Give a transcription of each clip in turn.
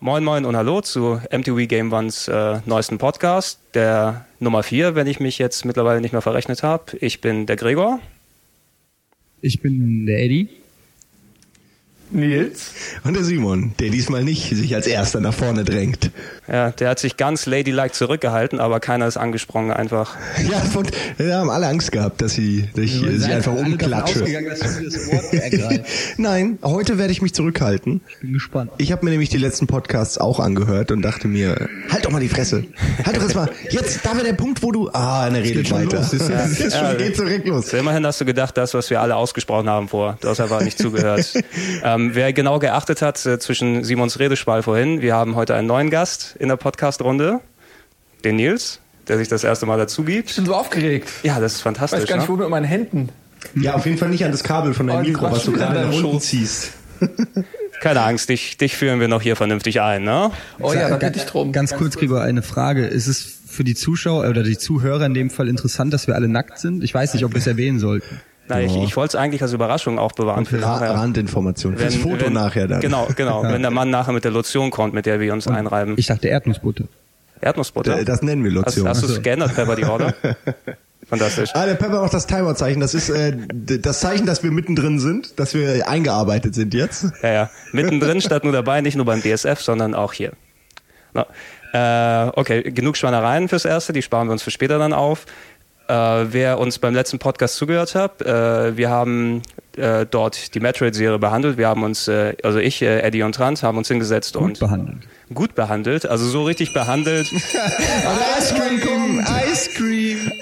Moin Moin und Hallo zu MTV Game Ones äh, neuesten Podcast, der Nummer 4, wenn ich mich jetzt mittlerweile nicht mehr verrechnet habe. Ich bin der Gregor. Ich bin der Eddie. Nils. Und der Simon, der diesmal nicht sich als erster nach vorne drängt. Ja, der hat sich ganz ladylike zurückgehalten, aber keiner ist angesprungen einfach. Ja, und wir haben alle Angst gehabt, dass sie dass ich sie einfach umklatsche. Nein, heute werde ich mich zurückhalten. Ich bin gespannt. Ich habe mir nämlich die letzten Podcasts auch angehört und dachte mir, halt doch mal die Fresse. Halt doch jetzt mal. Jetzt, da wäre der Punkt, wo du. Ah, eine Rede weiter. Los. Ja, jetzt schon, geht direkt los. Immerhin hast du gedacht, das, was wir alle ausgesprochen haben vor. Du hast einfach nicht zugehört. ähm, wer genau geachtet hat äh, zwischen Simons Redespal vorhin, wir haben heute einen neuen Gast in der Podcast-Runde, den Nils, der sich das erste Mal dazu gibt. Ich bin so aufgeregt. Ja, das ist Ich fantastisch. weiß gar nicht, ne? wo mit meinen Händen. Ja, auf jeden Fall nicht an das Kabel von deinem Oh, Mikro, was du gerade nach deinem unten ziehst. Keine Angst, dich, dich führen wir noch hier vernünftig ein. Ne? Oh ja, da bitte ich drum. Ganz kurz, Gregor, eine Frage. Ist es für die Zuschauer oder die Zuhörer in dem Fall interessant, dass wir alle nackt sind? Ich weiß nicht, ob wir es erwähnen sollten. Na, ich, Ja. ich wollte es eigentlich als Überraschung auch bewahren für Ra nachher. Randinformation. Fürs Wenn- Foto wenn, nachher dann. Genau, genau. Wenn der Mann nachher mit der Lotion kommt, mit der wir uns einreiben. Ich dachte Erdnussbutter. Erdnussbutter. D- Das nennen wir hast, Lotion. hast du es geändert, Pepper, die Order? Fantastisch. Ah, der Pepper macht das Timer-Zeichen. Das ist äh, das Zeichen, dass wir mittendrin sind, dass wir eingearbeitet sind jetzt. Ja, ja. Mittendrin statt nur dabei, nicht nur beim DSF, sondern auch hier. Na, äh, okay, genug Schwanereien fürs Erste, die sparen wir uns für später dann auf. Äh, wer uns beim letzten Podcast zugehört hat, äh, wir haben äh, dort die Metroid-Serie behandelt. Wir haben uns, äh, also ich, äh, Eddie und Trant, haben uns hingesetzt Gut und behandelt. gut behandelt, also so richtig behandelt. Ice Cream, Ice Cream,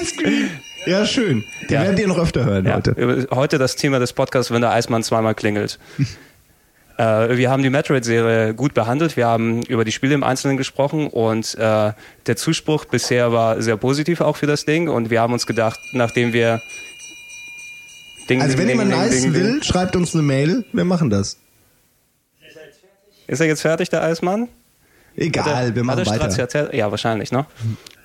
Ice Cream. Ja, schön. Den Ja. werdet ihr noch öfter hören Ja, heute. heute das Thema des Podcasts, wenn der Eismann zweimal klingelt. äh, wir haben die Metroid-Serie gut behandelt. Wir haben über die Spiele im Einzelnen gesprochen und äh, der Zuspruch bisher war sehr positiv auch für das Ding. Und wir haben uns gedacht, nachdem wir Ding, Also wenn jemand ding, nice ding, will, schreibt uns eine Mail. Wir machen das. Ist er jetzt fertig, der Eismann? Egal, wir machen er weiter. Ja, wahrscheinlich, ne?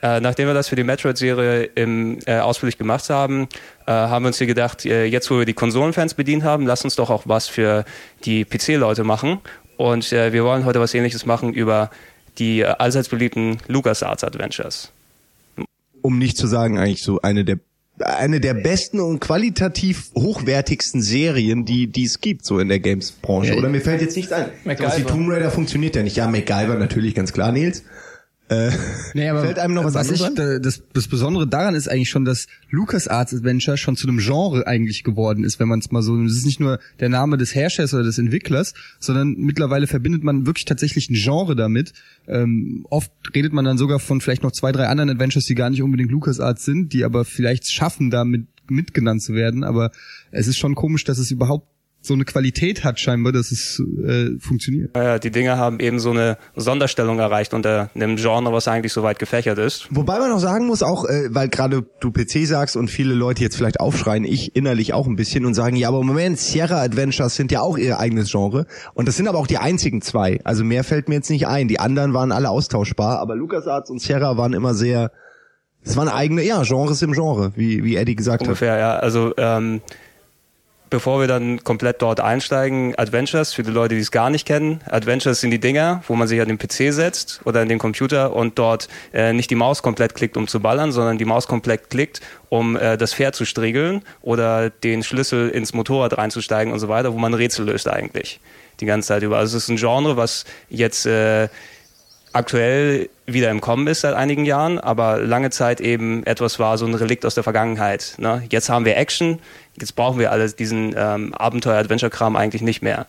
Äh, nachdem wir das für die Metroid-Serie im, äh, ausführlich gemacht haben, äh, haben wir uns hier gedacht, äh, jetzt wo wir die Konsolenfans bedient haben, lass uns doch auch was für die PC-Leute machen. Und äh, wir wollen heute was ähnliches machen über die äh, allseits beliebten LucasArts Adventures. Um nicht zu sagen, eigentlich so eine der eine der besten und qualitativ hochwertigsten Serien, die die es gibt, so in der Games-Branche. Ja, Oder mir fällt jetzt nichts ein. MacGyver. Wie Tomb Raider funktioniert ja nicht. Ja, MacGyver natürlich, ganz klar, Nils. Äh, Nee, aber Fällt einem noch was ich, anderes da- das, das Besondere daran ist eigentlich schon, dass LucasArts Adventure schon zu einem Genre eigentlich geworden ist, wenn man es mal so, es ist nicht nur der Name des Herstellers oder des Entwicklers, sondern mittlerweile verbindet man wirklich tatsächlich ein Genre damit. Ähm, oft redet man dann sogar von vielleicht noch zwei, drei anderen Adventures, die gar nicht unbedingt LucasArts sind, die aber vielleicht schaffen, damit mitgenannt zu werden, aber es ist schon komisch, dass es überhaupt so eine Qualität hat scheinbar, dass es äh, funktioniert. Äh, die Dinge haben eben so eine Sonderstellung erreicht unter einem Genre, was eigentlich so weit gefächert ist. Wobei man auch sagen muss, auch äh, weil gerade du PC sagst und viele Leute jetzt vielleicht aufschreien, ich innerlich auch ein bisschen und sagen, ja, aber Moment, Sierra Adventures sind ja auch ihr eigenes Genre und das sind aber auch die einzigen zwei. Also mehr fällt mir jetzt nicht ein. Die anderen waren alle austauschbar, aber LucasArts und Sierra waren immer sehr, es waren eigene, ja, Genres im Genre, wie wie Eddie gesagt hat. Ungefähr, ja. Also ähm, bevor wir dann komplett dort einsteigen, Adventures, für die Leute, die es gar nicht kennen, Adventures sind die Dinger, wo man sich an den PC setzt oder in den Computer und dort äh, nicht die Maus komplett klickt, um zu ballern, sondern die Maus komplett klickt, um äh, das Pferd zu striegeln oder den Schlüssel ins Motorrad reinzusteigen und so weiter, wo man Rätsel löst eigentlich die ganze Zeit über. Also es ist ein Genre, was jetzt äh, aktuell wieder im Kommen ist seit einigen Jahren, aber lange Zeit eben etwas war, so ein Relikt aus der Vergangenheit. Ne? Jetzt haben wir Action, jetzt brauchen wir alles diesen ähm, Abenteuer-Adventure-Kram eigentlich nicht mehr.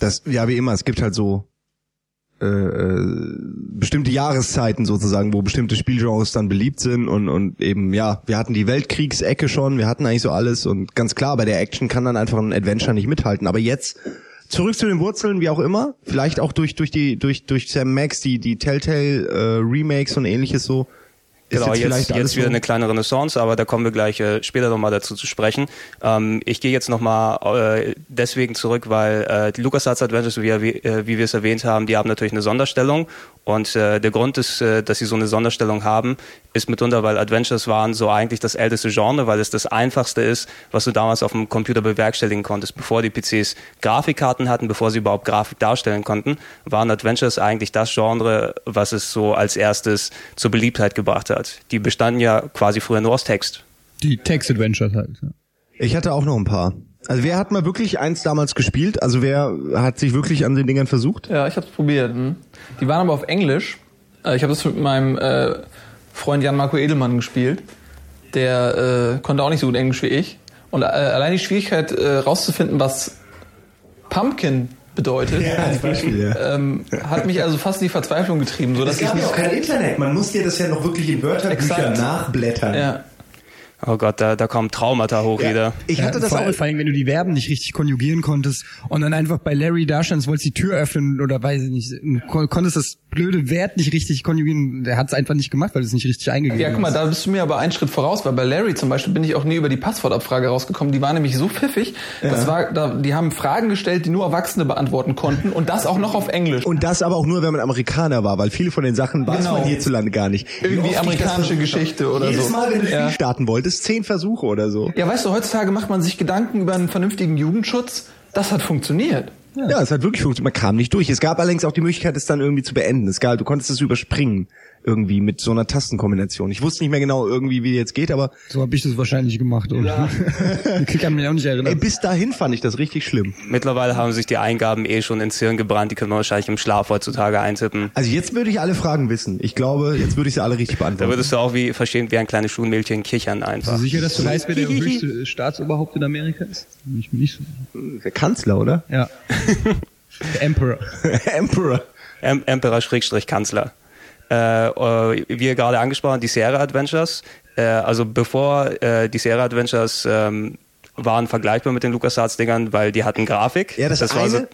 Das, ja, wie immer, es gibt halt so äh, äh, bestimmte Jahreszeiten sozusagen, wo bestimmte Spielgenres dann beliebt sind und, und eben, ja, wir hatten die Weltkriegsecke schon, wir hatten eigentlich so alles und ganz klar, bei der Action kann dann einfach ein Adventure nicht mithalten. Aber jetzt zurück zu den Wurzeln, wie auch immer, vielleicht auch durch, durch die, durch, durch Sam Max, die, die Telltale äh, Remakes und ähnliches so, Genau, jetzt jetzt, vielleicht jetzt, wieder eine kleine Renaissance, aber da kommen wir gleich äh, später nochmal dazu zu sprechen. Ähm, ich gehe jetzt nochmal äh, deswegen zurück, weil äh, die LucasArts Adventures, wie, äh, wie wir es erwähnt haben, die haben natürlich eine Sonderstellung. Und äh, der Grund ist, äh, dass sie so eine Sonderstellung haben, ist mitunter, weil Adventures waren so eigentlich das älteste Genre, weil es das einfachste ist, was du damals auf dem Computer bewerkstelligen konntest. Bevor die PCs Grafikkarten hatten, bevor sie überhaupt Grafik darstellen konnten, waren Adventures eigentlich das Genre, was es so als erstes zur Beliebtheit gebracht hat. Die bestanden ja quasi früher nur aus Text. Die Text-Adventures halt. Ja. Ich hatte auch noch ein paar. Also wer hat mal wirklich eins damals gespielt? Also wer hat sich wirklich an den Dingern versucht? Ja, ich hab's probiert. Hm. Die waren aber auf Englisch. Äh, Ich habe das mit meinem äh, Freund Jan-Marco Edelmann gespielt. Der äh, konnte auch nicht so gut Englisch wie ich. Und äh, allein die Schwierigkeit äh, rauszufinden, was Pumpkin bedeutet, als Beispiel, ja. ähm, hat mich also fast in die Verzweiflung getrieben, so dass ich nicht, kein Internet. Man muss dir das ja noch wirklich in Wörterbüchern nachblättern. ja, Oh Gott, da, da kommen Traumata hoch wieder. Ich hatte das vor, auch. vor allem, wenn du die Verben nicht richtig konjugieren konntest und dann einfach bei Larry da standst, wolltest die Tür öffnen oder weiß ich nicht, kon konntest das blöde Wert nicht richtig konjugieren. Der hat es einfach nicht gemacht, weil es nicht richtig eingegeben Ja, guck mal, da bist du mir aber einen Schritt voraus, weil bei Larry zum Beispiel bin ich auch nie über die Passwortabfrage rausgekommen. Die war nämlich so pfiffig, das war, da, die haben Fragen gestellt, die nur Erwachsene beantworten konnten und das auch noch auf Englisch. Und das aber auch nur, wenn man Amerikaner war, weil viele von den Sachen weiß Genau. man hierzulande gar nicht. Wie Irgendwie amerikanische Geschichte oder Jedes so. Mal, wenn du Ja. Starten wolltest, zehn Versuche oder so. Ja, weißt du, heutzutage macht man sich Gedanken über einen vernünftigen Jugendschutz. Das hat funktioniert. Ja, es hat wirklich funktioniert. Man kam nicht durch. Es gab allerdings auch die Möglichkeit, es dann irgendwie zu beenden. Es gab, du konntest es überspringen. Irgendwie mit so einer Tastenkombination. Ich wusste nicht mehr genau irgendwie, wie jetzt geht, aber So habe ich das wahrscheinlich gemacht. Und ich kann mich auch nicht ey, erinnern. bis dahin fand ich das richtig schlimm. Mittlerweile haben sich die Eingaben eh schon ins Hirn gebrannt, die können wir wahrscheinlich im Schlaf heutzutage eintippen. Also jetzt würde ich alle Fragen wissen. Ich glaube, jetzt würde ich sie alle richtig Da beantworten. würdest du auch wie verschämt wie ein kleines Schulmädchen kichern Bist einfach. du sicher, dass du weißt, wer der höchste Staatsoberhaupt in Amerika ist? Ich bin nicht so. Der Kanzler, oder? Ja. der Emperor. Emperor. Em Emperor Äh, äh, wie gerade angesprochen, die Sierra Adventures. Äh, also bevor die Sierra Adventures ähm, waren vergleichbar mit den LucasArts Dingern, weil die hatten Grafik. Ja, das war so,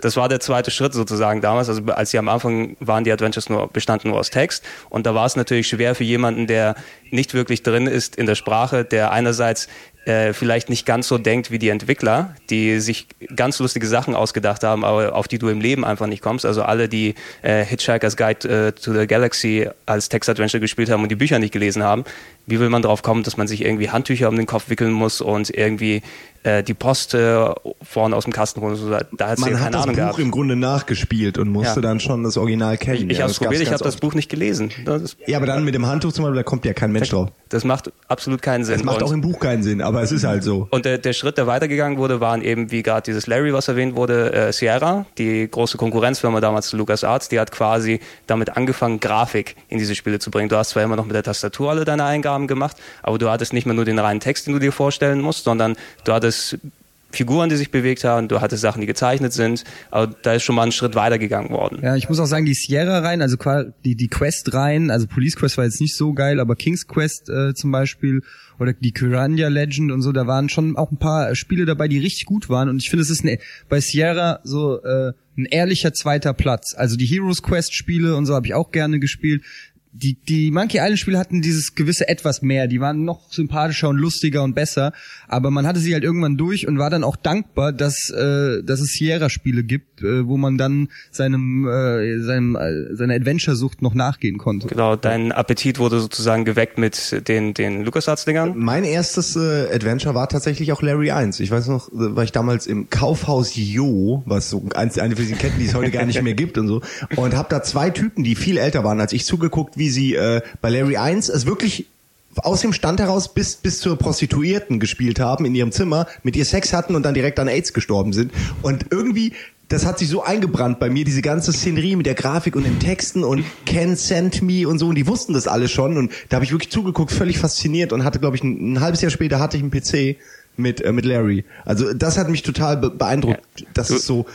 das war der zweite Schritt sozusagen damals. Also als sie am Anfang waren die Adventures nur bestanden nur aus Text und da war es natürlich schwer für jemanden, der nicht wirklich drin ist in der Sprache, der einerseits äh, vielleicht nicht ganz so denkt wie die Entwickler, die sich ganz lustige Sachen ausgedacht haben, aber auf die du im Leben einfach nicht kommst. Also alle, die äh, Hitchhiker's Guide äh, to the Galaxy als Text-Adventure gespielt haben und die Bücher nicht gelesen haben, wie will man drauf kommen, dass man sich irgendwie Handtücher um den Kopf wickeln muss und irgendwie äh, die Post äh, vorne aus dem Kasten holen? So, da hat sie Man keine hat das Ahnung Buch gehabt. im Grunde nachgespielt und musste Ja. dann schon das Original kennen. Ich Ja, habe es probiert, ich habe das. Buch nicht gelesen. Ist, Ja, aber dann mit dem Handtuch zum Beispiel, da kommt ja kein Mensch drauf. das macht absolut keinen Sinn. Das macht Und- auch im Buch keinen Sinn, aber es ist halt so. Und der, der Schritt, der weitergegangen wurde, waren eben, wie gerade dieses Larry, was erwähnt wurde, äh, Sierra, die große Konkurrenzfirma damals zu LucasArts, die hat quasi damit angefangen, Grafik in diese Spiele zu bringen. Du hast zwar immer noch mit der Tastatur alle deine Eingaben gemacht, aber du hattest nicht mehr nur den reinen Text, den du dir vorstellen musst, sondern du hattest Figuren, die sich bewegt haben, du hattest Sachen, die gezeichnet sind, aber da ist schon mal ein Schritt weitergegangen worden. Ja, ich muss auch sagen, die Sierra rein, also die, die Quest rein, also Police Quest war jetzt nicht so geil, aber King's Quest äh, zum Beispiel oder die Piranha Legend und so, da waren schon auch ein paar Spiele dabei, die richtig gut waren und ich finde, es ist eine, bei Sierra so äh, ein ehrlicher zweiter Platz. Also die Heroes Quest Spiele und so habe ich auch gerne gespielt. Die, die Monkey Island Spiele hatten dieses gewisse etwas mehr. Die waren noch sympathischer und lustiger und besser. Aber man hatte sie halt irgendwann durch und war dann auch dankbar, dass, äh, dass es Sierra Spiele gibt, äh, wo man dann seinem, äh, seinem, äh, seiner Adventure-Sucht noch nachgehen konnte. Genau, dein Appetit wurde sozusagen geweckt mit den, den LucasArts-Dingern. Mein erstes äh, Adventure war tatsächlich auch Larry 1. Ich weiß noch, äh, war ich damals im Kaufhaus Jo, was so eins, eine von diesen Ketten, die es heute gar nicht mehr gibt und so, und habe da zwei Typen, die viel älter waren als ich, zugeguckt, wie sie äh, bei Larry 1 es wirklich aus dem Stand heraus bis bis zur Prostituierten gespielt haben in ihrem Zimmer, mit ihr Sex hatten und dann direkt an AIDS gestorben sind und irgendwie das hat sich so eingebrannt bei mir, diese ganze Szenerie mit der Grafik und den Texten und Ken sent me und so und die wussten das alle schon und da habe ich wirklich zugeguckt, völlig fasziniert und hatte glaube ich ein, ein halbes Jahr später hatte ich einen PC mit äh, mit Larry. Also das hat mich total be beeindruckt. Das Du- ist so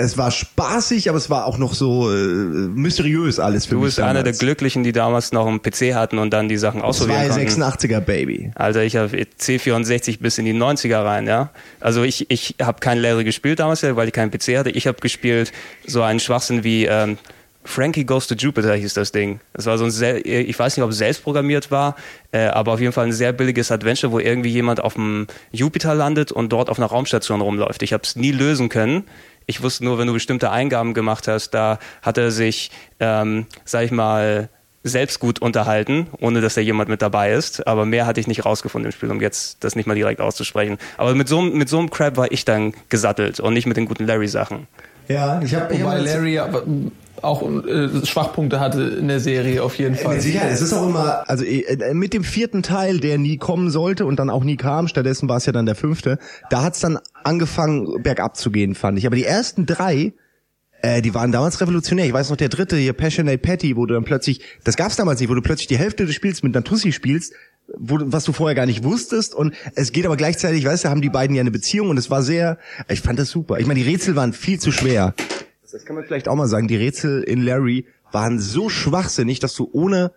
es war spaßig, aber es war auch noch so äh, mysteriös alles für Du mich. bist einer der. Glücklichen, die damals noch einen PC hatten und dann die Sachen ausprobieren konnten. 286er Baby. Also ich habe C64 bis in die 90er rein, ja. Also ich, ich habe kein Larry gespielt damals, weil ich keinen PC hatte. Ich habe gespielt so einen Schwachsinn wie ähm, Frankie Goes to Jupiter hieß das Ding. Das war so ein sehr, ich weiß nicht, ob es selbst programmiert war, äh, aber auf jeden Fall ein sehr billiges Adventure, wo irgendwie jemand auf dem Jupiter landet und dort auf einer Raumstation rumläuft. Ich habe es nie lösen können. Ich wusste nur, wenn du bestimmte Eingaben gemacht hast, da hat er sich, ähm, sag ich mal, selbst gut unterhalten, ohne dass da jemand mit dabei ist. Aber mehr hatte ich nicht rausgefunden im Spiel, um jetzt das nicht mal direkt auszusprechen. Aber mit so, mit so einem Crap war ich dann gesattelt und nicht mit den guten Larry-Sachen. Ja, ich habe Wobei Larry aber auch äh, Schwachpunkte hatte in der Serie auf jeden Fall. Mit Sicherheit, es ist auch immer, also äh, mit dem vierten Teil, der nie kommen sollte und dann auch nie kam, stattdessen war es ja dann der fünfte, da hat's dann angefangen bergab zu gehen, fand ich. Aber die ersten drei, äh, die waren damals revolutionär. Ich weiß noch, der dritte hier, Passionate Patty, wo du dann plötzlich, das gab's damals nicht, wo du plötzlich die Hälfte des Spiels mit einer Tussi spielst, wo, was du vorher gar nicht wusstest und es geht aber gleichzeitig, weißt du, haben die beiden ja eine Beziehung und es war sehr, ich fand das super. Ich meine, die Rätsel waren viel zu schwer. Das kann man vielleicht auch mal sagen. Die Rätsel in Larry waren so schwachsinnig, dass du ohne,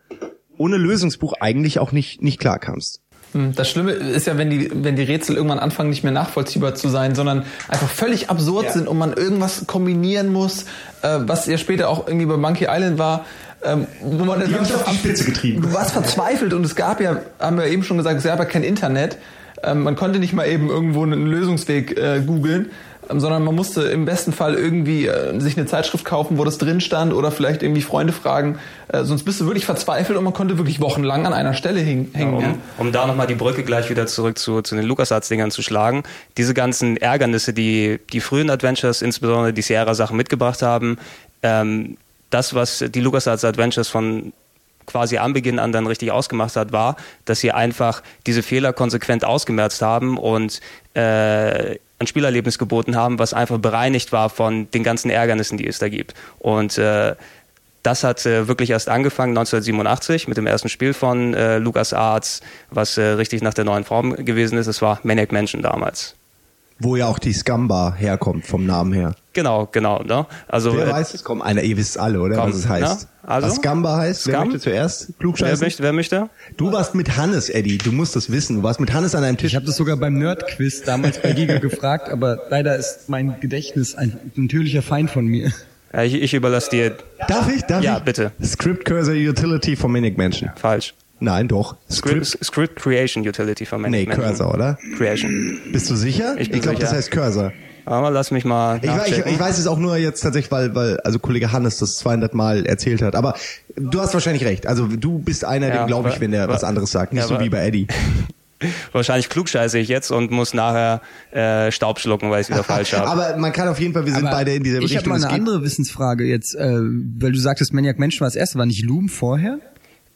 ohne Lösungsbuch eigentlich auch nicht, nicht klarkamst. Hm, Das Schlimme ist ja, wenn die, wenn die Rätsel irgendwann anfangen, nicht mehr nachvollziehbar zu sein, sondern einfach völlig absurd Ja. sind und man irgendwas kombinieren muss, äh, was ja später auch irgendwie bei Monkey Island war, ähm, wo man dann Die wirklich auf die Spitze getrieben. Du warst verzweifelt und es gab ja, haben wir eben schon gesagt, es gab ja kein Internet. Ähm, man konnte nicht mal eben irgendwo einen Lösungsweg äh, googeln, sondern man musste im besten Fall irgendwie äh, sich eine Zeitschrift kaufen, wo das drin stand oder vielleicht irgendwie Freunde fragen. Äh, sonst bist du wirklich verzweifelt und man konnte wirklich wochenlang an einer Stelle hängen. Um, ja. um da nochmal die Brücke gleich wieder zurück zu, zu den LucasArts-Dingern zu schlagen. Diese ganzen Ärgernisse, die die frühen Adventures, insbesondere die Sierra-Sachen mitgebracht haben, ähm, das, was die LucasArts Adventures von quasi am Beginn an dann richtig ausgemacht hat, war, dass sie einfach diese Fehler konsequent ausgemerzt haben und äh, ein Spielerlebnis geboten haben, was einfach bereinigt war von den ganzen Ärgernissen, die es da gibt. Und äh, das hat äh, wirklich erst angefangen 1987 mit dem ersten Spiel von äh, LucasArts, was äh, richtig nach der neuen Form gewesen ist. Es war Maniac Mansion damals. Wo ja auch die Scumbar herkommt, vom Namen her. Genau, genau. Ne? Also Wer äh, weiß es? Komm, einer, ihr wisst alle, oder? Komm, was es heißt. na, also? was Scumbar heißt? Wer Scum? möchte zuerst wer klugscheißen? möchte, wer möchte? Du warst mit Hannes, Eddie. Du musst das wissen. Du warst mit Hannes an einem Tisch. Ich habe das sogar beim Nerd-Quiz damals bei Giga gefragt, aber leider ist mein Gedächtnis ein natürlicher Feind von mir. Ja, ich, ich überlasse dir Darf ich? Darf Ja, ich? bitte. Script Cursor Utility von Manic Mansion. falsch. Nein, doch. Script, Script. Creation Utility von Nee, Maniac Mansion. Cursor, oder? Creation. Bist du sicher? Ich bin glaube, das heißt Cursor. Aber lass mich mal Ich, weiß- ich, ich weiß es auch nur jetzt tatsächlich, weil, weil also Kollege Hannes das 200 Mal erzählt hat. Aber du hast wahrscheinlich recht. Also du bist einer, Ja, dem glaube ich, wenn der was anderes sagt. Nicht ja, so wie bei Eddie. Wahrscheinlich klugscheiße ich jetzt und muss nachher äh, Staub schlucken, weil ich es wieder falsch habe. Aber man kann auf jeden Fall, wir sind Aber beide in dieser ich habe Richtung. mal eine andere Wissensfrage jetzt, äh, weil du sagtest, Maniac Mansion war das erste, war nicht Loom vorher?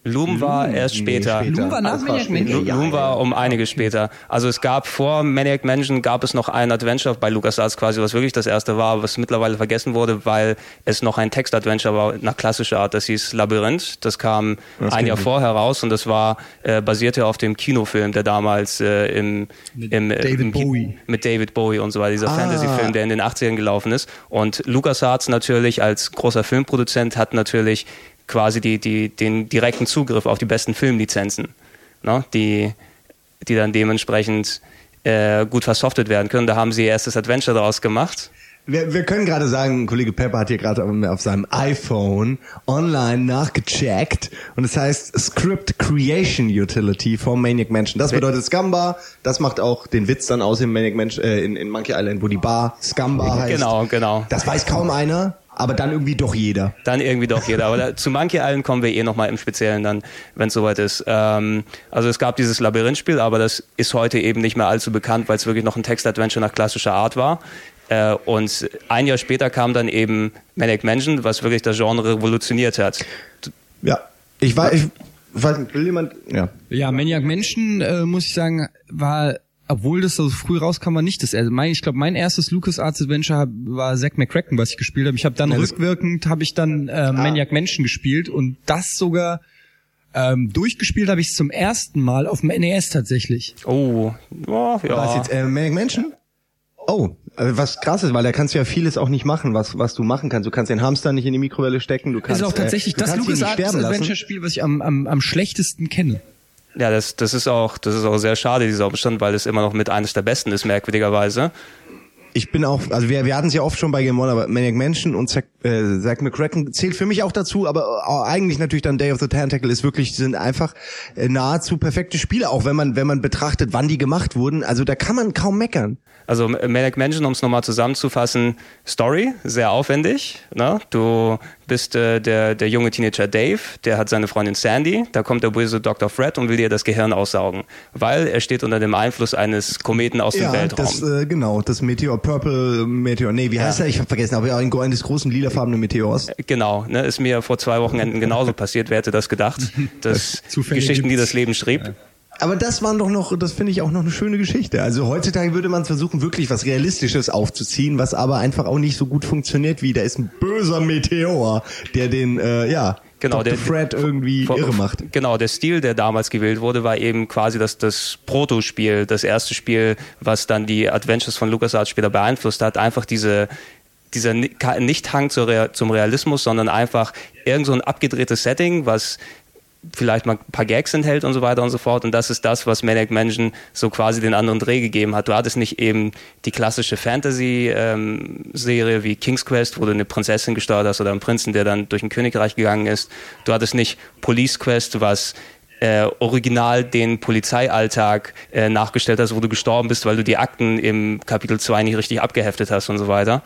Loom war erst Nee, später. Loom war nach Das Maniac später. Mansion? Loom war um einiges später. Also es gab vor Maniac Mansion gab es noch ein Adventure bei LucasArts quasi, was wirklich das erste war, was mittlerweile vergessen wurde, weil es noch ein Text-Adventure war nach klassischer Art. Das hieß Labyrinth. Das kam Das ein Jahr vorher raus und das war äh, basierte auf dem Kinofilm, der damals äh, im, im äh, David im Bowie. mit David Bowie und so weiter, dieser Ah. Fantasy-Film, der in den 80ern gelaufen ist. Und LucasArts natürlich als großer Filmproduzent hat natürlich quasi die, die, den direkten Zugriff auf die besten Filmlizenzen, ne? die, die dann dementsprechend äh, gut versoftet werden können. Da haben sie ihr erstes Adventure daraus gemacht. Wir, wir können gerade sagen, Kollege Pepper hat hier gerade auf seinem iPhone online nachgecheckt und es heißt Script Creation Utility von Maniac Mansion. Das bedeutet Scumbar. Das macht auch den Witz dann aus in Maniac Mansion, äh, in, in Monkey Island, wo die Bar Scumbar heißt. Genau, genau. Das weiß kaum einer, aber dann irgendwie doch jeder. Dann irgendwie doch jeder. Aber da, zu Monkey Island kommen wir eh nochmal im Speziellen dann, wenn es soweit ist. Ähm, also es gab dieses Labyrinthspiel, aber das ist heute eben nicht mehr allzu bekannt, weil es wirklich noch ein Text-Adventure nach klassischer Art war. Äh, und ein Jahr später kam dann eben Manic Mansion, was wirklich das Genre revolutioniert hat. Ja. Ich weiß, ich weiß nicht, will jemand, ja. Ja, Maniac Mansion, äh, muss ich sagen, war, obwohl das so früh rauskam, war nicht das erste. Mein, ich glaube, mein erstes LucasArts Adventure war Zack McCracken, was ich gespielt habe. Ich habe dann Ja, rückwirkend, habe ich dann äh, Maniac Mansion gespielt und das sogar ähm, durchgespielt habe ich zum ersten Mal auf dem NES tatsächlich. Oh, oh Was ja. jetzt, äh, Maniac Mansion? Oh, was krass ist, weil da kannst du ja vieles auch nicht machen, was, was du machen kannst. Du kannst den Hamster nicht in die Mikrowelle stecken, du Das kannst, ist auch tatsächlich äh, du das kannst ihn nicht LucasArts sterben lassen. Adventure-Spiel, was ich am, am, am schlechtesten kenne. Ja, das, das ist auch, das ist auch sehr schade, dieser Umstand, weil es immer noch mit eines der besten ist, merkwürdigerweise. Ich bin auch, also wir, wir hatten es ja oft schon bei Game One, aber Maniac Mansion und Zack, äh, Zack McCracken zählt für mich auch dazu, aber äh, eigentlich natürlich dann Day of the Tentacle ist wirklich, sind einfach äh, nahezu perfekte Spiele, auch wenn man, wenn man betrachtet, wann die gemacht wurden. Also da kann man kaum meckern. Also Manic Mansion, um es nochmal zusammenzufassen, Story, sehr aufwendig. Ne? Du bist äh, der, der junge Teenager Dave, der hat seine Freundin Sandy, da kommt der böse Dr. Fred und will dir das Gehirn aussaugen, weil er steht unter dem Einfluss eines Kometen aus ja, dem Weltraum. Das, äh, genau, das Meteor, Purple Meteor, nee, wie heißt ja. er? Ich habe vergessen, aber ja, ein eines großen lilafarbenen Meteors. Genau, ne, ist mir vor zwei Wochenenden genauso passiert, wer hätte das gedacht? Das, das Geschichten, die das Leben schrieb. Ja. Aber das waren doch noch, das finde ich auch noch eine schöne Geschichte. Also heutzutage würde man versuchen, wirklich was Realistisches aufzuziehen, was aber einfach auch nicht so gut funktioniert wie, da ist ein böser Meteor, der den, äh, ja, genau, Dr. der, Fred irgendwie vor, irre macht. Genau, der Stil, der damals gewählt wurde, war eben quasi das, das Protospiel, das erste Spiel, was dann die Adventures von LucasArts später beeinflusst hat. Einfach diese, dieser Nicht-Hang zum Realismus, sondern einfach irgend so ein abgedrehtes Setting, was vielleicht mal ein paar Gags enthält und so weiter und so fort. Und das ist das, was Manic Mansion so quasi den anderen Dreh gegeben hat. Du hattest nicht eben die klassische Fantasy-Serie ähm, wie King's Quest, wo du eine Prinzessin gesteuert hast oder einen Prinzen, der dann durch ein Königreich gegangen ist. Du hattest nicht Police Quest, was äh, original den Polizeialltag äh, nachgestellt hast, wo du gestorben bist, weil du die Akten im Kapitel 2 nicht richtig abgeheftet hast und so weiter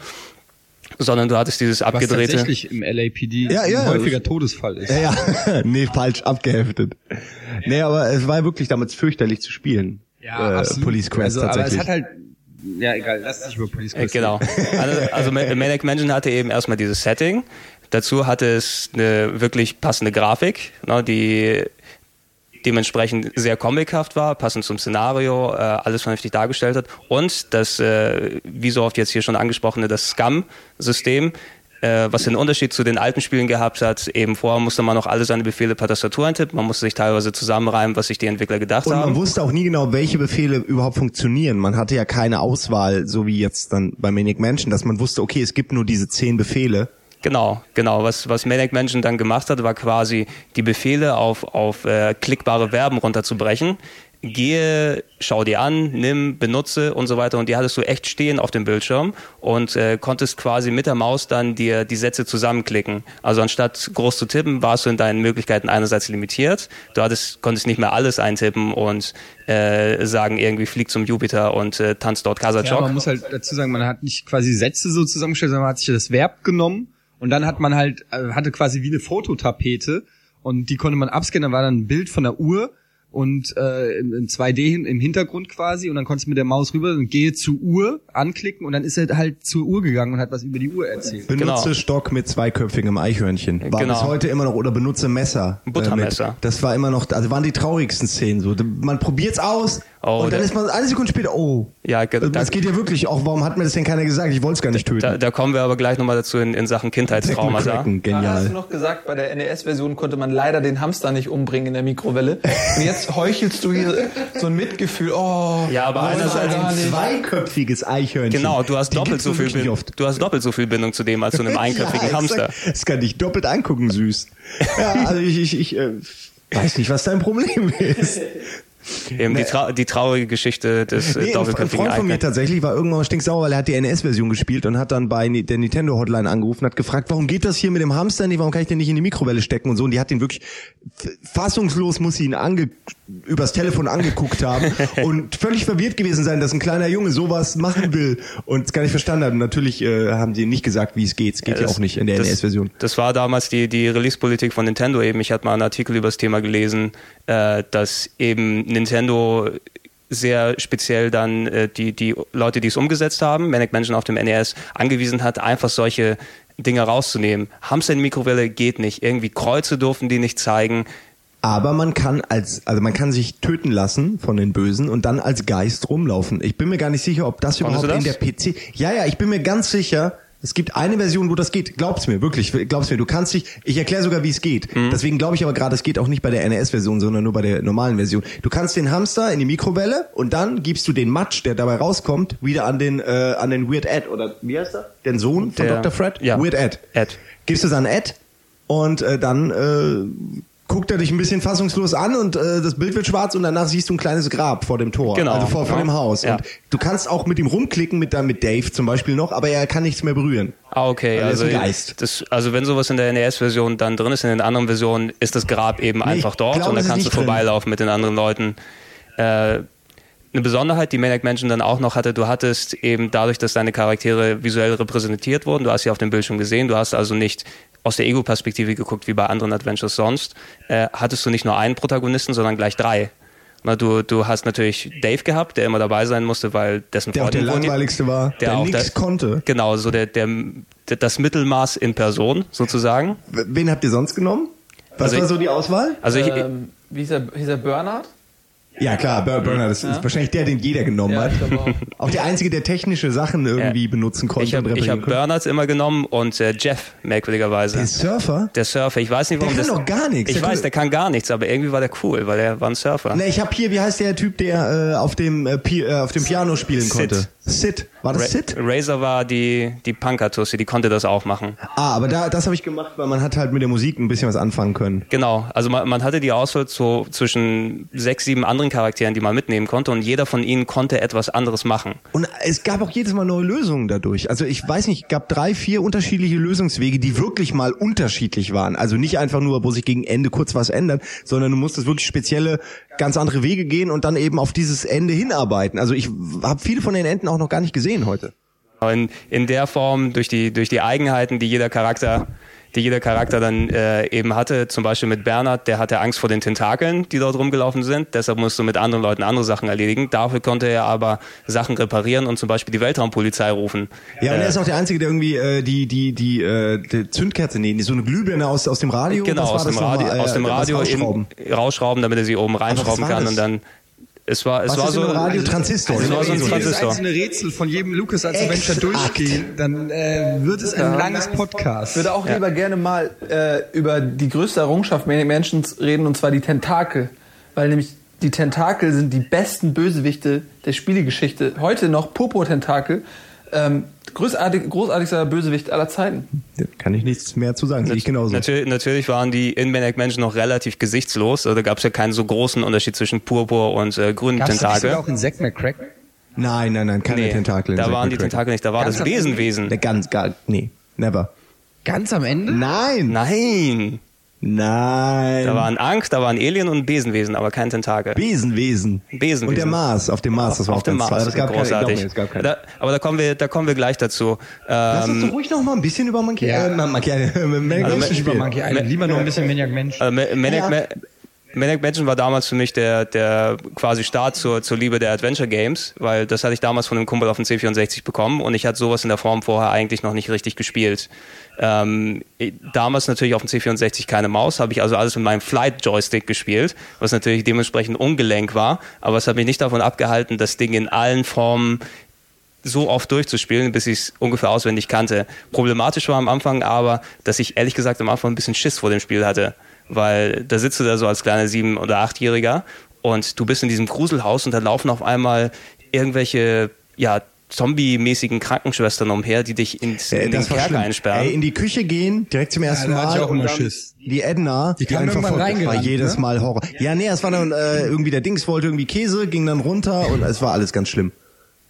sondern du hattest dieses abgedrehte. Was tatsächlich im LAPD ja, ja, ein häufiger Todesfall ist. Ja, ja. nee, falsch abgeheftet. Nee, aber es war wirklich damals fürchterlich zu spielen. Ja, äh, Police Quest also, tatsächlich. Aber es hat halt ja, egal, lass dich über Police Quest. Äh, genau. Also, also Manic Mansion hatte eben erstmal dieses Setting. Dazu hatte es eine wirklich passende Grafik, ne, die dementsprechend sehr comichaft war, passend zum Szenario, äh, alles vernünftig dargestellt hat und das, äh, wie so oft jetzt hier schon angesprochene, das Scum-System, äh, was den Unterschied zu den alten Spielen gehabt hat. Eben vorher musste man noch alle seine Befehle per Tastatur eintippen, man musste sich teilweise zusammenreimen, was sich die Entwickler gedacht und haben. Und man wusste auch nie genau, welche Befehle überhaupt funktionieren. Man hatte ja keine Auswahl, so wie jetzt dann bei Manic Mansion, dass man wusste, okay, es gibt nur diese zehn Befehle Genau, genau. Was, was Manic Mansion dann gemacht hat, war quasi die Befehle auf, auf äh, klickbare Verben runterzubrechen. Gehe, schau dir an, nimm, benutze und so weiter. Und die hattest du echt stehen auf dem Bildschirm und äh, konntest quasi mit der Maus dann dir die Sätze zusammenklicken. Also anstatt groß zu tippen, warst du in deinen Möglichkeiten einerseits limitiert. Du hattest, konntest nicht mehr alles eintippen und äh, sagen, irgendwie flieg zum Jupiter und äh, tanzt dort Kasachok. Ja, man muss halt dazu sagen, man hat nicht quasi Sätze so zusammengestellt, sondern man hat sich das Verb genommen und dann hat man halt, äh, hatte quasi wie eine Fototapete und die konnte man abscannen, dann war dann ein Bild von der Uhr und äh, in 2D im Hintergrund quasi und dann konntest du mit der Maus rüber und gehe zur Uhr anklicken und dann ist er halt zur Uhr gegangen und hat was über die Uhr erzählt. Benutze genau. Stock mit zweiköpfigem Eichhörnchen. War genau. bis heute immer noch oder benutze Messer. Buttermesser. Äh, das war immer noch, also waren die traurigsten Szenen so. Man probiert's aus, Oh, und dann ist man eine Sekunde später, oh. Ja, da, das geht ja wirklich auch. Warum hat mir das denn keiner gesagt? Ich wollte es gar nicht töten. Da, da, kommen wir aber gleich nochmal dazu in, in Sachen Kindheitstrauma. Genial. hast du noch gesagt, bei der NES-Version konnte man leider den Hamster nicht umbringen in der Mikrowelle. Und jetzt heuchelst du hier so ein Mitgefühl. Oh, ja, aber einerseits ein zweiköpfiges Eichhörnchen. Genau, du hast doppelt so viel Bindung. Du hast doppelt so viel Bindung zu dem als zu einem einköpfigen ja, Hamster. Das kann dich doppelt angucken, süß. Ja, also ich, ich, ich äh, weiß nicht, was dein Problem ist. Eben die, trau die traurige Geschichte des äh, nee, doppelköpfigen Ein Freund von mir tatsächlich war irgendwann stinksauer, weil er hat die NES-Version gespielt und hat dann bei der Nintendo-Hotline angerufen und hat gefragt, warum geht das hier mit dem Hamster nicht, warum kann ich den nicht in die Mikrowelle stecken und so. Und die hat ihn wirklich fassungslos, muss sie ihn ange übers Telefon angeguckt haben und völlig verwirrt gewesen sein, dass ein kleiner Junge sowas machen will und es gar nicht verstanden hat. Und natürlich äh, haben sie nicht gesagt, wie es geht. Es geht ja, das, ja auch nicht in der NES-Version. Das war damals die, die Release-Politik von Nintendo eben. Ich hatte mal einen Artikel über das Thema gelesen, äh, dass eben Nintendo sehr speziell dann äh, die, die Leute, die es umgesetzt haben, Manic Mansion auf dem NES, angewiesen hat, einfach solche Dinge rauszunehmen. Hamster in Mikrowelle geht nicht. Irgendwie Kreuze durften die nicht zeigen. Aber man kann als, also man kann sich töten lassen von den Bösen und dann als Geist rumlaufen. Ich bin mir gar nicht sicher, ob das Konntest überhaupt das? in der PC. Ja, ja, ich bin mir ganz sicher, es gibt eine Version, wo das geht. Glaub's mir, wirklich. Glaub's mir. Du kannst dich, ich erkläre sogar, wie es geht. Mhm. Deswegen glaube ich aber gerade, es geht auch nicht bei der NES-Version, sondern nur bei der normalen Version. Du kannst den Hamster in die Mikrowelle und dann gibst du den Matsch, der dabei rauskommt, wieder an den, äh, an den Weird Ed oder wie heißt er? Den Sohn von der, Dr. Fred? Ja. Weird Ed. Ed. Gibst du es an Ed und äh, dann äh, guckt er dich ein bisschen fassungslos an und äh, das Bild wird schwarz und danach siehst du ein kleines Grab vor dem Tor, Genau, also vor, vor ja. dem Haus. Ja. Und du kannst auch mit ihm rumklicken, mit, dann mit Dave zum Beispiel noch, aber er kann nichts mehr berühren. Ah, okay. Also Also. Das, also wenn sowas in der NES-Version dann drin ist, in den anderen Versionen ist das Grab eben einfach dort glaube, und ist kannst du drin. vorbeilaufen mit den anderen Leuten. Äh, eine Besonderheit, die Maniac Mansion dann auch noch hatte, du hattest eben dadurch, dass deine Charaktere visuell repräsentiert wurden, du hast sie auf dem Bildschirm gesehen, du hast also nicht aus der Ego-Perspektive geguckt, wie bei anderen Adventures sonst, äh, hattest du nicht nur einen Protagonisten, sondern gleich drei. Na, du, du hast natürlich Dave gehabt, der immer dabei sein musste, weil dessen Der auch der langweiligste war, der, auch nichts der- konnte. Genau, so der, der, der, das Mittelmaß in Person sozusagen. Wen habt ihr sonst genommen? Was Also war ich- so die Auswahl? Also ich, Ähm, wie hieß er, hieß er Bernhard? Ja klar, Bur- Burner, das ist wahrscheinlich der, den jeder genommen Ja, hat. auch. Auch der einzige, der technische Sachen irgendwie Ja. benutzen konnte ich habe hab. Bernards immer genommen und äh, Jeff, merkwürdigerweise. Der Surfer? der Surfer, ich weiß nicht, warum Der kann das. doch gar nichts. Ich Der weiß, der kann gar nichts, aber irgendwie war der cool, weil er war ein Surfer. Ne, ich habe hier, wie heißt der Typ, der äh, auf dem äh, Pi äh, auf dem Piano spielen Sid. konnte? Sid. War das Ra Sid? Razor war die, die Punker-Tussi, die konnte das auch machen. Ah, aber da, das habe ich gemacht, weil man hat halt mit der Musik ein bisschen was anfangen können. Genau, also man, man hatte die Auswahl so zwischen sechs, sieben anderen Charakteren, die man mitnehmen konnte und jeder von ihnen konnte etwas anderes machen. Und es gab auch jedes Mal neue Lösungen dadurch. Also ich weiß nicht, es gab drei, vier unterschiedliche Lösungswege, die wirklich mal unterschiedlich waren. Also nicht einfach nur, wo sich gegen Ende kurz was ändert, sondern du musstest wirklich spezielle, ganz andere Wege gehen und dann eben auf dieses Ende hinarbeiten. Also ich habe viele von den Enden auch noch gar nicht gesehen heute. In, in der Form, durch die, durch die Eigenheiten, die jeder Charakter, die jeder Charakter dann äh, eben hatte, zum Beispiel mit Bernhard, der hatte Angst vor den Tentakeln, die dort rumgelaufen sind, deshalb musste mit anderen Leuten andere Sachen erledigen. Dafür konnte er aber Sachen reparieren und zum Beispiel die Weltraumpolizei rufen. Ja, und Äh, er ist auch der Einzige, der irgendwie äh, die die die, äh, die Zündkerze, nee, die- so eine Glühbirne aus aus dem Radio. Genau, aus dem Radio, nochmal? aus dem Äh, Radio das Rausschrauben. damit er sie oben reinschrauben kann und dann es war es Was war ist so in einem Radio Transistor? Es war so ein Wenn wir jedes Transistor. einzelne Rätsel von jedem Lucas als Adventure durchgehen, dann äh, wird es ein langes Ich Podcast. würde auch lieber gerne mal äh, über die größte Errungenschaft Mansions reden, und zwar die Tentakel. Weil nämlich die Tentakel sind die besten Bösewichte der Spielegeschichte. Heute noch Purpur-Tentakel. Ähm, großartig, großartigster Bösewicht aller Zeiten. Da kann ich nichts mehr zu sagen, sehe ich genauso. Natürlich, natürlich waren die in Maniac Mansion noch relativ gesichtslos. Also da gab es ja keinen so großen Unterschied zwischen Purpur und äh, grünen Gab's Tentakel. sogar auch in Zack McCracken? Nein, nein, nein, keine Nee, Tentakel. da waren die. Tentakel nicht, da war Ganz das? Besenwesen. Ganz gar, nee, never. Ganz am Ende? Nein, Nein, nein. da war ein Angst, da war ein Alien und ein Besenwesen, aber kein Tentakel. Besenwesen. Besenwesen. Und der Mars, auf dem Mars, das war Auf dem ganz Mars, toll. Das gab keine, glaub großartig. mir, es gab keine. Da, aber da kommen wir, da kommen wir gleich dazu. Lass uns Ähm, doch ruhig noch mal ein bisschen über Monkey, Ja. äh, Monkey, Maniac Also. Monkey Island. Lieber noch ein bisschen Maniac Mensch. äh, Ma- Maniac, Ja. Ma Maniac Mansion war damals für mich der, der quasi Start zur, zur Liebe der Adventure Games, weil das hatte ich damals von einem Kumpel auf dem C64 bekommen und ich hatte sowas in der Form vorher eigentlich noch nicht richtig gespielt. Ähm, damals natürlich auf dem C64 keine Maus, habe ich also alles mit meinem Flight-Joystick gespielt, was natürlich dementsprechend ungelenk war, aber es hat mich nicht davon abgehalten, das Ding in allen Formen so oft durchzuspielen, bis ich es ungefähr auswendig kannte. Problematisch war am Anfang aber, dass ich ehrlich gesagt am Anfang ein bisschen Schiss vor dem Spiel hatte, weil da sitzt du da so als kleiner Sieben- oder Achtjähriger und du bist in diesem Gruselhaus und da laufen auf einmal irgendwelche, ja, Zombie-mäßigen Krankenschwestern umher, die dich ins, Äh, in den das war Kerker schlimm. einsperren. Ey, in die Küche gehen, direkt zum ersten hatte Mal. ich auch immer Schiss. Die Edna, die, kam einfach irgendwann vor- war jedes ne? Mal Horror. Ja, nee, es war dann äh, irgendwie der Dings wollte irgendwie Käse, ging dann runter und es war alles ganz schlimm.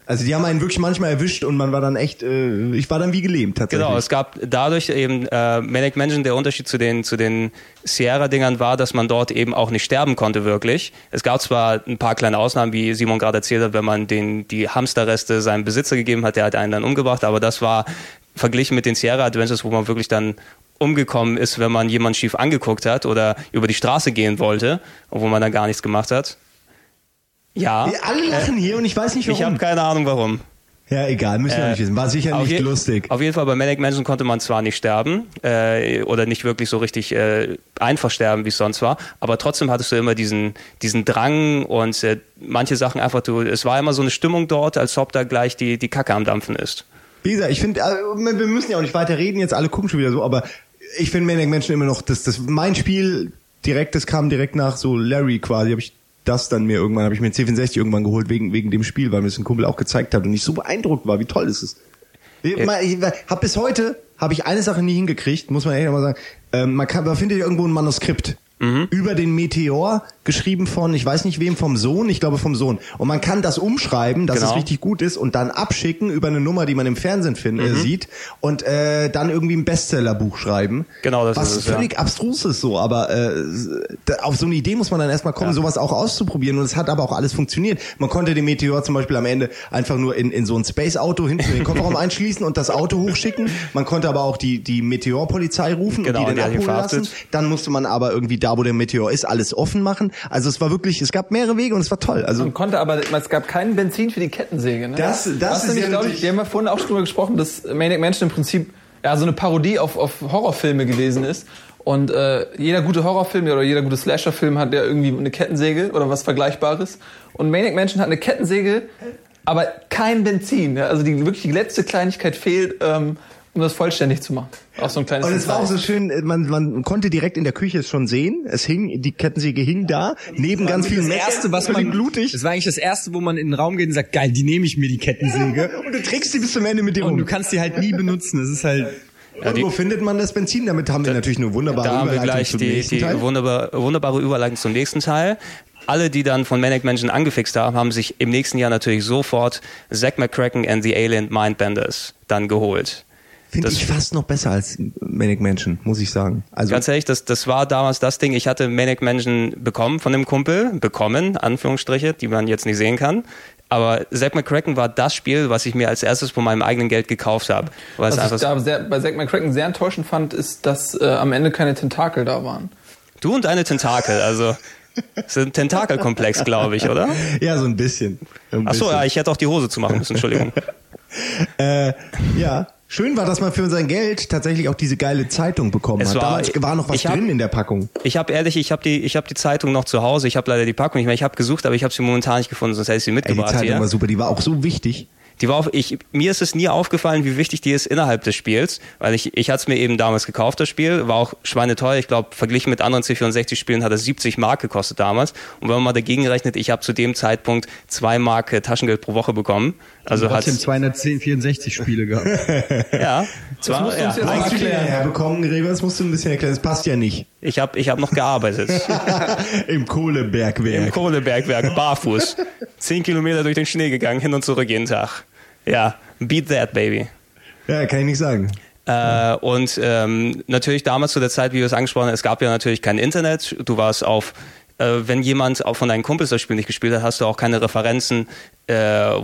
Also die haben einen wirklich manchmal erwischt und man war dann echt, äh, ich war dann wie gelähmt tatsächlich. Genau, es gab dadurch eben äh, Manic Mansion, der Unterschied zu den, zu den Sierra-Dingern war, dass man dort eben auch nicht sterben konnte wirklich. Es gab zwar ein paar kleine Ausnahmen, wie Simon gerade erzählt hat, wenn man den, die Hamsterreste seinem Besitzer gegeben hat, der hat einen dann umgebracht, aber das war verglichen mit den Sierra Adventures, wo man wirklich dann umgekommen ist, wenn man jemanden schief angeguckt hat oder über die Straße gehen wollte, obwohl man dann gar nichts gemacht hat. Ja, Alle lachen hier und ich weiß nicht ich habe warum. keine Ahnung warum. ja, egal, müssen wir Äh, nicht wissen. War sicher nicht je- lustig. Auf jeden Fall bei Manic Mansion konnte man zwar nicht sterben äh, oder nicht wirklich so richtig äh, einfach sterben, wie es sonst war, aber trotzdem hattest du immer diesen, diesen Drang und äh, manche Sachen einfach, du, es war immer so eine Stimmung dort, als ob da gleich die, die Kacke am Dampfen ist. Wie gesagt, ich finde, wir müssen ja auch nicht weiter reden, jetzt alle gucken schon wieder so, aber ich finde Maniac Mansion immer noch, das, das mein Spiel direkt, das kam direkt nach so Larry quasi, habe ich das dann mir irgendwann, habe ich mir einen C64 irgendwann geholt wegen, wegen dem Spiel, weil mir das ein Kumpel auch gezeigt hat und ich so beeindruckt war, wie toll das ist. Ich, ich hab bis heute, habe ich eine Sache nie hingekriegt, muss man ehrlich mal sagen, ähm, man, kann, man findet ja irgendwo ein Manuskript über den Meteor, geschrieben von, ich weiß nicht wem, vom Sohn, ich glaube vom Sohn. Und man kann das umschreiben, dass Genau. es richtig gut ist und dann abschicken über eine Nummer, die man im Fernsehen fin- Mhm. äh, sieht und äh, dann irgendwie ein Bestsellerbuch schreiben. Genau, das Was ist es, ja. völlig abstrus ist so, aber äh, auf so eine Idee muss man dann erstmal kommen, sowas auch auszuprobieren und es hat aber auch alles funktioniert. Man konnte den Meteor zum Beispiel am Ende einfach nur in, in so ein Space-Auto hinten in den Kofferraum einschließen und das Auto hochschicken. Man konnte aber auch die, die Meteorpolizei rufen Genau, und die dann abholen lassen. Dann musste man aber irgendwie da, wo der Meteor ist, alles offen machen. Also es war wirklich, es gab mehrere Wege und es war toll. Also Man konnte aber, es gab kein Benzin für die Kettensäge. Ne? Das- das ist nämlich, ja glaub ich, Wir haben ja vorhin auch schon drüber gesprochen, dass Maniac Mansion im Prinzip ja so eine Parodie auf, auf Horrorfilme gewesen ist. Und äh, jeder gute Horrorfilm oder jeder gute Slasherfilm hat ja irgendwie eine Kettensäge oder was Vergleichbares. Und Maniac Mansion hat eine Kettensäge, aber kein Benzin. Also die wirklich die letzte Kleinigkeit fehlt, ähm, um das vollständig zu machen. Auch so ein kleines Und es war auch so schön, äh, man, man konnte direkt in der Küche es schon sehen. Es hing, die Kettensäge hing da, neben ganz vielen das erste, was man blutig. Das war eigentlich das erste, wo man in den Raum geht und sagt, geil, die nehme ich mir die Kettensäge. Und du trägst die bis zum Ende mit dir Und du rum. kannst die halt nie benutzen. Das ist halt Ja, Und die- wo findet man das Benzin? Damit haben wir natürlich eine wunderbare Da haben wir Überleitung gleich zum die, nächsten die Teil. wunderbar, wunderbare Überleitung zum nächsten Teil. Alle, die dann von Manic Mansion angefixt haben, haben sich im nächsten Jahr natürlich sofort Zack McCracken and the Alien Mindbenders dann geholt. Finde das- ich fast noch besser als Manic Mansion, muss ich sagen. Also Ganz ehrlich, das, das war damals das Ding. Ich hatte Manic Mansion bekommen von dem Kumpel, bekommen, Anführungsstriche, die man jetzt nicht sehen kann. Aber Zack McCracken war das Spiel, was ich mir als erstes von meinem eigenen Geld gekauft habe. Was ich da sehr, bei Zack McCracken sehr enttäuschend fand, ist, dass äh, am Ende keine Tentakel da waren. du und deine Tentakel, also es ist ein Tentakelkomplex, glaube ich, oder? ja, so ein bisschen. Ein Ach so, bisschen. ja, ich hätte auch die Hose zu machen müssen, Entschuldigung. Äh, ja. Schön war, dass man für sein Geld tatsächlich auch diese geile Zeitung bekommen Es hat. war- Damals war noch was hab- drin in der Packung. Ich habe ehrlich, ich habe die, ich habe die Zeitung noch zu Hause. Ich habe leider die Packung nicht mehr. Ich habe gesucht, aber ich habe sie momentan nicht gefunden, sonst hätte ich sie Ey, die mitgebracht Zeitung hier. war super, die war auch so wichtig. Die war auf, ich, mir ist es nie aufgefallen, wie wichtig die ist innerhalb des Spiels, weil ich, ich hatte es mir eben damals gekauft, das Spiel, war auch schweineteuer. Ich glaube, verglichen mit anderen C64-Spielen hat es 70 Mark gekostet damals. Und wenn man mal dagegen rechnet, ich habe zu dem Zeitpunkt zwei Mark äh, Taschengeld pro Woche bekommen. Also hat trotzdem 210, 64 Spiele gehabt. ja, zwar, musst du uns ja, jetzt erklären. herbekommen, Gregor? Das musst du ein bisschen erklären. Das passt ja nicht. ich habe ich hab noch gearbeitet. Im Kohlebergwerk. Im Kohlebergwerk, barfuß. Zehn Kilometer durch den Schnee gegangen, hin und zurück jeden Tag. Ja, beat that, baby. ja, kann ich nicht sagen. Äh, und ähm, natürlich damals zu der Zeit, wie wir es angesprochen haben, es gab ja natürlich kein Internet. Du warst auf, äh, wenn jemand auch von deinen Kumpels das Spiel nicht gespielt hat, hast du auch keine Referenzen, äh,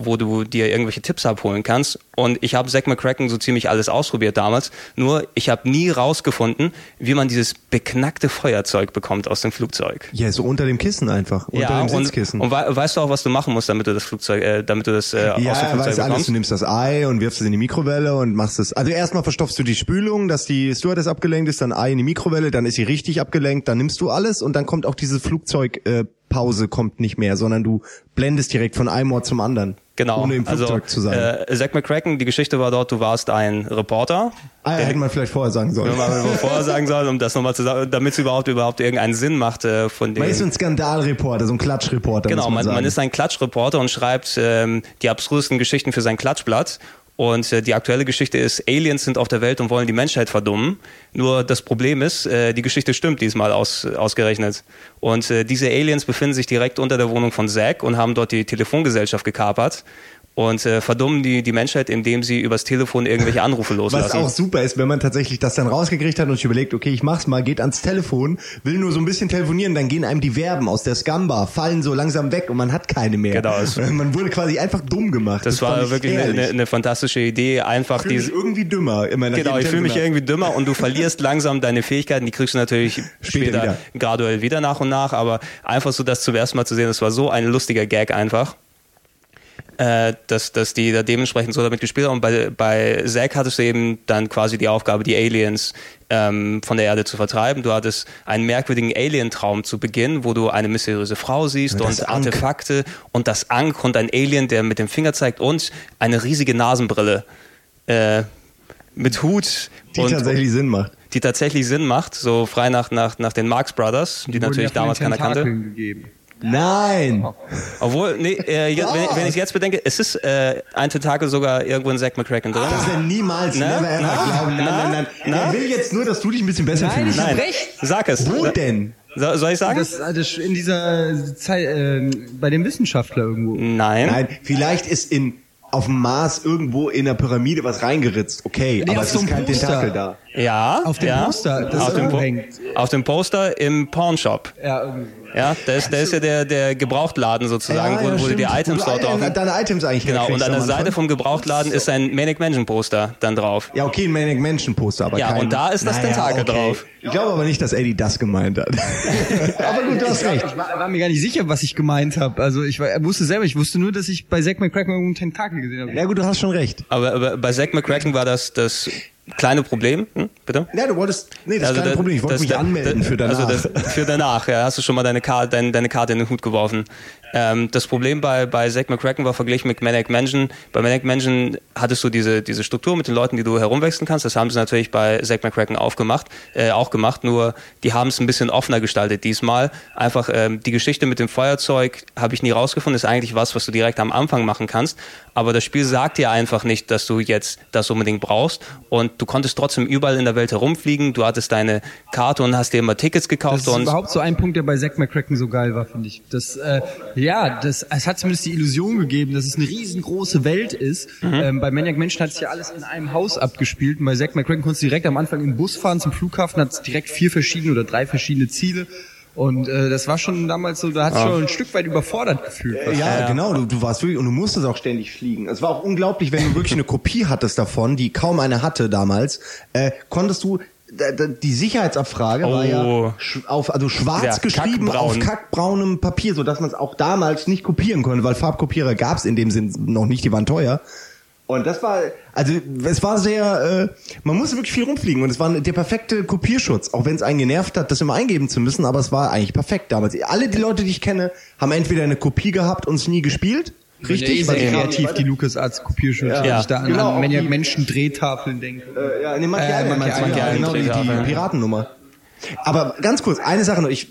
wo du dir irgendwelche Tipps abholen kannst. Und ich habe Zack McCracken so ziemlich alles ausprobiert damals. Nur ich habe nie rausgefunden, wie man dieses beknackte Feuerzeug bekommt aus dem Flugzeug. Ja, so unter dem Kissen einfach. Unter dem und, Sitzkissen. und wei- weißt du auch, was du machen musst, damit du das Flugzeug, äh, damit du das äh, aus dem ja, Flugzeug weißt alles. bekommst? Du nimmst das Ei und wirfst es in die Mikrowelle und machst es. Also erstmal verstopfst du die Spülung, dass die Stewardess abgelenkt ist, dann Ei in die Mikrowelle, dann ist sie richtig abgelenkt, dann nimmst du alles und dann kommt auch diese Flugzeugpause äh, Pause kommt nicht mehr, sondern du blendest direkt von einem Ort zum anderen. Genau. Ohne im Flugzeug also, zu sein. Äh, Zack McCracken, die Geschichte war dort, du warst ein Reporter. ah, ja, hätte man vielleicht vorher sagen sollen. Wenn man vorher sagen soll, um das nochmal zu sagen, damit es überhaupt überhaupt irgendeinen Sinn macht äh, von dem. Man ist ein Skandalreporter, so ein Klatschreporter. Genau, man, man, man ist ein Klatschreporter und schreibt ähm, die abstrusesten Geschichten für sein Klatschblatt. Und äh, die aktuelle Geschichte ist, Aliens sind auf der Welt und wollen die Menschheit verdummen. Nur das Problem ist, äh, die Geschichte stimmt diesmal aus, ausgerechnet. Und äh, diese Aliens befinden sich direkt unter der Wohnung von Zack und haben dort die Telefongesellschaft gekapert und äh, verdummen die, die Menschheit, indem sie übers Telefon irgendwelche Anrufe Was loslassen. auch super ist, wenn man tatsächlich das dann rausgekriegt hat und sich überlegt, okay, ich mach's mal, geht ans Telefon, will nur so ein bisschen telefonieren, dann gehen einem die Verben aus der Scamba, fallen so langsam weg und man hat keine mehr. Genau, Man wurde quasi einfach dumm gemacht. das, fand war ich wirklich eine, eine, eine fantastische Idee, einfach Ich fühle mich diese irgendwie dümmer. Immer nach Genau, ich fühle mich irgendwie dümmer und du verlierst langsam deine Fähigkeiten, die kriegst du natürlich später, wieder. graduell wieder nach und nach, aber einfach so das zum ersten Mal zu sehen, das war so ein lustiger Gag einfach. Äh, dass, dass die da dementsprechend so damit gespielt haben. Und bei, bei Zack hattest du eben dann quasi die Aufgabe, die Aliens ähm, von der Erde zu vertreiben. Du hattest einen merkwürdigen Alien-Traum zu Beginn, wo du eine mysteriöse Frau siehst Das und Ankh. Artefakte und das Ankh und ein Alien, der mit dem Finger zeigt und eine riesige Nasenbrille äh, mit Hut die und, tatsächlich Sinn macht. die tatsächlich Sinn macht, so frei nach, nach, nach den Marx Brothers, die, Wurden natürlich damals keiner kannte. Gegeben. Nein! Obwohl, nee, äh, jetzt, wenn, ich- wenn ich jetzt bedenke, es ist äh, ein Tentakel sogar irgendwo in Zack McCracken drin. Das wäre niemals, Na? never ever Na? glauben. Nein, nein, nein. Na? Er will jetzt nur, dass du dich ein bisschen besser Nein, fühlst. Nein, recht. sag es. Wo denn? So, soll ich sagen? Das, das in dieser Zeit, äh, bei dem Wissenschaftler irgendwo. Nein. Nein, vielleicht ist in auf dem Mars irgendwo in der Pyramide was reingeritzt. Okay, Nee, aber es so ist kein Poster. Tentakel da. Ja. Auf dem ja. Poster, das auf dem, Po- hängt. auf dem Poster im Pawnshop. Ja, irgendwie. Ja, da ist, da ist ja der, der Gebrauchtladen sozusagen, wo, wo du die. Items dort deine- drauf Deine Items eigentlich Genau, und an der. Seite vom Gebrauchtladen ist ein Manic Mansion Poster dann drauf. Ja, okay, ein Manic Mansion Poster, aber Ja, kein... und da ist das Tentakel drauf. Ich glaube aber nicht, dass Eddie das gemeint hat. aber gut, du hast recht. Ich war, war mir gar nicht sicher, was ich gemeint habe. Also ich war, wusste selber, ich wusste nur, dass ich bei Zack McCracken irgendeinen Tentakel gesehen habe. Ja gut, du hast schon recht. Aber, aber bei Zack McCracken war das das kleine Problem, hm, bitte? Ja, du wolltest... Nee, das ist kein da- Problem. Ich wollte mich da- anmelden da- für danach. Also das, für danach, ja, hast du schon mal deine Karte, deine, deine Karte in den Hut geworfen. Ähm, das Problem bei, bei Zack McCracken war verglichen mit Manic Mansion. Bei Manic Mansion hattest du diese, diese Struktur mit den Leuten, die du herumwechseln kannst. Das haben sie natürlich bei Zack McCracken aufgemacht, äh, auch gemacht, nur die haben es ein bisschen offener gestaltet diesmal. Einfach ähm, die Geschichte mit dem Feuerzeug habe ich nie rausgefunden, ist eigentlich was, was du direkt am Anfang machen kannst. Aber das Spiel sagt dir einfach nicht, dass du jetzt das unbedingt brauchst. Und du konntest trotzdem überall in der Welt herumfliegen. Du hattest deine Karte und hast dir immer Tickets Das gekauft. ist und überhaupt so ein Punkt, der bei Zack McCracken so geil war, finde ich. Das, äh, ja, das, es hat zumindest die Illusion gegeben, dass es eine riesengroße Welt ist. Ähm, bei Maniac Mansion hat sich ja alles in einem Haus abgespielt. Und bei Zack McCracken konntest du direkt am Anfang im Bus fahren zum Flughafen, hat direkt vier verschiedene oder drei verschiedene Ziele. Und äh, das war schon damals so, da hat schon ein Stück weit überfordert gefühlt. Ja, genau, du, du warst wirklich, und du musstest auch ständig fliegen. Es war auch unglaublich, wenn du wirklich eine Kopie hattest davon, die kaum eine hatte damals, äh, konntest du, die Sicherheitsabfrage war ja Oh. auf, also schwarz Ja, geschrieben kackbraun. auf kackbraunem Papier, so dass man es auch damals nicht kopieren konnte, weil Farbkopierer gab es in dem Sinn noch nicht, die waren teuer. Und das war, also es war sehr, äh, man musste wirklich viel rumfliegen und es war der perfekte Kopierschutz, auch wenn es einen genervt hat, das immer eingeben zu müssen, aber es war eigentlich perfekt damals. Alle die Leute, die ich kenne, haben entweder eine Kopie gehabt und es nie gespielt. Richtig, die kreativ, die LucasArts Kopierschutz, Ja. wenn Ja. ich da an, Genau, an die- Menschen Drehtafeln denke. Äh, ja, nee, Monkey Äh, ja, genau, die, die Piratennummer. Aber ganz kurz, eine Sache noch. Ich,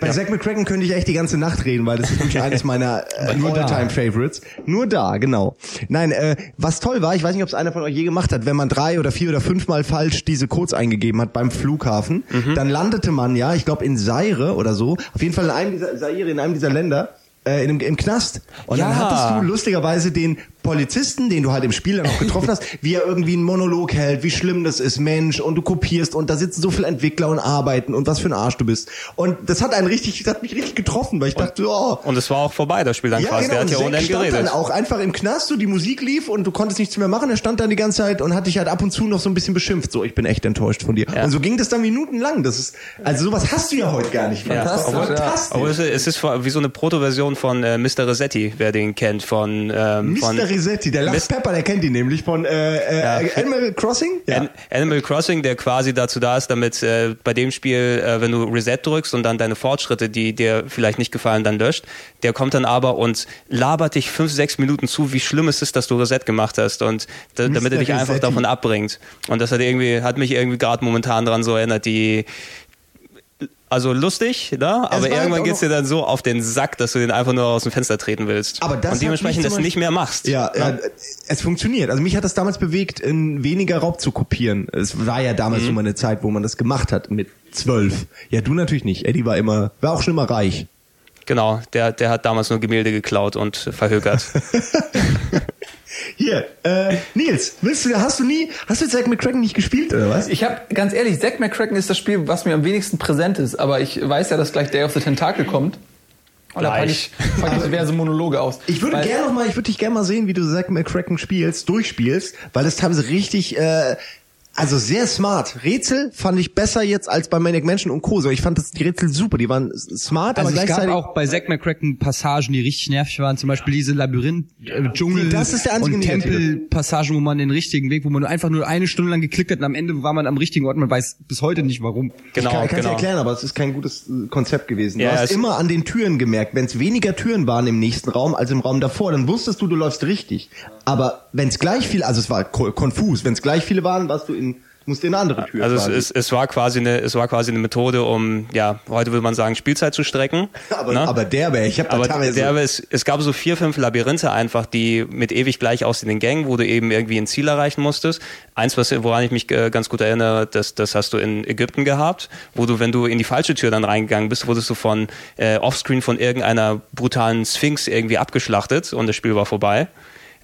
bei Zack McCracken könnte ich echt die ganze Nacht reden, weil das ist wirklich eines meiner äh, Nur da. All-Time-Favorites. Nur da, genau. Nein, äh, was toll war, ich weiß nicht, ob es einer von euch je gemacht hat, wenn man drei oder vier oder fünfmal falsch diese Codes eingegeben hat beim Flughafen, dann landete man ja, ich glaube in Zaire oder so, auf jeden Fall in einem dieser Zaire, in einem dieser Länder, äh, in einem, im Knast. Und dann Ja. hattest du lustigerweise den Polizisten, den du halt im Spiel dann auch getroffen hast, wie er irgendwie einen Monolog hält, wie schlimm das ist, Mensch, und du kopierst und da sitzen so viele Entwickler und arbeiten und was für ein Arsch du bist. Und das hat einen richtig, das hat mich richtig getroffen, weil ich dachte, oh, Und es war auch vorbei, das Spiel dann ja, quasi. genau. Der hat und ja Zack ohne Ende stand dann geredet. auch einfach im Knast, so die Musik lief und du konntest nichts mehr machen. Er stand dann die ganze Zeit und hat dich halt ab und zu noch so ein bisschen beschimpft. So, ich bin echt enttäuscht von dir. Ja. Und so ging das dann minutenlang. Das ist, also sowas hast du ja heute gar nicht mehr. Das war Fantastisch, ja. fantastisch. Aber es ist, es ist wie so eine Proto-Version von äh, Mr. Resetti, wer den kennt, von, ähm, von Resetti, der Last Pepper, der kennt ihn nämlich von äh, äh, Ja. Animal Crossing. An Animal Crossing, der quasi dazu da ist, damit äh, bei dem Spiel, äh, wenn du Reset drückst und dann deine Fortschritte, die dir vielleicht nicht gefallen, dann löscht, der kommt dann aber und labert dich fünf, sechs Minuten zu, wie schlimm es ist, dass du Reset gemacht hast und da, damit er dich einfach davon abbringt. Und das hat irgendwie, hat mich irgendwie gerade momentan dran so erinnert, die also lustig, ne? aber halt irgendwann auch geht's dir dann so auf den Sack, dass du den einfach nur aus dem Fenster treten willst. Aber das und dementsprechend das nicht mehr machst. Ja, ja, es funktioniert. Also mich hat das damals bewegt, weniger Raub zu kopieren. Es war ja damals Mhm. so mal eine Zeit, wo man das gemacht hat mit zwölf. Ja, du natürlich nicht. Eddie war immer, war auch schon immer reich. Genau, der, der hat damals nur Gemälde geklaut und verhökert. Hier, äh, Nils, willst du, hast du nie, hast du Zack McCracken nicht gespielt oder was? Ich habe ganz ehrlich, Zack McCracken ist das Spiel, was mir am wenigsten präsent ist, aber ich weiß ja, dass gleich Day of the Tentacle kommt. Da packe ich, pack ich diverse Monologe aus. Ich würde gerne noch mal, ich würde dich gerne mal sehen, wie du Zack McCracken spielst, durchspielst, weil es teilweise richtig, äh, also sehr smart. Rätsel fand ich besser jetzt als bei Manic Mansion und Co. So, ich fand das, die Rätsel super, die waren smart, Also aber es gab gleichzeitig auch bei Zack McCracken Passagen, die richtig nervig waren, zum Beispiel diese Labyrinth, äh, Dschungel Das ist der einzige und. Tempelpassagen, wo man den richtigen Weg, wo man nur einfach nur eine Stunde lang geklickt hat und am Ende war man am richtigen Ort, man weiß bis heute nicht warum. Genau, ich kann, kann's genau. erklären, aber es ist kein gutes äh, Konzept gewesen. Du Ja, hast immer an den Türen gemerkt, wenn es weniger Türen waren im nächsten Raum als im Raum davor, dann wusstest du, du läufst richtig. Aber wenn es gleich viel, also es war ko- konfus, wenn es gleich viele waren, warst du in Musst in eine andere Tür. Also es, es, es war quasi eine, es war quasi eine Methode, um, ja, heute würde man sagen, Spielzeit zu strecken. aber, ne? aber derbe, ich habe da Aber teilweise. der, es, es gab so vier, fünf Labyrinthe einfach, die mit ewig gleich aussehenden Gängen, wo du eben irgendwie ein Ziel erreichen musstest. Eins, was, woran ich mich äh, ganz gut erinnere, das, das hast du in Ägypten gehabt, wo du, wenn du in die falsche Tür dann reingegangen bist, wurdest du von äh, Offscreen von irgendeiner brutalen Sphinx irgendwie abgeschlachtet und das Spiel war vorbei.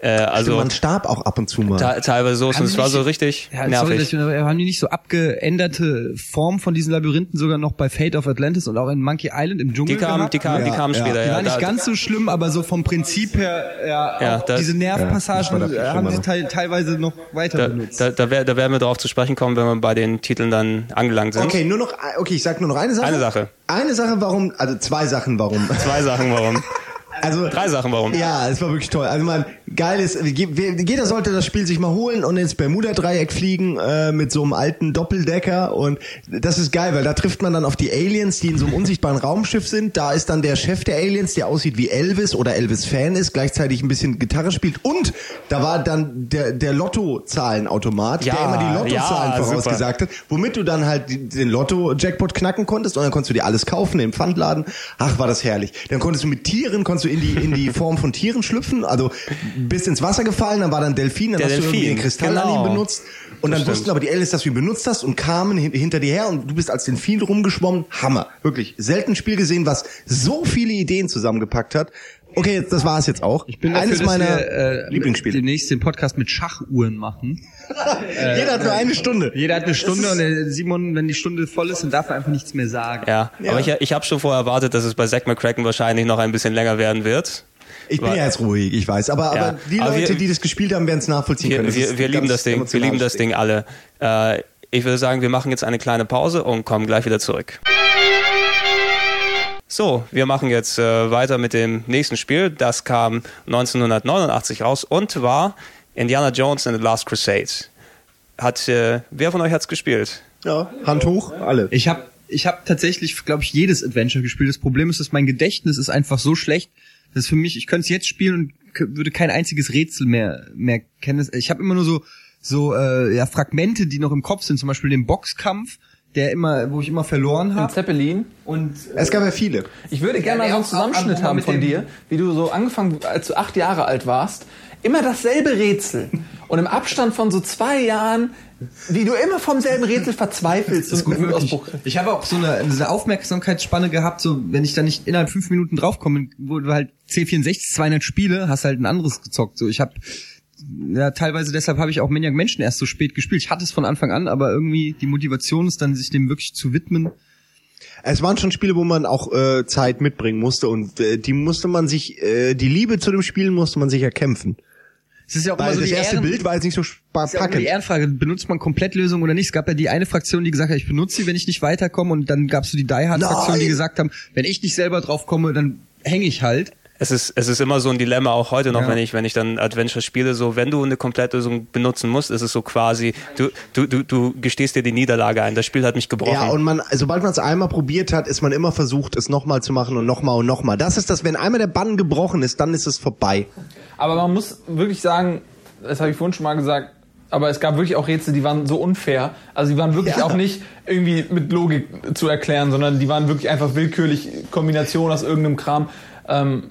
Äh, also man starb auch ab und zu mal. te- teilweise so, und Haben es die war so richtig Ja, sorry, nervig. ich, haben die nicht so abgeänderte Formen von diesen Labyrinthen sogar noch bei Fate of Atlantis und auch in Monkey Island im Dschungel Die kamen, gehabt? die kamen, die Ja, kamen ja. später, Die ja. waren nicht Da- ganz so schlimm, aber so vom Prinzip her, ja, Ja, das- diese Nervpassagen Ja, äh, haben sie teil, teilweise noch weiter da, benutzt. da, da, wär, da werden wir drauf zu sprechen kommen, wenn wir bei den Titeln dann angelangt sind. Okay, nur noch, okay, ich sag nur noch eine Sache. Eine Sache. Eine Sache, warum, also zwei Sachen, warum. Zwei Sachen, warum. Also, Drei Sachen, warum. Ja, es war wirklich toll. Also man, geil ist, jeder sollte das Spiel sich mal holen und ins Bermuda-Dreieck fliegen äh, mit so einem alten Doppeldecker und das ist geil, weil da trifft man dann auf die Aliens, die in so einem unsichtbaren Raumschiff sind. Da ist dann der Chef der Aliens, der aussieht wie Elvis oder Elvis-Fan ist, gleichzeitig ein bisschen Gitarre spielt und da war dann der, der Lotto-Zahlenautomat, der Ja, immer die Lottozahlen ja, vorausgesagt hat, womit du dann halt den Lotto-Jackpot knacken konntest und dann konntest du dir alles kaufen im Pfandladen. Ach, war das herrlich. Dann konntest du mit Tieren, konntest du in die, in die Form von Tieren schlüpfen, also bist ins Wasser gefallen, dann war dann Delfin, dann Der hast du irgendwie Delfin, den Kristall genau. an ihm benutzt und dann stimmt. wussten aber die Aliens, dass du ihn benutzt hast und kamen hin, hinter dir her und du bist als Delfin rumgeschwommen. Hammer. Wirklich. Selten ein Spiel gesehen, was so viele Ideen zusammengepackt hat. Okay, jetzt, das war's jetzt auch. ich bin dafür, Eines dass meiner wir äh, Lieblingsspiele. demnächst den Podcast mit Schachuhren machen. Jeder hat nur eine Stunde. Jeder hat eine Stunde und Simon, wenn die Stunde voll ist, dann darf er einfach nichts mehr sagen. Ja, Ja. aber ich, ich habe schon vorher erwartet, dass es bei Zack McCracken wahrscheinlich noch ein bisschen länger werden wird. Ich bin ja jetzt ruhig, ich weiß. Aber, Ja. aber die Aber Leute, wir- die das gespielt haben, werden es nachvollziehen Wir, können. Das wir, wir lieben das Ding, wir lieben das Ding alle. Äh, ich würde sagen, wir machen jetzt eine kleine Pause und kommen gleich wieder zurück. So, wir machen jetzt äh, weiter mit dem nächsten Spiel. Das kam 1989 raus und war Indiana Jones and the Last Crusade. Hat äh, wer von euch hat's gespielt? Ja, Hand hoch, alle. Ich habe ich hab tatsächlich, glaube ich, jedes Adventure gespielt. Das Problem ist, dass mein Gedächtnis ist einfach so schlecht, dass für mich, ich könnte es jetzt spielen und würde kein einziges Rätsel mehr mehr kennen. Ich habe immer nur so so äh, ja, Fragmente, die noch im Kopf sind, zum Beispiel den Boxkampf, der immer, wo ich immer verloren habe. Zeppelin. Und Es gab ja viele. Ich würde gerne Ja, mal so einen Zusammenschnitt haben von dir, wie du so angefangen, als du acht Jahre alt warst, immer dasselbe Rätsel. Und im Abstand von so zwei Jahren, wie du immer vom selben Rätsel verzweifelst das ist gut möglich. Ausbruch. Ich habe auch so eine, eine Aufmerksamkeitsspanne gehabt, so wenn ich da nicht innerhalb fünf Minuten draufkomme, wo du halt C64 200 Spiele, hast halt ein anderes gezockt. So, ich habe ja teilweise deshalb habe ich auch Maniac Menschen erst so spät gespielt. Ich hatte es von Anfang an, aber irgendwie die Motivation ist dann, sich dem wirklich zu widmen. Es waren schon Spiele, wo man auch äh, Zeit mitbringen musste und äh, die musste man sich, äh, die Liebe zu dem Spiel musste man sich erkämpfen. Es ist ja auch Weil so das die erste Ehren- Bild war jetzt nicht so ist ja die packend. Ehrenfrage, benutzt man Komplettlösung oder nicht? Es gab ja die eine Fraktion, die gesagt hat, ich benutze sie, wenn ich nicht weiterkomme und dann gab es so die Die Hard Fraktion, die gesagt haben, wenn ich nicht selber drauf komme, dann hänge ich halt. Es ist, es ist immer so ein Dilemma, auch heute noch, Ja. wenn ich, wenn ich dann Adventure spiele, so, wenn du eine Komplettlösung benutzen musst, ist es so quasi, du, du, du, du gestehst dir die Niederlage ein. Das Spiel hat mich gebrochen. Ja, und man, sobald man es einmal probiert hat, ist man immer versucht, es nochmal zu machen und nochmal und nochmal. Das ist das, wenn einmal der Bann gebrochen ist, dann ist es vorbei. Aber man muss wirklich sagen, das habe ich vorhin schon mal gesagt, aber es gab wirklich auch Rätsel, die waren so unfair. Also die waren wirklich Ja. auch nicht irgendwie mit Logik zu erklären, sondern die waren wirklich einfach willkürlich Kombination aus irgendeinem Kram. Ähm,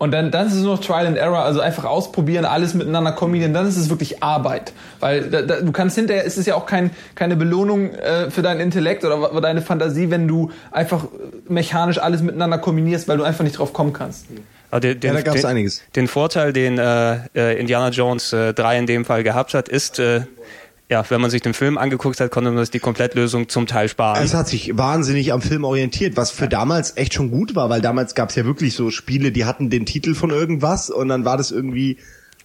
und dann, dann ist es nur noch Trial and Error, also einfach ausprobieren, alles miteinander kombinieren, dann ist es wirklich Arbeit. Weil da, da, du kannst hinterher, es ist ja auch kein, keine Belohnung äh, für dein Intellekt oder wa- deine Fantasie, wenn du einfach mechanisch alles miteinander kombinierst, weil du einfach nicht drauf kommen kannst. Aber den, den, Ja, da gab's den, einiges. Den Vorteil, den äh, äh, Indiana Jones äh, 3 in dem Fall gehabt hat, ist, äh, ja, wenn man sich den Film angeguckt hat, konnte man sich die Komplettlösung zum Teil sparen. Es hat sich wahnsinnig am Film orientiert, was für damals echt schon gut war, weil damals gab es ja wirklich so Spiele, die hatten den Titel von irgendwas und dann war das irgendwie,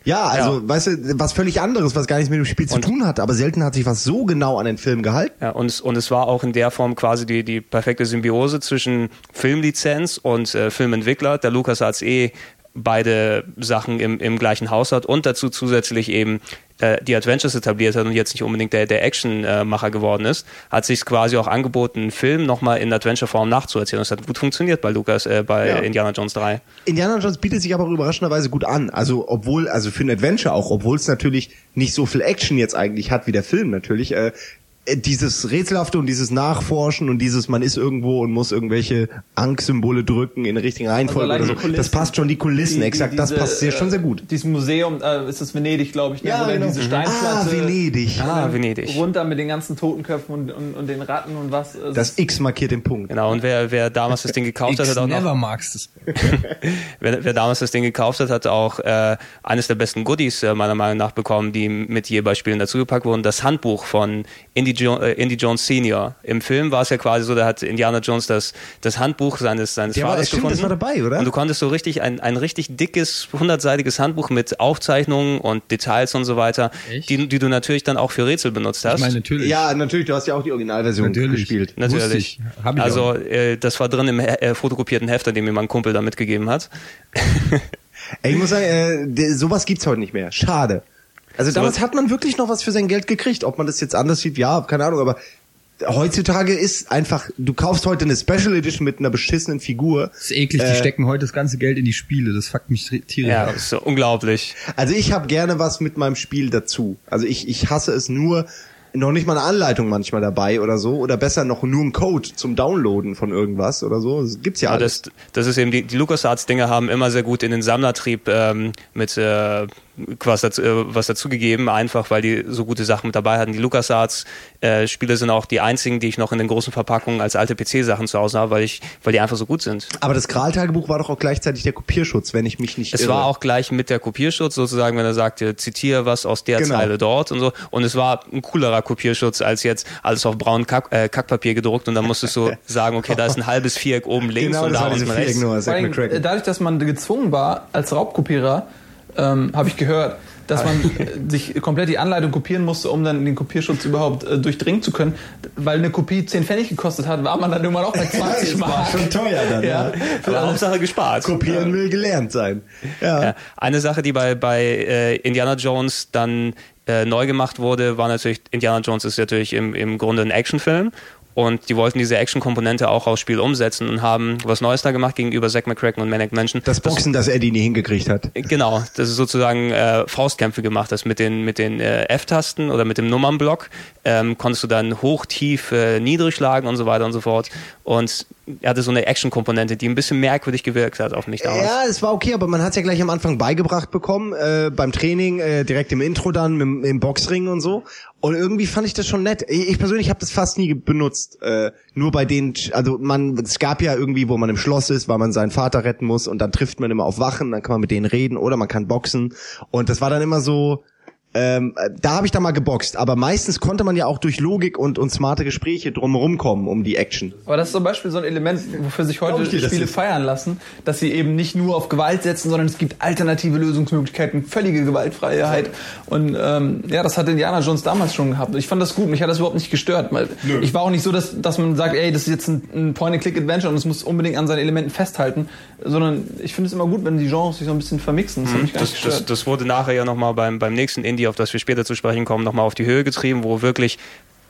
ja, also, Ja. weißt du, was völlig anderes, was gar nichts mit dem Spiel zu tun hat, aber selten hat sich was so genau an den Film gehalten. Ja, und, es- und es war auch in der Form quasi die, die perfekte Symbiose zwischen Filmlizenz und äh, Filmentwickler. Der Lukas als eh beide Sachen im, im gleichen Haus hat und dazu zusätzlich eben äh, die Adventures etabliert hat und jetzt nicht unbedingt der, der Action-Macher geworden ist, hat sich quasi auch angeboten, einen Film nochmal in Adventure-Form nachzuerzählen. Das hat gut funktioniert bei Lucas, äh, bei Ja. Indiana Jones 3. Indiana Jones bietet sich aber auch überraschenderweise gut an. Also obwohl, also für ein Adventure auch, obwohl es natürlich nicht so viel Action jetzt eigentlich hat wie der Film natürlich. Äh, äh, dieses Rätselhafte und dieses Nachforschen und dieses, man ist irgendwo und muss irgendwelche Angstsymbole drücken in der richtigen Reihenfolge Also oder so. das passt schon, die Kulissen, Die- die- exakt, das diese, passt sehr, schon sehr äh, gut. Dieses Museum, äh, ist das Venedig, glaube ich, ne? Ja, wo genau. diese Mhm. Steinplatte. Ah, Venedig. Ah, Venedig. Runter mit den ganzen Totenköpfen und, und, und den Ratten und was. Also Das X markiert den Punkt. Genau, und wer, wer damals das Ding gekauft hat, hat auch noch never marks das. Wer, wer damals das Ding gekauft hat, hat auch äh, eines der besten Goodies äh, meiner Meinung nach bekommen, die mit je bei Spielen dazugepackt wurden. Das Handbuch von Indy, jo äh, Indy Jones Senior. Im Film war es ja quasi so, da hat Indiana Jones das, das Handbuch seines, seines Der war- Vaters stimmt, gefunden. das war dabei, oder? Und du konntest so richtig ein, ein richtig dickes, hundertseitiges Handbuch mit Aufzeichnungen und Details und so weiter, Echt? die, die du natürlich dann auch für Rätsel benutzt hast. Ich meine, natürlich. Ja, natürlich, du hast ja auch die Originalversion Natürlich. gespielt. Wusste Natürlich. ich. Hab ich also auch. äh, das war drin im äh, fotokopierten Hefter, den mir mein Kumpel da mitgegeben hat. Ey, ich muss sagen, äh, sowas gibt's heute nicht mehr. Schade. Also damals was- hat man wirklich noch was für sein Geld gekriegt. Ob man das jetzt anders sieht, ja, keine Ahnung, aber heutzutage ist einfach, du kaufst heute eine Special Edition mit einer beschissenen Figur. Das ist eklig, die Äh, stecken heute das ganze Geld in die Spiele. Das fuckt mich tierisch Ja, ab. ist so unglaublich. Also ich habe gerne was mit meinem Spiel dazu. Also ich, ich hasse es nur, noch nicht mal eine Anleitung manchmal dabei oder so. Oder besser noch nur ein Code zum Downloaden von irgendwas oder so. Das gibt's ja Aber alles. das, das ist eben, die, die LucasArts-Dinger haben immer sehr gut in den Sammlertrieb ähm, mit äh, was, dazu, äh, was dazugegeben, einfach weil die so gute Sachen mit dabei hatten. Die LucasArts-Spiele sind auch die einzigen, die ich noch in den großen Verpackungen als alte PC-Sachen zu Hause habe, weil, ich, weil die einfach so gut sind. Aber das Kral-Tagebuch war doch auch gleichzeitig der Kopierschutz, wenn ich mich nicht Es irre. war auch gleich mit der Kopierschutz sozusagen, wenn er sagte, zitiere was aus der Genau. Zeile dort und so. Und es war ein coolerer Kopierschutz als jetzt alles auf braunem Kack, äh, Kackpapier gedruckt und dann musstest du sagen, okay, da ist ein halbes Viereck oben links Genau, und da unten rechts. Äh, dadurch, dass man gezwungen war, als Raubkopierer, ähm, habe ich gehört, dass man äh, sich komplett die Anleitung kopieren musste, um dann den Kopierschutz überhaupt äh, durchdringen zu können. Weil eine Kopie 10 Pfennig gekostet hat, war man dann irgendwann auch bei 20 Das war Mark. schon teuer dann, ja. Aber Hauptsache gespart. Kopieren will gelernt sein. Ja. Ja. Eine Sache, die bei, bei äh, Indiana Jones dann äh, neu gemacht wurde, war natürlich, Indiana Jones ist natürlich im, im Grunde ein Actionfilm. Und die wollten diese Action-Komponente auch aufs Spiel umsetzen und haben was Neues da gemacht gegenüber Zack McCracken und Manic Mansion. Das Boxen, das Eddie nie hingekriegt hat. Genau, das ist sozusagen äh, Faustkämpfe gemacht hast mit den mit den äh, F-Tasten oder mit dem Nummernblock ähm, konntest du dann hoch, tief, äh, niedrig schlagen und so weiter und so fort und er hatte so eine Action-Komponente, die ein bisschen merkwürdig gewirkt hat auf mich damals. Ja, es war okay, aber man hat es ja gleich am Anfang beigebracht bekommen, äh, beim Training, äh, direkt im Intro dann, im, im Boxring und so. Und irgendwie fand ich das schon nett. Ich ich persönlich habe das fast nie benutzt. Äh, nur bei den, also man, es gab ja irgendwie, wo man im Schloss ist, weil man seinen Vater retten muss und dann trifft man immer auf Wachen, dann kann man mit denen reden oder man kann boxen. Und das war dann immer so, ähm, äh, da habe ich dann mal geboxt, aber meistens konnte man ja auch durch Logik und, und smarte Gespräche drumherum kommen um die Action. Aber das ist zum Beispiel so ein Element, wofür sich heute dir, Spiele feiern lassen, dass sie eben nicht nur auf Gewalt setzen, sondern es gibt alternative Lösungsmöglichkeiten, völlige Gewaltfreiheit. Und ähm, ja, das hat Indiana Jones damals schon gehabt. Ich fand das gut, mich hat das überhaupt nicht gestört. Weil ich war auch nicht so, dass, dass man sagt, ey, das ist jetzt ein, ein Point-and-Click-Adventure und es muss unbedingt an seinen Elementen festhalten, sondern ich finde es immer gut, wenn die Genres sich so ein bisschen vermixen. Das hat mich gar nicht Das, das, gestört. das wurde nachher ja nochmal beim, beim nächsten Indie, auf das wir später zu sprechen kommen, nochmal auf die Höhe getrieben, wo wirklich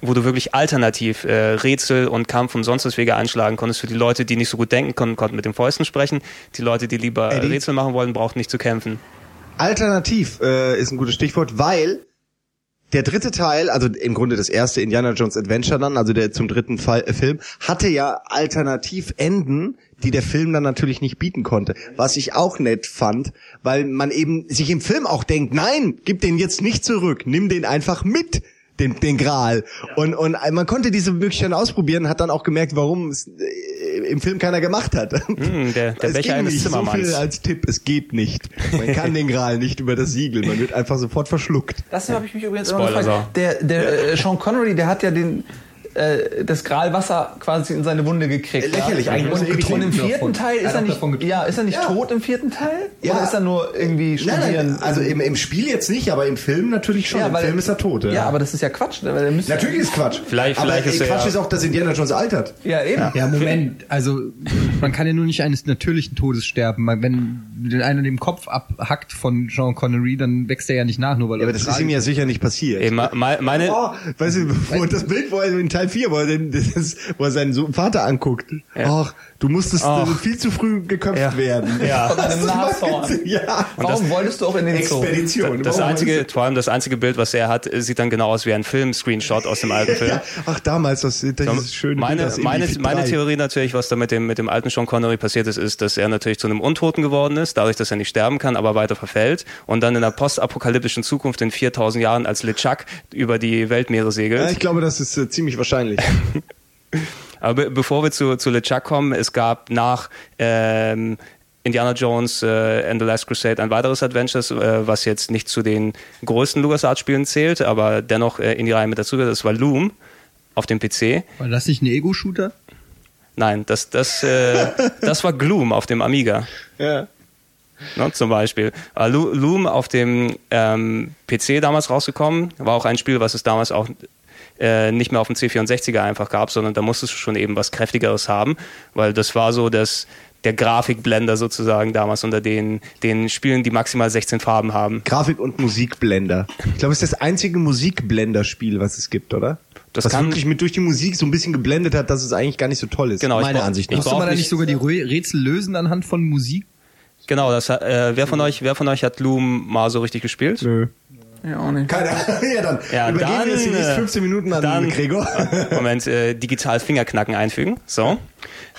wo du wirklich alternativ äh, Rätsel und Kampf und sonst was Wege einschlagen konntest für die Leute, die nicht so gut denken konnten, konnten mit den Fäusten sprechen. Die Leute, die lieber Eddie? Rätsel machen wollen, brauchten nicht zu kämpfen. Alternativ äh, ist ein gutes Stichwort, weil der dritte Teil, also im Grunde das erste Indiana Jones Adventure dann, also der zum dritten Fall, äh, Film, hatte ja Alternativenden, die der Film dann natürlich nicht bieten konnte. Was ich auch nett fand, weil man eben sich im Film auch denkt, nein, gib den jetzt nicht zurück, nimm den einfach mit. Den, den Gral. Und, und man konnte diese Möglichkeiten ausprobieren, hat dann auch gemerkt, warum es äh, im Film keiner gemacht hat. Hm, der der Es Becher eines nicht. So Zimmermanns. viel als Tipp, es geht nicht. Man kann den Gral nicht über das Siegel, man wird einfach sofort verschluckt. Das habe ich mich übrigens immer Spoiler, gefragt. Der, der äh, Sean Connery, der hat ja den äh, das Gralwasser quasi in seine Wunde gekriegt. Lächerlich, ja? eigentlich Und, ewig und im vierten. Teil ist er nicht, ja, ist er nicht Ja. tot im vierten Teil? Ja. Oder ist er nur irgendwie Nein, studieren? nein, also im, im Spiel jetzt nicht, aber im Film natürlich schon. ja, Im weil, Film ist er tot. Ja. aber das ist ja Quatsch. ne? Natürlich ist Quatsch. Vielleicht- aber vielleicht ist ey, er Quatsch ja- ist auch, dass Indiana Jones altert. Ja, eben. Ja, Moment. Also man kann ja nur nicht eines natürlichen Todes sterben. Man- Wenn den einer den Kopf abhackt von Sean Connery, dann wächst er ja nicht nach, nur weil Ja, er aber das ist ihm ja sicher nicht passiert. Me- meine, Oh, weißt du, wo das Bild, wo er in Teil 4, wo er, den, das, wo er seinen Vater anguckt. Ja. Ach, du musstest Ach. äh, viel zu früh geköpft Ja. werden. Ja. Von einem Nashorn. Ja. Warum wolltest du auch in den? Expedition. das Warum einzige, vor allem das einzige Bild, was er hat, sieht dann genau aus wie ein Film-Screenshot aus dem alten Film. Ja. Ach, damals, das, das ist schön. meine, meine, meine Theorie natürlich, was da mit dem, mit dem alten Sean Connery passiert ist, ist, dass er natürlich zu einem Untoten geworden ist, dadurch, dass er nicht sterben kann, aber weiter verfällt und dann in der postapokalyptischen Zukunft in 4000 Jahren als LeChuck über die Weltmeere segelt. Ja, ich glaube, das ist äh, ziemlich wahrscheinlich. Aber be bevor wir zu, zu LeChuck kommen, es gab nach ähm, Indiana Jones äh, and the Last Crusade ein weiteres Adventures, äh, was jetzt nicht zu den größten LucasArts-Spielen zählt, aber dennoch äh, in die Reihe mit dazu gehört. Das war Loom auf dem PC. War das nicht ein Ego-Shooter? Nein, das, das, äh, das war Gloom auf dem Amiga. ja. Ne, zum Beispiel. Lo- Loom auf dem ähm, PC damals rausgekommen, war auch ein Spiel, was es damals auch äh, nicht mehr auf dem C64er einfach gab, sondern da musstest du schon eben was Kräftigeres haben, weil das war so das, der Grafikblender sozusagen damals unter den, den Spielen, die maximal 16 Farben haben. Grafik- und Musikblender. Ich glaube, es ist das einzige Musikblender-Spiel, was es gibt, oder? Das was kann- wirklich mit durch die Musik so ein bisschen geblendet hat, dass es eigentlich gar nicht so toll ist. Genau, ich Meiner Ansicht ich nach. Musste man da nicht- nicht sogar die Rätsel lösen anhand von Musik? Genau, das, äh, wer, von euch, wer von euch hat Loom mal so richtig gespielt? Nö. Ja, auch nicht. Keine Ja, dann Ja, übergeben dann, wir jetzt die nächsten äh, 15 Minuten an dann- Gregor. Moment, äh, digital Fingerknacken einfügen. So.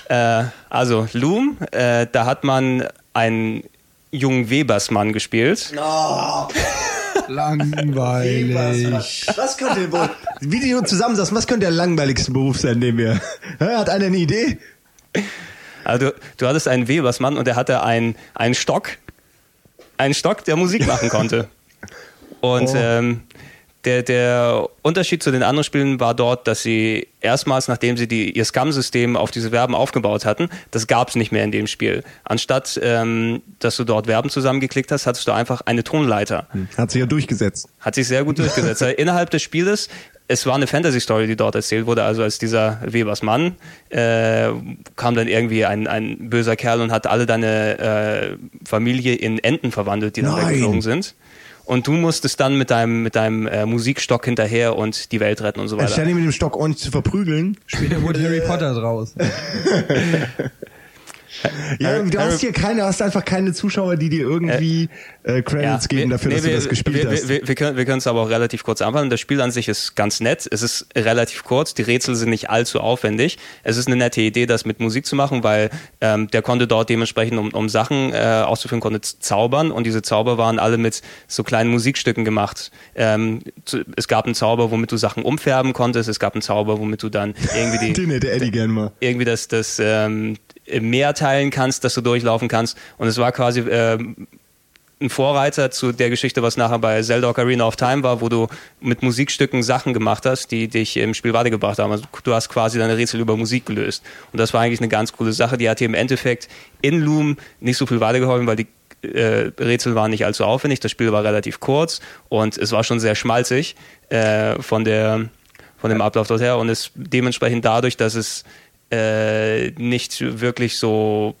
Äh, also, Loom, äh, da hat man einen jungen Webersmann gespielt. Langweilig. Was könnte wohl, wie die zusammensaßen, was könnte der langweiligste Beruf sein, den wir, hat einer eine Idee? Also, du, du hattest einen Webersmann und der hatte einen, einen Stock. Einen Stock, der Musik machen konnte. Und Oh. ähm, der, der Unterschied zu den anderen Spielen war dort, dass sie erstmals, nachdem sie die, ihr Scam-System auf diese Verben aufgebaut hatten, das gab es nicht mehr in dem Spiel. Anstatt, ähm, dass du dort Verben zusammengeklickt hast, hattest du einfach eine Tonleiter. Hat sich ja durchgesetzt. Hat sich sehr gut durchgesetzt. Innerhalb des Spieles, es war eine Fantasy-Story, die dort erzählt wurde. Also als dieser Webers Mann äh, kam dann irgendwie ein, ein böser Kerl und hat alle deine äh, Familie in Enten verwandelt, die dann Nein. weggeflogen sind. Und du musstest dann mit deinem, mit deinem äh, Musikstock hinterher und die Welt retten und so weiter. Anstatt ihn mit dem Stock ordentlich zu verprügeln. Später wurde Harry Potter draus. Ja, du hast hier keine, hast einfach keine Zuschauer, die dir irgendwie äh, Credits geben dafür, dass wir, du das gespielt wir, hast. Wir, wir, können wir können es aber auch relativ kurz anfangen. Das Spiel an sich ist ganz nett. Es ist relativ kurz. Die Rätsel sind nicht allzu aufwendig. Es ist eine nette Idee, das mit Musik zu machen, weil ähm, der konnte dort dementsprechend, um, um Sachen äh, auszuführen, konnte zaubern und diese Zauber waren alle mit so kleinen Musikstücken gemacht. Ähm, zu, es gab einen Zauber, womit du Sachen umfärben konntest. Es gab einen Zauber, womit du dann irgendwie die Den hätte Eddie gern mal. irgendwie das, das ähm, Meer teilen kannst, dass du durchlaufen kannst. Und es war quasi ähm, ein Vorreiter zu der Geschichte, was nachher bei Zelda Ocarina of Time war, wo du mit Musikstücken Sachen gemacht hast, die dich im Spiel weitergebracht haben. Also du hast quasi deine Rätsel über Musik gelöst. Und das war eigentlich eine ganz coole Sache. Die hat dir im Endeffekt in Loom nicht so viel weitergeholfen, weil die äh, Rätsel waren nicht allzu aufwendig, das Spiel war relativ kurz und es war schon sehr schmalzig äh, von der von dem Ablauf dorthin und es dementsprechend dadurch, dass es äh, nicht wirklich so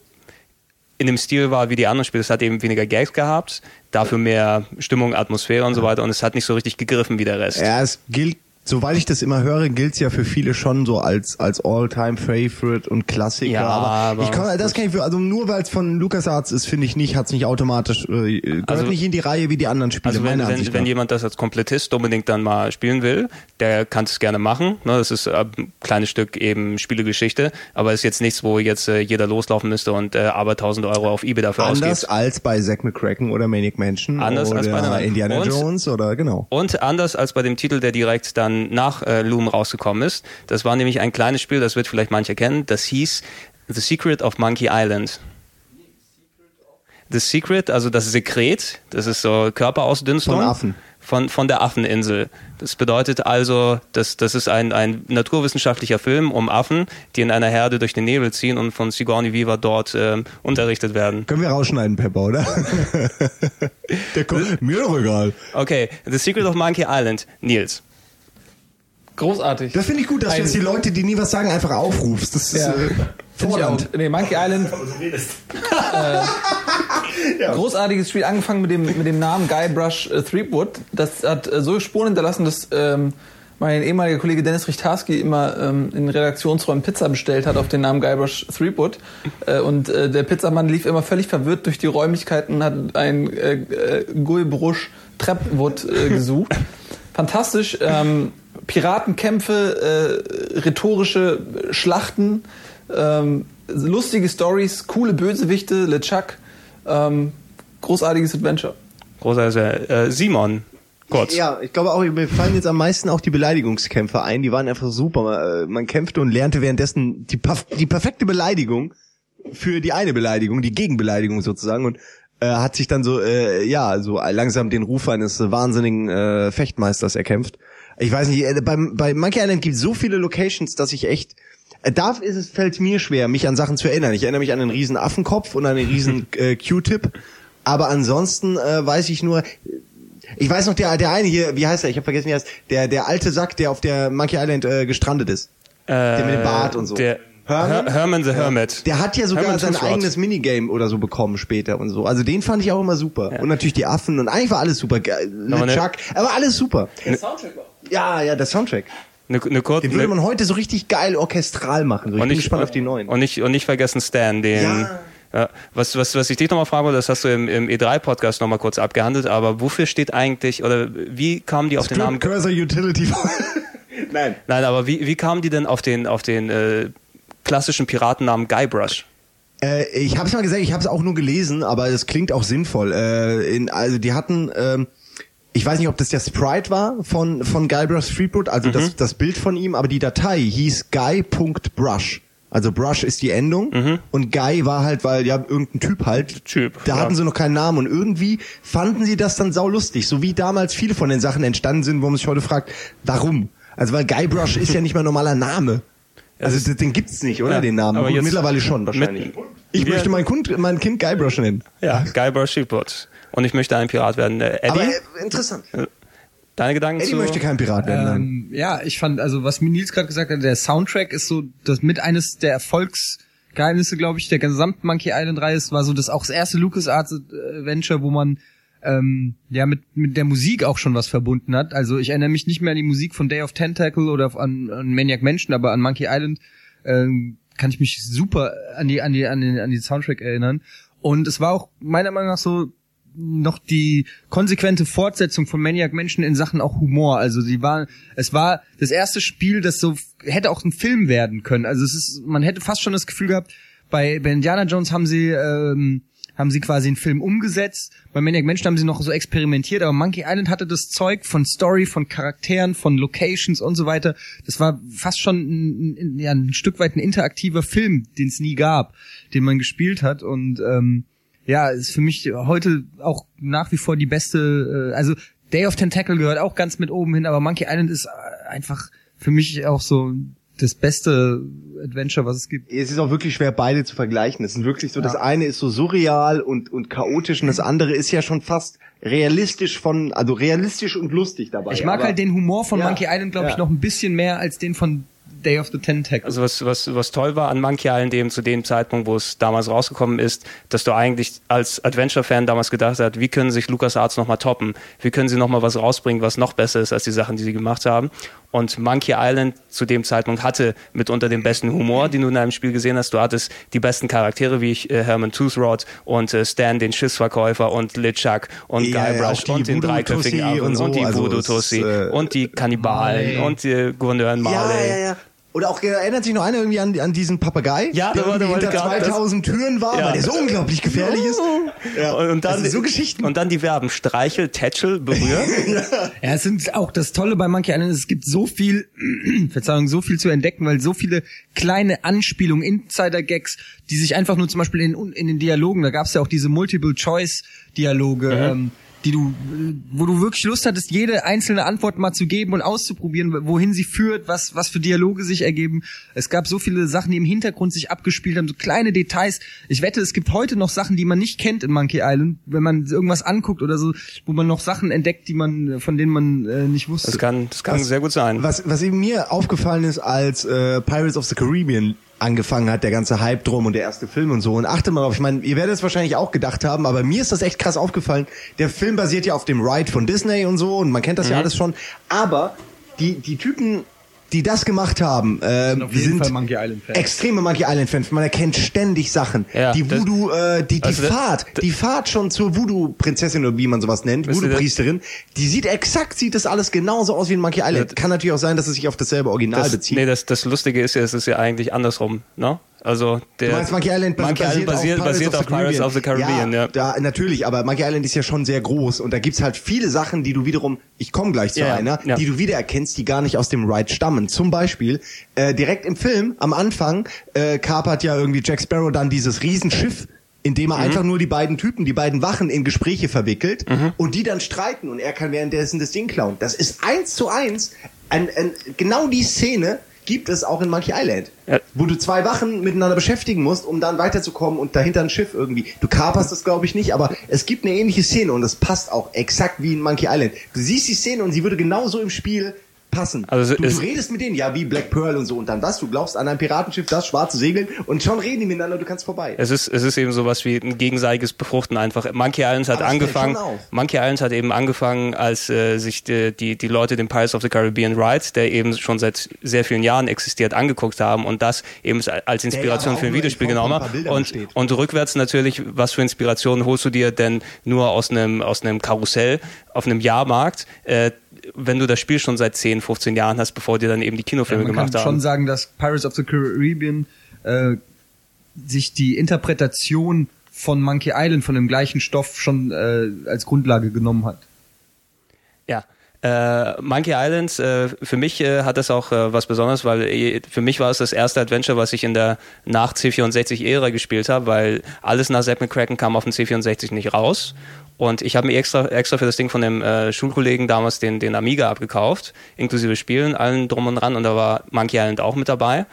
in dem Stil war wie die anderen Spiele. Es hat eben weniger Gags gehabt, dafür mehr Stimmung, Atmosphäre und so weiter und es hat nicht so richtig gegriffen wie der Rest. Ja, es gilt, soweit ich das immer höre, gilt's ja für viele schon so als als All-Time-Favorite und Klassiker. Ja, aber, aber- ich kann, das kann ich für, also nur weil es von LucasArts ist, finde ich nicht, hat's nicht automatisch, äh, gehört Also- nicht in die Reihe wie die anderen Spiele. Also wenn, wenn, wenn jemand das als Komplettist unbedingt dann mal spielen will, der kann es gerne machen. Ne, das ist äh, ein kleines Stück eben Spielegeschichte, aber ist jetzt nichts, wo jetzt äh, jeder loslaufen müsste und äh, aber 1000 Euro auf Ebay dafür Anders ausgibt. als bei Zack McCracken oder Manic Mansion Anders oder als bei Indiana und- Jones oder genau. Und anders als bei dem Titel, der direkt dann nach äh, Loom rausgekommen ist. Das war nämlich ein kleines Spiel, das wird vielleicht mancher kennen. Das hieß The Secret of Monkey Island. The Secret, also das Sekret, das ist so Körperausdünstung. Von Affen. Von, von der Affeninsel. Das bedeutet also, dass das ist ein, ein naturwissenschaftlicher Film um Affen, die in einer Herde durch den Nebel ziehen und von Sigourney Weaver dort ähm, unterrichtet werden. Können wir rausschneiden, Pepper, oder? Der kommt, mir doch egal. Okay, The Secret of Monkey Island. Nils. Großartig. Das finde ich gut, dass du Ein- jetzt die Leute, die nie was sagen, einfach aufrufst. Das ist Ja. äh, auch. Nee, Monkey Island. äh, Großartiges Spiel, angefangen mit dem, mit dem Namen Guybrush äh, Threepwood. Das hat äh, so Spuren hinterlassen, dass ähm, mein ehemaliger Kollege Dennis Richtarski immer ähm, in Redaktionsräumen Pizza bestellt hat auf den Namen Guybrush Threepwood. Äh, und äh, der Pizzamann lief immer völlig verwirrt durch die Räumlichkeiten und hat ein äh, äh, Guybrush Trepwood äh, gesucht. Fantastisch. Ähm, Piratenkämpfe, äh, rhetorische Schlachten, ähm, lustige Stories, coole Bösewichte, LeChuck, ähm, großartiges Adventure. Großartig. Äh, Simon. Kurz. Ja, ich glaube auch, mir fallen jetzt am meisten auch die Beleidigungskämpfe ein. Die waren einfach super. Man, äh, man kämpfte und lernte währenddessen die, die perfekte Beleidigung für die eine Beleidigung, die Gegenbeleidigung sozusagen und äh, hat sich dann so, äh, ja, so langsam den Ruf eines wahnsinnigen äh, Fechtmeisters erkämpft. Ich weiß nicht, äh, beim, bei Monkey Island gibt es so viele Locations, dass ich echt äh, da ist es, fällt mir schwer, mich an Sachen zu erinnern. Ich erinnere mich an einen riesen Affenkopf und an einen riesen äh, Q-Tip. Aber ansonsten äh, weiß ich nur, ich weiß noch, der, der eine hier, wie heißt er? Ich habe vergessen, wie er heißt. Der, der alte Sack, der auf der Monkey Island äh, gestrandet ist. der mit dem Bart und so. Der Herman? Her Herman the Hermit. Der hat ja sogar Herman sein Toothrot. eigenes Minigame oder so bekommen später und so. Also den fand ich auch immer super. Und natürlich die Affen und eigentlich war alles super. Aber ne- Chuck, aber alles super. Soundtrack war. Ja, ja, der Soundtrack. Eine, eine kurze, Den würde man heute so richtig geil orchestral machen. So, ich bin nicht, gespannt auf die neuen. Und nicht, und nicht vergessen Stan, den. Ja. Ja, was, was, was ich dich nochmal fragen wollte, das hast du im, im E3-Podcast nochmal kurz abgehandelt, aber wofür steht eigentlich, oder wie kamen die auf den Namen? Cursor Utility. Nein. Nein, aber wie, wie kamen die denn auf den, auf den äh, klassischen Piratennamen Guybrush? Äh, ich habe es mal gesagt, ich habe es auch nur gelesen, aber es klingt auch sinnvoll. Äh, in, also die hatten, ähm, ich weiß nicht, ob das der Sprite war von von Guybrush Threepwood, also das, das Bild von ihm, aber die Datei hieß guy.brush. Also Brush ist die Endung und Guy war halt, weil ja irgendein Typ halt. Typ, Da ja. hatten sie noch keinen Namen und irgendwie fanden sie das dann saulustig, so wie damals viele von den Sachen entstanden sind, wo man sich heute fragt, warum? Also weil Guybrush ist ja nicht mal normaler Name. Also den- gibt's nicht, oder Ja, den Namen? aber mittlerweile schon wahrscheinlich. mit- ich möchte mein, Kund, mein Kind Guybrush nennen. Ja, Guybrush Threepwood. Und ich möchte ein Pirat werden. Äh, Eddie, Aber äh, interessant. deine Gedanken Eddie zu? möchte kein Pirat werden. nein. Ähm, ja, ich fand, also was mir Nils gerade gesagt hat, der Soundtrack ist so das mit eines der Erfolgsgeheimnisse, glaube ich, der gesamten Monkey Island Reihe. Es war so das auch das erste LucasArts Adventure, wo man ähm, ja mit mit der Musik auch schon was verbunden hat. Also ich erinnere mich nicht mehr an die Musik von Day of Tentacle oder an, an Maniac Mansion, aber an Monkey Island ähm, kann ich mich super an die an die an den an die Soundtrack erinnern. Und es war auch meiner Meinung nach so noch die konsequente Fortsetzung von Maniac Mansion in Sachen auch Humor. Also sie war, es war das erste Spiel, das so hätte auch ein Film werden können. Also es ist, man hätte fast schon das Gefühl gehabt, bei, bei Indiana Jones haben sie ähm, haben sie quasi einen Film umgesetzt. Bei Maniac Mansion haben sie noch so experimentiert, aber Monkey Island hatte das Zeug von Story, von Charakteren, von Locations und so weiter. Das war fast schon ein, ein, ja, ein Stück weit ein interaktiver Film, den es nie gab, den man gespielt hat und ähm, ja, ist für mich heute auch nach wie vor die beste, äh, also Day of Tentacle gehört auch ganz mit oben hin, aber Monkey Island ist äh, einfach für mich auch so das beste Adventure, was es gibt. Es ist auch wirklich schwer, beide zu vergleichen. Es sind wirklich so, das eine ist so surreal und, und chaotisch und das andere ist ja schon fast realistisch von, also realistisch und lustig dabei. Ich mag Aber- halt den Humor von Ja, Monkey Island, glaube ich, ja. noch ein bisschen mehr als den von Day of the Tentacle. Also was, was, was toll war an Monkey Island eben zu dem Zeitpunkt, wo es damals rausgekommen ist, dass du eigentlich als Adventure-Fan damals gedacht hast, wie können sich LucasArts nochmal toppen? Wie können sie nochmal was rausbringen, was noch besser ist als die Sachen, die sie gemacht haben? Und Monkey Island zu dem Zeitpunkt hatte mitunter den besten Humor, den du in einem Spiel gesehen hast. Du hattest die besten Charaktere, wie ich, äh, Herman Toothrod und äh, Stan, den Schissverkäufer und LeChuck und Ja, ja, Guybrush die und den Voodoo-Tussi dreiköpfigen Affen und so, und die also Voodoo es, Tussi äh, und die Kannibalen Marley. und die Gouverneur Marley. Ja, ja, ja. Oder auch, erinnert sich noch einer irgendwie an, an diesen Papagei? Ja, der irgendwie hinter gerade- 2000 Türen war, Ja. weil der so unglaublich gefährlich ist. Ja. Und, und dann so Geschichten. Und dann die Verben Streichel, Tätschel, Berühr. Ja, es sind auch das Tolle bei Monkey Island, es gibt so viel, Verzeihung, so viel zu entdecken, weil so viele kleine Anspielungen, Insider-Gags, die sich einfach nur zum Beispiel in, in den Dialogen, da gab es ja auch diese Multiple-Choice-Dialoge, ähm, die du, wo du wirklich Lust hattest, jede einzelne Antwort mal zu geben und auszuprobieren, wohin sie führt, was, was für Dialoge sich ergeben. Es gab so viele Sachen, die im Hintergrund sich abgespielt haben, so kleine Details. Ich wette, es gibt heute noch Sachen, die man nicht kennt in Monkey Island, wenn man irgendwas anguckt oder so, wo man noch Sachen entdeckt, die man, von denen man äh, nicht wusste. Das kann, das kann sehr gut sein. Was, was eben mir aufgefallen ist, als äh, Pirates of the Caribbean angefangen hat, der ganze Hype drum und der erste Film und so. Und achte mal drauf, ich meine, ihr werdet es wahrscheinlich auch gedacht haben, aber mir ist das echt krass aufgefallen. Der Film basiert ja auf dem Ride von Disney und so und man kennt das ja alles schon. Aber die, die Typen, die das gemacht haben, äh, auf jeden sind Fall Monkey Island Fans. extreme Monkey Island Fans. Man erkennt ständig Sachen. Ja, die das- Voodoo, äh, die, die Also das- Fahrt, die Fahrt schon zur Voodoo-Prinzessin oder wie man sowas nennt, das- Voodoo-Priesterin, die sieht exakt, sieht das alles genauso aus wie in Monkey Island. Kann natürlich auch sein, dass es sich auf dasselbe Original Das, bezieht. nee, das, das Lustige ist ja, es ist ja eigentlich andersrum, ne? Also der Du meinst Monkey Island Monkey Island basiert, basiert auf Pirates of the Caribbean, ja. Da, natürlich, aber Monkey Island ist ja schon sehr groß und da gibt's halt viele Sachen, die du wiederum, ich komme gleich zu Ja, einer, ja. die du wiedererkennst, die gar nicht aus dem Ride stammen. Zum Beispiel, äh, direkt im Film, am Anfang, äh, kapert ja irgendwie Jack Sparrow dann dieses Riesenschiff, indem Mhm. er einfach nur die beiden Typen, die beiden Wachen in Gespräche verwickelt Mhm. und die dann streiten und er kann währenddessen das Ding klauen. Das ist eins zu eins, ein, ein, genau die Szene gibt es auch in Monkey Island. Ja. Wo du zwei Wachen miteinander beschäftigen musst, um dann weiterzukommen und dahinter ein Schiff irgendwie. Du kaperst das glaube ich nicht, aber es gibt eine ähnliche Szene und das passt auch exakt wie in Monkey Island. Du siehst die Szene und sie würde genauso im Spiel passen. Also du, du redest mit denen, ja, wie Black Pearl und so und dann was, du glaubst an ein Piratenschiff, das schwarze Segeln und schon reden die miteinander, du kannst vorbei. Es ist, es ist eben sowas wie ein gegenseitiges Befruchten einfach. Monkey Island hat fällt angefangen. Monkey Island hat eben angefangen, als äh, sich die, die, die Leute den Pirates of the Caribbean Ride, der eben schon seit sehr vielen Jahren existiert, angeguckt haben und das eben als Inspiration aber für ein Videospiel genommen haben. Und, besteht. und rückwärts natürlich, was für Inspirationen holst du dir denn nur aus einem, aus einem Karussell auf einem Jahrmarkt, äh, wenn du das Spiel schon seit 10, 15 Jahren hast, bevor dir dann eben die Kinofilme man gemacht kann haben. schon sagen, dass Pirates of the Caribbean äh, sich die Interpretation von Monkey Island von dem gleichen Stoff schon äh, als Grundlage genommen hat. Ja. Äh, Monkey Island, äh, für mich äh, hat das auch äh, was Besonderes, weil äh, für mich war es das erste Adventure, was ich in der nach C64-Ära gespielt habe, weil alles nach Zack McCracken kam auf dem C64 nicht raus. Und ich habe mir extra, extra für das Ding von dem äh, Schulkollegen damals den, den Amiga abgekauft, inklusive Spielen, allen drum und dran. Und da war Monkey Island auch mit dabei.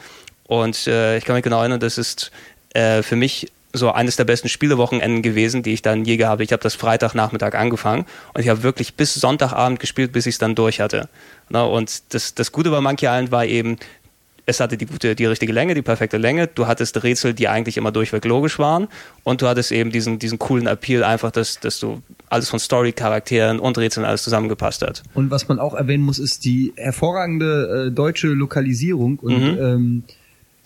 Und äh, ich kann mich genau erinnern, das ist äh, für mich so eines der besten Spielewochenenden gewesen, die ich dann je gehabt habe. Ich habe das Freitagnachmittag angefangen und ich habe wirklich bis Sonntagabend gespielt, bis ich es dann durch hatte. Na, und das, das Gute bei Monkey Island war eben, es hatte die gute, die richtige Länge, die perfekte Länge. Du hattest Rätsel, die eigentlich immer durchweg logisch waren. Und du hattest eben diesen, diesen coolen Appeal einfach, dass, dass du alles von Story, Charakteren und Rätseln alles zusammengepasst hat. Und was man auch erwähnen muss, ist die hervorragende äh, deutsche Lokalisierung und Mhm. ähm,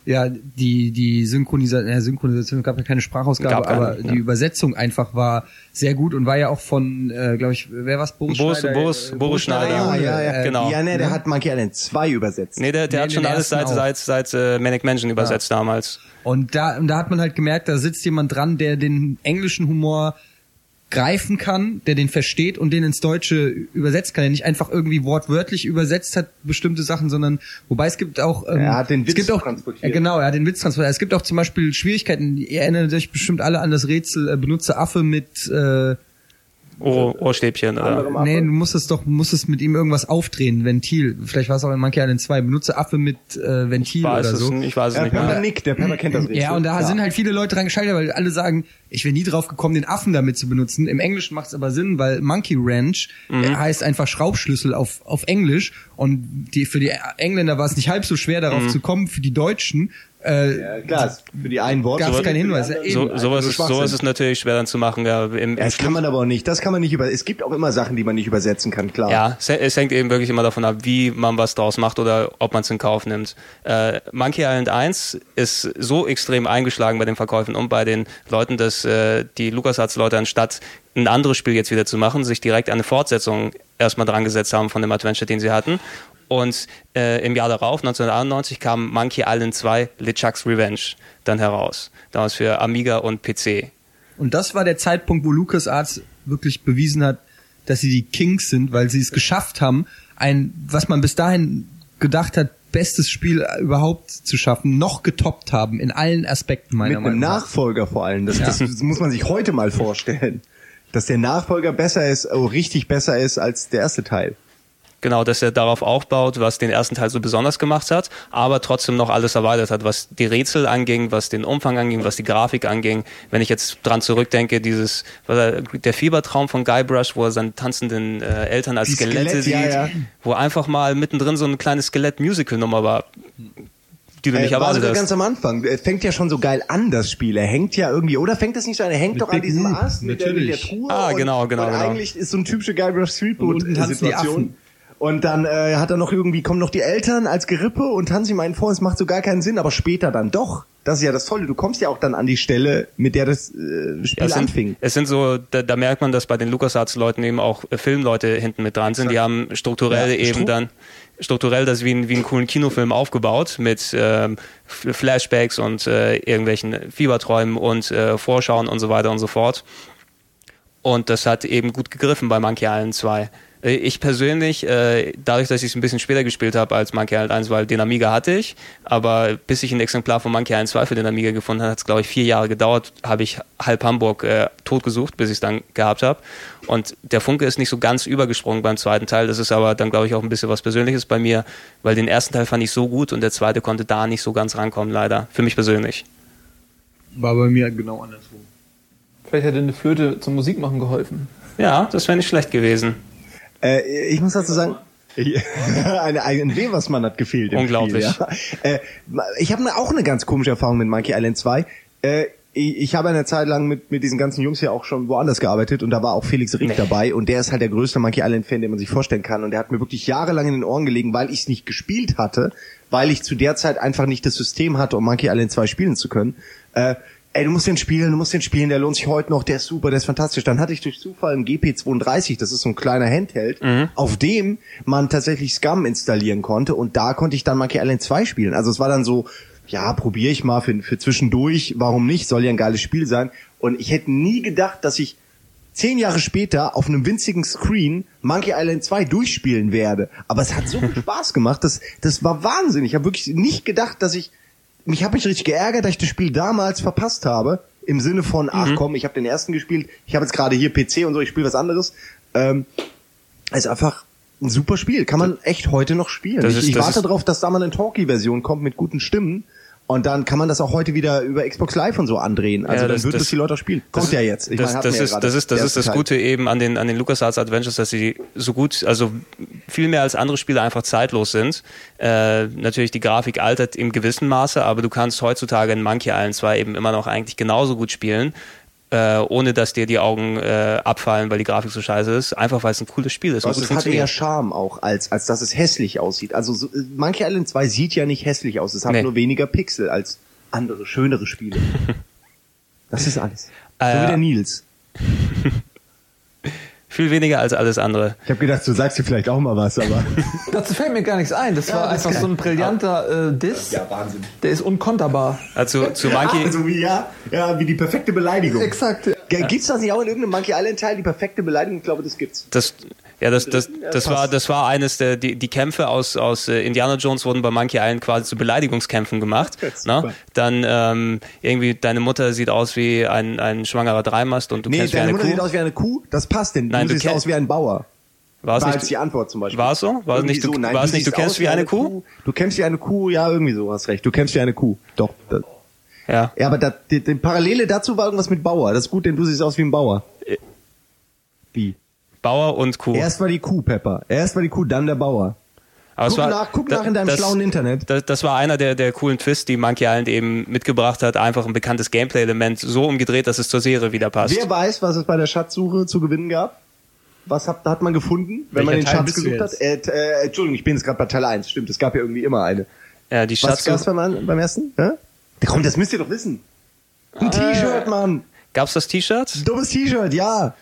ja, die, die Synchronisation, ja, Synchronisation gab ja keine Sprachausgabe, Gab aber ja. die Übersetzung einfach war sehr gut und war ja auch von, äh, glaube ich, wer war's? Boris, Boris- Schneider? Boris- Äh, Boris Schneider. ja, ja, ja, äh, genau. Ja, ne, der hat Monkey Island 2 übersetzt. Nee, der, der Nee, hat schon den alles seit, auch. seit, seit äh, Manic Mansion übersetzt damals. Und da, und da hat man halt gemerkt, da sitzt jemand dran, der den englischen Humor greifen kann, der den versteht und den ins Deutsche übersetzt kann, der nicht einfach irgendwie wortwörtlich übersetzt hat bestimmte Sachen, sondern wobei es gibt auch ähm, Er hat den es Witz gibt auch, transportiert. Ja, genau, er hat den Witz transportiert. Es gibt auch zum Beispiel Schwierigkeiten. Ihr erinnert euch bestimmt alle an das Rätsel äh, benutze Affe mit äh, Ohr, Ohrstäbchen oder. Nee, du musstest doch, musstest mit ihm irgendwas aufdrehen, Ventil. Vielleicht war es auch in Monkey Island 2. Benutze Affe mit äh, Ventil oder es, so. nicht, ich weiß es Ja, nicht Pepper mehr. Nick, der Pepper kennt das. Ja, und da sind halt viele Leute dran gescheitert, weil alle sagen, ich wäre nie drauf gekommen, den Affen damit zu benutzen. Im Englischen macht es aber Sinn, weil Monkey Ranch Mhm. äh, heißt einfach Schraubschlüssel auf, auf Englisch. Und die, für die Engländer war es nicht halb so schwer, darauf Mhm. zu kommen. Für die Deutschen äh, Ja, klar, für die einen Worte. gab es keinen Hinweis. So, sowas, ist, sowas ist natürlich schwer dann zu machen. Ja, im, Ja, im das kann man aber auch nicht. Das kann man nicht über. Es gibt auch immer Sachen, die man nicht übersetzen kann, klar. Ja, es, es hängt eben wirklich immer davon ab, wie man was draus macht oder ob man es in Kauf nimmt. Äh, Monkey Island 1 ist so extrem eingeschlagen bei den Verkäufen und bei den Leuten, dass äh, die LucasArts-Leute anstatt ein anderes Spiel jetzt wieder zu machen, sich direkt eine Fortsetzung erstmal dran gesetzt haben von dem Adventure, den sie hatten. Und äh, im Jahr darauf, 1991, kam Monkey Island 2 LeChuck's Revenge dann heraus. Damals für Amiga und PC. Und das war der Zeitpunkt, wo LucasArts wirklich bewiesen hat, dass sie die Kings sind, weil sie es geschafft haben, ein, was man bis dahin gedacht hat, bestes Spiel überhaupt zu schaffen, noch getoppt haben in allen Aspekten meiner Mit einem Meinung nach. Nachfolger vor allem. Das, das, das muss man sich heute mal vorstellen. Dass der Nachfolger besser ist, oh, richtig besser ist als der erste Teil. Genau, dass er darauf aufbaut, was den ersten Teil so besonders gemacht hat, aber trotzdem noch alles erweitert hat, was die Rätsel anging, was den Umfang anging, was die Grafik anging. Wenn ich jetzt dran zurückdenke, dieses was er- der Fiebertraum von Guybrush, wo er seine tanzenden äh, Eltern als Die Skelette Skelett, ja, sieht, ja. wo einfach mal mittendrin so ein kleines Skelett-Musical-Nummer war, die du nicht Äh, war erwartet hast. ganz am Anfang. Er fängt ja schon so geil an, das Spiel. Er hängt ja irgendwie, oder fängt das nicht so an? Er hängt doch an diesem Ast mit der, mit der. Truhe. Ah, und- genau, genau, Und genau. eigentlich ist so ein typische Guybrush Und Und dann äh, hat er noch irgendwie, kommen noch die Eltern als Gerippe und tanzen ihm einen vor. Es macht so gar keinen Sinn, aber später dann doch. Das ist ja das Tolle. Du kommst ja auch dann an die Stelle, mit der das äh, Spiel Ja, es, anfing. sind, es sind so, da, da merkt man, dass bei den LucasArts-Leuten eben auch äh, Filmleute hinten mit dran sind. Die haben strukturell Ja, eben Stru- dann strukturell das wie, ein, wie einen coolen Kinofilm aufgebaut mit ähm, Flashbacks und äh, irgendwelchen Fieberträumen und äh, Vorschauen und so weiter und so fort. Und das hat eben gut gegriffen bei Monkey Island 2. Äh, Ich persönlich, äh, dadurch, dass ich es ein bisschen später gespielt habe als Monkey Island 1, weil den Amiga hatte ich, aber bis ich ein Exemplar von Monkey Island 2 für den Amiga gefunden habe, hat es, glaube ich, vier Jahre gedauert, habe ich halb Hamburg äh, totgesucht, bis ich es dann gehabt habe. Und der Funke ist nicht so ganz übergesprungen beim zweiten Teil. Das ist aber dann, glaube ich, auch ein bisschen was Persönliches bei mir, weil den ersten Teil fand ich so gut und der zweite konnte da nicht so ganz rankommen, leider. Für mich persönlich. War bei mir genau andersrum. Vielleicht hätte eine Flöte zum Musikmachen geholfen. Ja, das wäre nicht schlecht gewesen. Äh, ich muss dazu sagen, eine, ein Webersmann hat gefehlt. Unglaublich. Spiel, ja. äh, ich habe auch eine ganz komische Erfahrung mit Monkey Island 2. Äh, ich habe eine Zeit lang mit, mit diesen ganzen Jungs ja auch schon woanders gearbeitet und da war auch Felix Rick Nee. dabei und der ist halt der größte Monkey Island Fan, den man sich vorstellen kann und der hat mir wirklich jahrelang in den Ohren gelegen, weil ich es nicht gespielt hatte, weil ich zu der Zeit einfach nicht das System hatte, um Monkey Island 2 spielen zu können. Äh, ey, du musst den spielen, du musst den spielen, der lohnt sich heute noch, der ist super, der ist fantastisch. Dann hatte ich durch Zufall einen GP32, das ist so ein kleiner Handheld, auf dem man tatsächlich Scum installieren konnte und da konnte ich dann Monkey Island 2 spielen. Also es war dann so, ja, probiere ich mal für, für zwischendurch, warum nicht, soll ja ein geiles Spiel sein. Und ich hätte nie gedacht, dass ich zehn Jahre später auf einem winzigen Screen Monkey Island 2 durchspielen werde. Aber es hat so viel Spaß gemacht, das, das war Wahnsinn. Ich habe wirklich nicht gedacht, dass ich, mich habe mich richtig geärgert, dass ich das Spiel damals verpasst habe. Im Sinne von, ach komm, ich habe den ersten gespielt, ich habe jetzt gerade hier PC und so, ich spiele was anderes. Ähm, es ist einfach ein super Spiel, kann man echt heute noch spielen. Ich ist- ich das warte darauf, dass da mal eine Talkie-Version kommt mit guten Stimmen. Und dann kann man das auch heute wieder über Xbox Live und so andrehen. Also Ja, dann das- wird das- es die Leute auch spielen. Kommt das, ja jetzt. Ich das, meine, das, ja ist, das ist das ist das Gute eben an den an den LucasArts Adventures, dass sie so gut, also viel mehr als andere Spiele einfach zeitlos sind. Äh, natürlich die Grafik altert im gewissen Maße, aber du kannst heutzutage in Monkey Island 2 eben immer noch eigentlich genauso gut spielen. Äh, ohne dass dir die Augen äh, abfallen, weil die Grafik so scheiße ist, einfach weil es ein cooles Spiel ist. Also es hat eher funktioniert. Charme auch, als, als dass es hässlich aussieht. Also so, äh, Monkey Island 2 sieht ja nicht hässlich aus. Es hat Nee. nur weniger Pixel als andere, schönere Spiele. das ist alles. So Äh, wie der Nils. Viel weniger als alles andere. Ich habe gedacht, du sagst dir vielleicht auch mal was, aber... Dazu fällt mir gar nichts ein. Das war das einfach so ein brillanter äh, Diss. Wahnsinn. Der ist unkonterbar. Also zu Monkey. Also wie, ja, ja, wie die perfekte Beleidigung. Exakt. Ja. Gibt's das nicht auch in irgendeinem Monkey Island Teil, die perfekte Beleidigung? Ich glaube, das gibt's. Das, ja, das, das, das war, das war eines der, die, die Kämpfe aus, aus äh, Indiana Jones wurden bei Monkey Island quasi zu Beleidigungskämpfen gemacht. Ne? Dann ähm, irgendwie deine Mutter sieht aus wie ein, ein schwangerer Dreimast und du Nee, kennst wie deine eine Mutter Kuh. sieht aus wie eine Kuh. Das passt denn. Nein, du du siehst aus wie ein Bauer. war es nicht, die Antwort zum Beispiel. War es so? War es nicht, du, so. Nein, war es du nicht, du kennst wie eine Kuh? Du kämpfst wie eine Kuh, ja, irgendwie so, hast recht. Du kämpfst wie eine Kuh. Doch. Das. Ja. Ja, aber das, die, die Parallele dazu war irgendwas mit Bauer. Das ist gut, denn du siehst aus wie ein Bauer. Wie? Bauer und Kuh. Erst war die Kuh, Pepper. Erst war die Kuh, dann der Bauer. Aber Guck war- nach, guck da- nach in deinem das- schlauen Internet. Das, das war einer der, der coolen Twists, die Monkey Island eben mitgebracht hat. Einfach ein bekanntes Gameplay-Element so umgedreht, dass es zur Serie wieder passt. Wer weiß, was es bei der Schatzsuche zu gewinnen gab? Was hat, hat man gefunden, wenn man Welcher den Teil Schatz gesucht hat? Äh, äh, Entschuldigung, ich bin jetzt gerade bei Teil 1. Stimmt, es gab ja irgendwie immer eine. ja, die Was Schatz gab's beim, beim ersten? Hä? Komm, das müsst ihr doch wissen. Ein T-Shirt, Mann. Gab's das T-Shirt? Dummes T-Shirt, ja.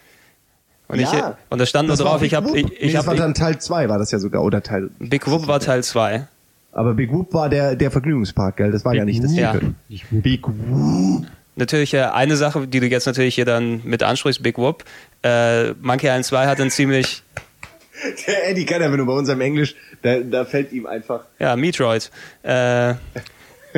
Und, Ja. ich, und da stand nur Das war drauf, Big ich habe, Whoop. ich, nee, ich das war habe, dann Teil 2 war das ja sogar, oder Teil, Big Whoop war Teil 2. aber Big Whoop war der, der Vergnügungspark, gell? Das war ja nicht das Ja. Big Whoop. Natürlich äh, eine Sache, die du jetzt natürlich hier dann mit ansprichst, Big Whoop. Äh, Monkey Island 2 hat einen ziemlich, Der Eddie kann ja, wenn du bei unserem Englisch, da, da fällt ihm einfach. ja, Metroid. Äh,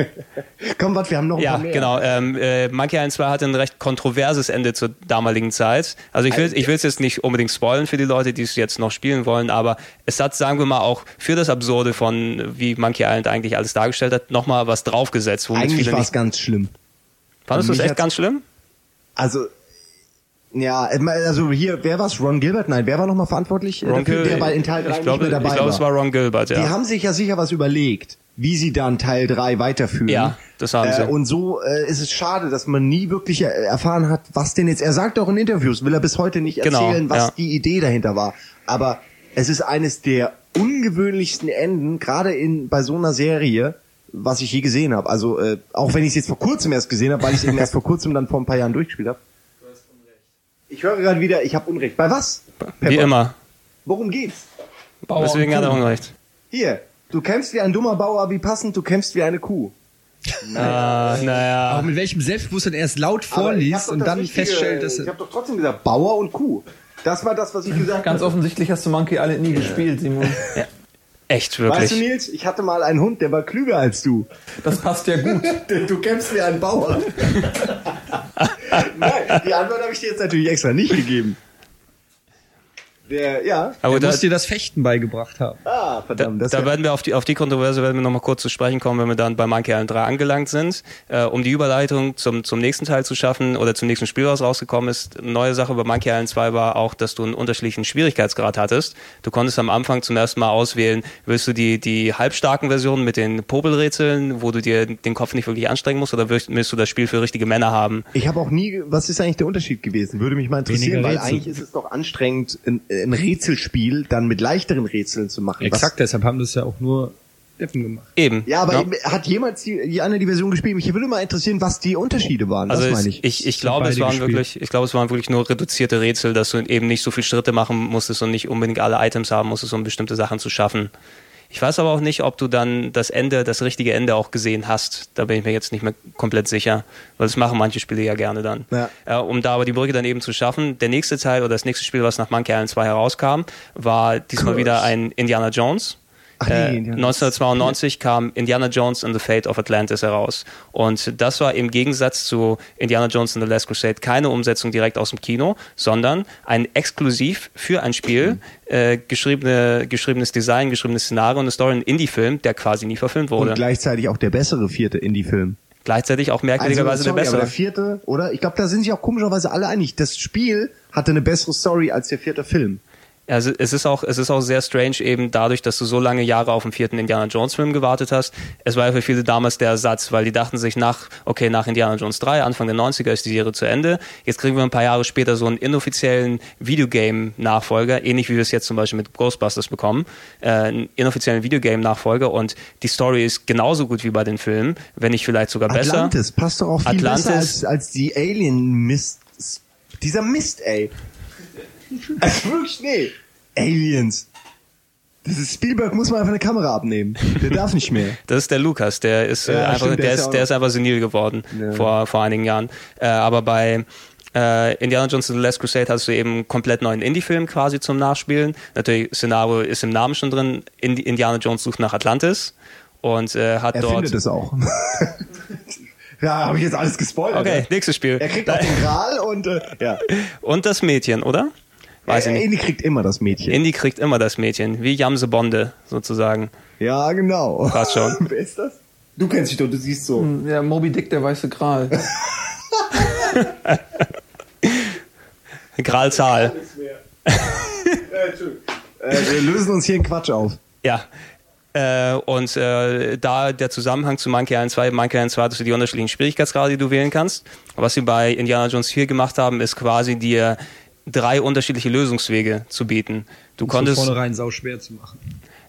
Komm, warte, wir haben noch ein Ja, paar mehr. genau. Ähm, äh, Monkey Island 2 hatte ein recht kontroverses Ende zur damaligen Zeit. Also ich will ich will es jetzt nicht unbedingt spoilen für die Leute, die es jetzt noch spielen wollen, aber es hat, sagen wir mal, auch für das Absurde von wie Monkey Island eigentlich alles dargestellt hat, nochmal was draufgesetzt, Eigentlich war es ganz schlimm. Fandest du es echt ganz schlimm? Also, ja, also hier, wer war's? Ron Gilbert? Nein, wer war nochmal verantwortlich? Ron dafür, Gil- der bei in Teil 3 ich mehr dabei ich glaube, war. es war Ron Gilbert, ja. Die haben sich ja sicher was überlegt, wie sie dann Teil 3 weiterführen. Ja, das haben sie. Äh, und so äh, ist es schade, dass man nie wirklich äh, erfahren hat, was denn jetzt. Er sagt auch in Interviews, will er bis heute nicht Genau, erzählen, was ja. die Idee dahinter war. Aber es ist eines der ungewöhnlichsten Enden, gerade in bei so einer Serie, was ich je gesehen habe. Also äh, auch wenn ich es jetzt vor kurzem erst gesehen habe, weil ich es eben erst vor kurzem dann vor ein paar Jahren durchgespielt habe. Ich höre gerade wieder, ich habe Unrecht. Bei was? Wie Pepper? immer. Worum geht's? Bauer Deswegen hat er. Unrecht. Hier, du kämpfst wie ein dummer Bauer, wie passend, du kämpfst wie eine Kuh. Ah, naja. Auch mit welchem Selbstbewusstsein er es laut Aber ich vorliest und dann Richtige- feststellt, dass Ich er... habe doch trotzdem gesagt, Bauer und Kuh. Das war das, was ich gesagt Ganz habe. offensichtlich hast du Monkey Island nie gespielt, Simon. Echt, Weißt du, wirklich. Nils, ich hatte mal einen Hund, der war klüger als du. Das passt ja gut. Du kämpfst wie ein Bauer. Nein, die Antwort habe ich dir jetzt natürlich extra nicht gegeben. Der, ja. Aber er da, muss dir das Fechten beigebracht haben. Ah, Da, verdammt. Das da wär- werden wir auf die, auf die Kontroverse werden wir nochmal kurz zu sprechen kommen, wenn wir dann bei Monkey Island 3 angelangt sind. Äh, um die Überleitung zum, zum nächsten Teil zu schaffen oder zum nächsten Spiel, was rausgekommen ist. Eine neue Sache bei Monkey Island 2 war auch, dass du einen unterschiedlichen Schwierigkeitsgrad hattest. Du konntest am Anfang zum ersten Mal auswählen, willst du die, die halbstarken Versionen mit den Popelrätseln, wo du dir den Kopf nicht wirklich anstrengen musst, oder willst, willst du das Spiel für richtige Männer haben? Ich habe auch nie, was ist eigentlich der Unterschied gewesen? Würde mich mal interessieren, weil eigentlich ist es doch anstrengend, ein, ein Rätselspiel dann mit leichteren Rätseln zu machen. Exakt, deshalb haben das ja auch nur Deppen gemacht. Eben. Ja, aber Ja. hat jemals die, die eine die Version gespielt? Mich würde mal interessieren, was die Unterschiede waren. Also das es, meine ich, ich. ich, glaube, es waren gespielt. wirklich, ich glaube, es waren wirklich nur reduzierte Rätsel, dass du eben nicht so viel Schritte machen musstest und nicht unbedingt alle Items haben musstest, um bestimmte Sachen zu schaffen. Ich weiß aber auch nicht, ob du dann das Ende, das richtige Ende auch gesehen hast. Da bin ich mir jetzt nicht mehr komplett sicher, weil das machen manche Spiele ja gerne dann. Ja. Äh, um da aber die Brücke dann eben zu schaffen, der nächste Teil oder das nächste Spiel, was nach Monkey Island 2 herauskam, war diesmal Curse. wieder ein Indiana Jones. Ach nee, Äh, Indiana Jones. 1992 kam Indiana Jones and the Fate of Atlantis heraus. Und das war im Gegensatz zu Indiana Jones and the Last Crusade keine Umsetzung direkt aus dem Kino, sondern ein exklusiv für ein Spiel äh, geschriebene, geschriebenes Design, geschriebenes Szenario und eine Story, ein Indie-Film, der quasi nie verfilmt wurde. Und gleichzeitig auch der bessere vierte Indie-Film. Gleichzeitig auch merkwürdigerweise sorry, der aber bessere. der vierte, oder? Ich glaube, da sind sich auch komischerweise alle einig. Das Spiel hatte eine bessere Story als der vierte Film. Also es ist auch, es ist auch sehr strange eben dadurch, dass du so lange Jahre auf den vierten Indiana Jones Film gewartet hast. Es war ja für viele damals der Ersatz, weil die dachten sich nach, okay, nach Indiana Jones 3, Anfang der 90er ist die Serie zu Ende. Jetzt kriegen wir ein paar Jahre später so einen inoffiziellen Videogame-Nachfolger, ähnlich wie wir es jetzt zum Beispiel mit Ghostbusters bekommen, äh, einen inoffiziellen Videogame-Nachfolger und die Story ist genauso gut wie bei den Filmen, wenn nicht vielleicht sogar besser. Atlantis passt doch auch viel Atlantis- besser als, als die Alien-Mist. Dieser Mist, ey. Also wirklich, nee. Aliens. Das ist Spielberg muss man einfach eine Kamera abnehmen. Der darf nicht mehr. Das ist der Lukas, der ist, äh, Ja, einfach, stimmt, der der, ist ja der ist einfach senil geworden Ja. vor, vor einigen Jahren. Äh, aber bei äh, Indiana Jones and the Last Crusade hast du eben einen komplett neuen Indie-Film quasi zum Nachspielen. Natürlich, Szenario ist im Namen schon drin. Indi Indiana Jones sucht nach Atlantis und äh, hat Er dort. findet es auch. ja, habe ich jetzt alles gespoilert. Okay, nächstes Spiel. Er kriegt auch den Gral und äh, ja. Und das Mädchen, oder? Weiß ich Äh, nicht. Indy kriegt immer das Mädchen. Indy kriegt immer das Mädchen, wie Jamse Bonde sozusagen. ja, genau. Passt schon. Wer ist das? Du kennst dich doch, du siehst so. Ja, Moby Dick, der weiße Gral. Gralzahl. Äh, wir lösen uns hier einen Quatsch auf. Ja. Äh, und äh, da der Zusammenhang zu Monkey Island 2, Monkey Island 2 hattest du die unterschiedlichen Schwierigkeitsgrade, die du wählen kannst. Was sie bei Indiana Jones 4 gemacht haben, ist quasi dir drei unterschiedliche Lösungswege zu bieten. Du Von konntest, vornherein sau schwer zu machen.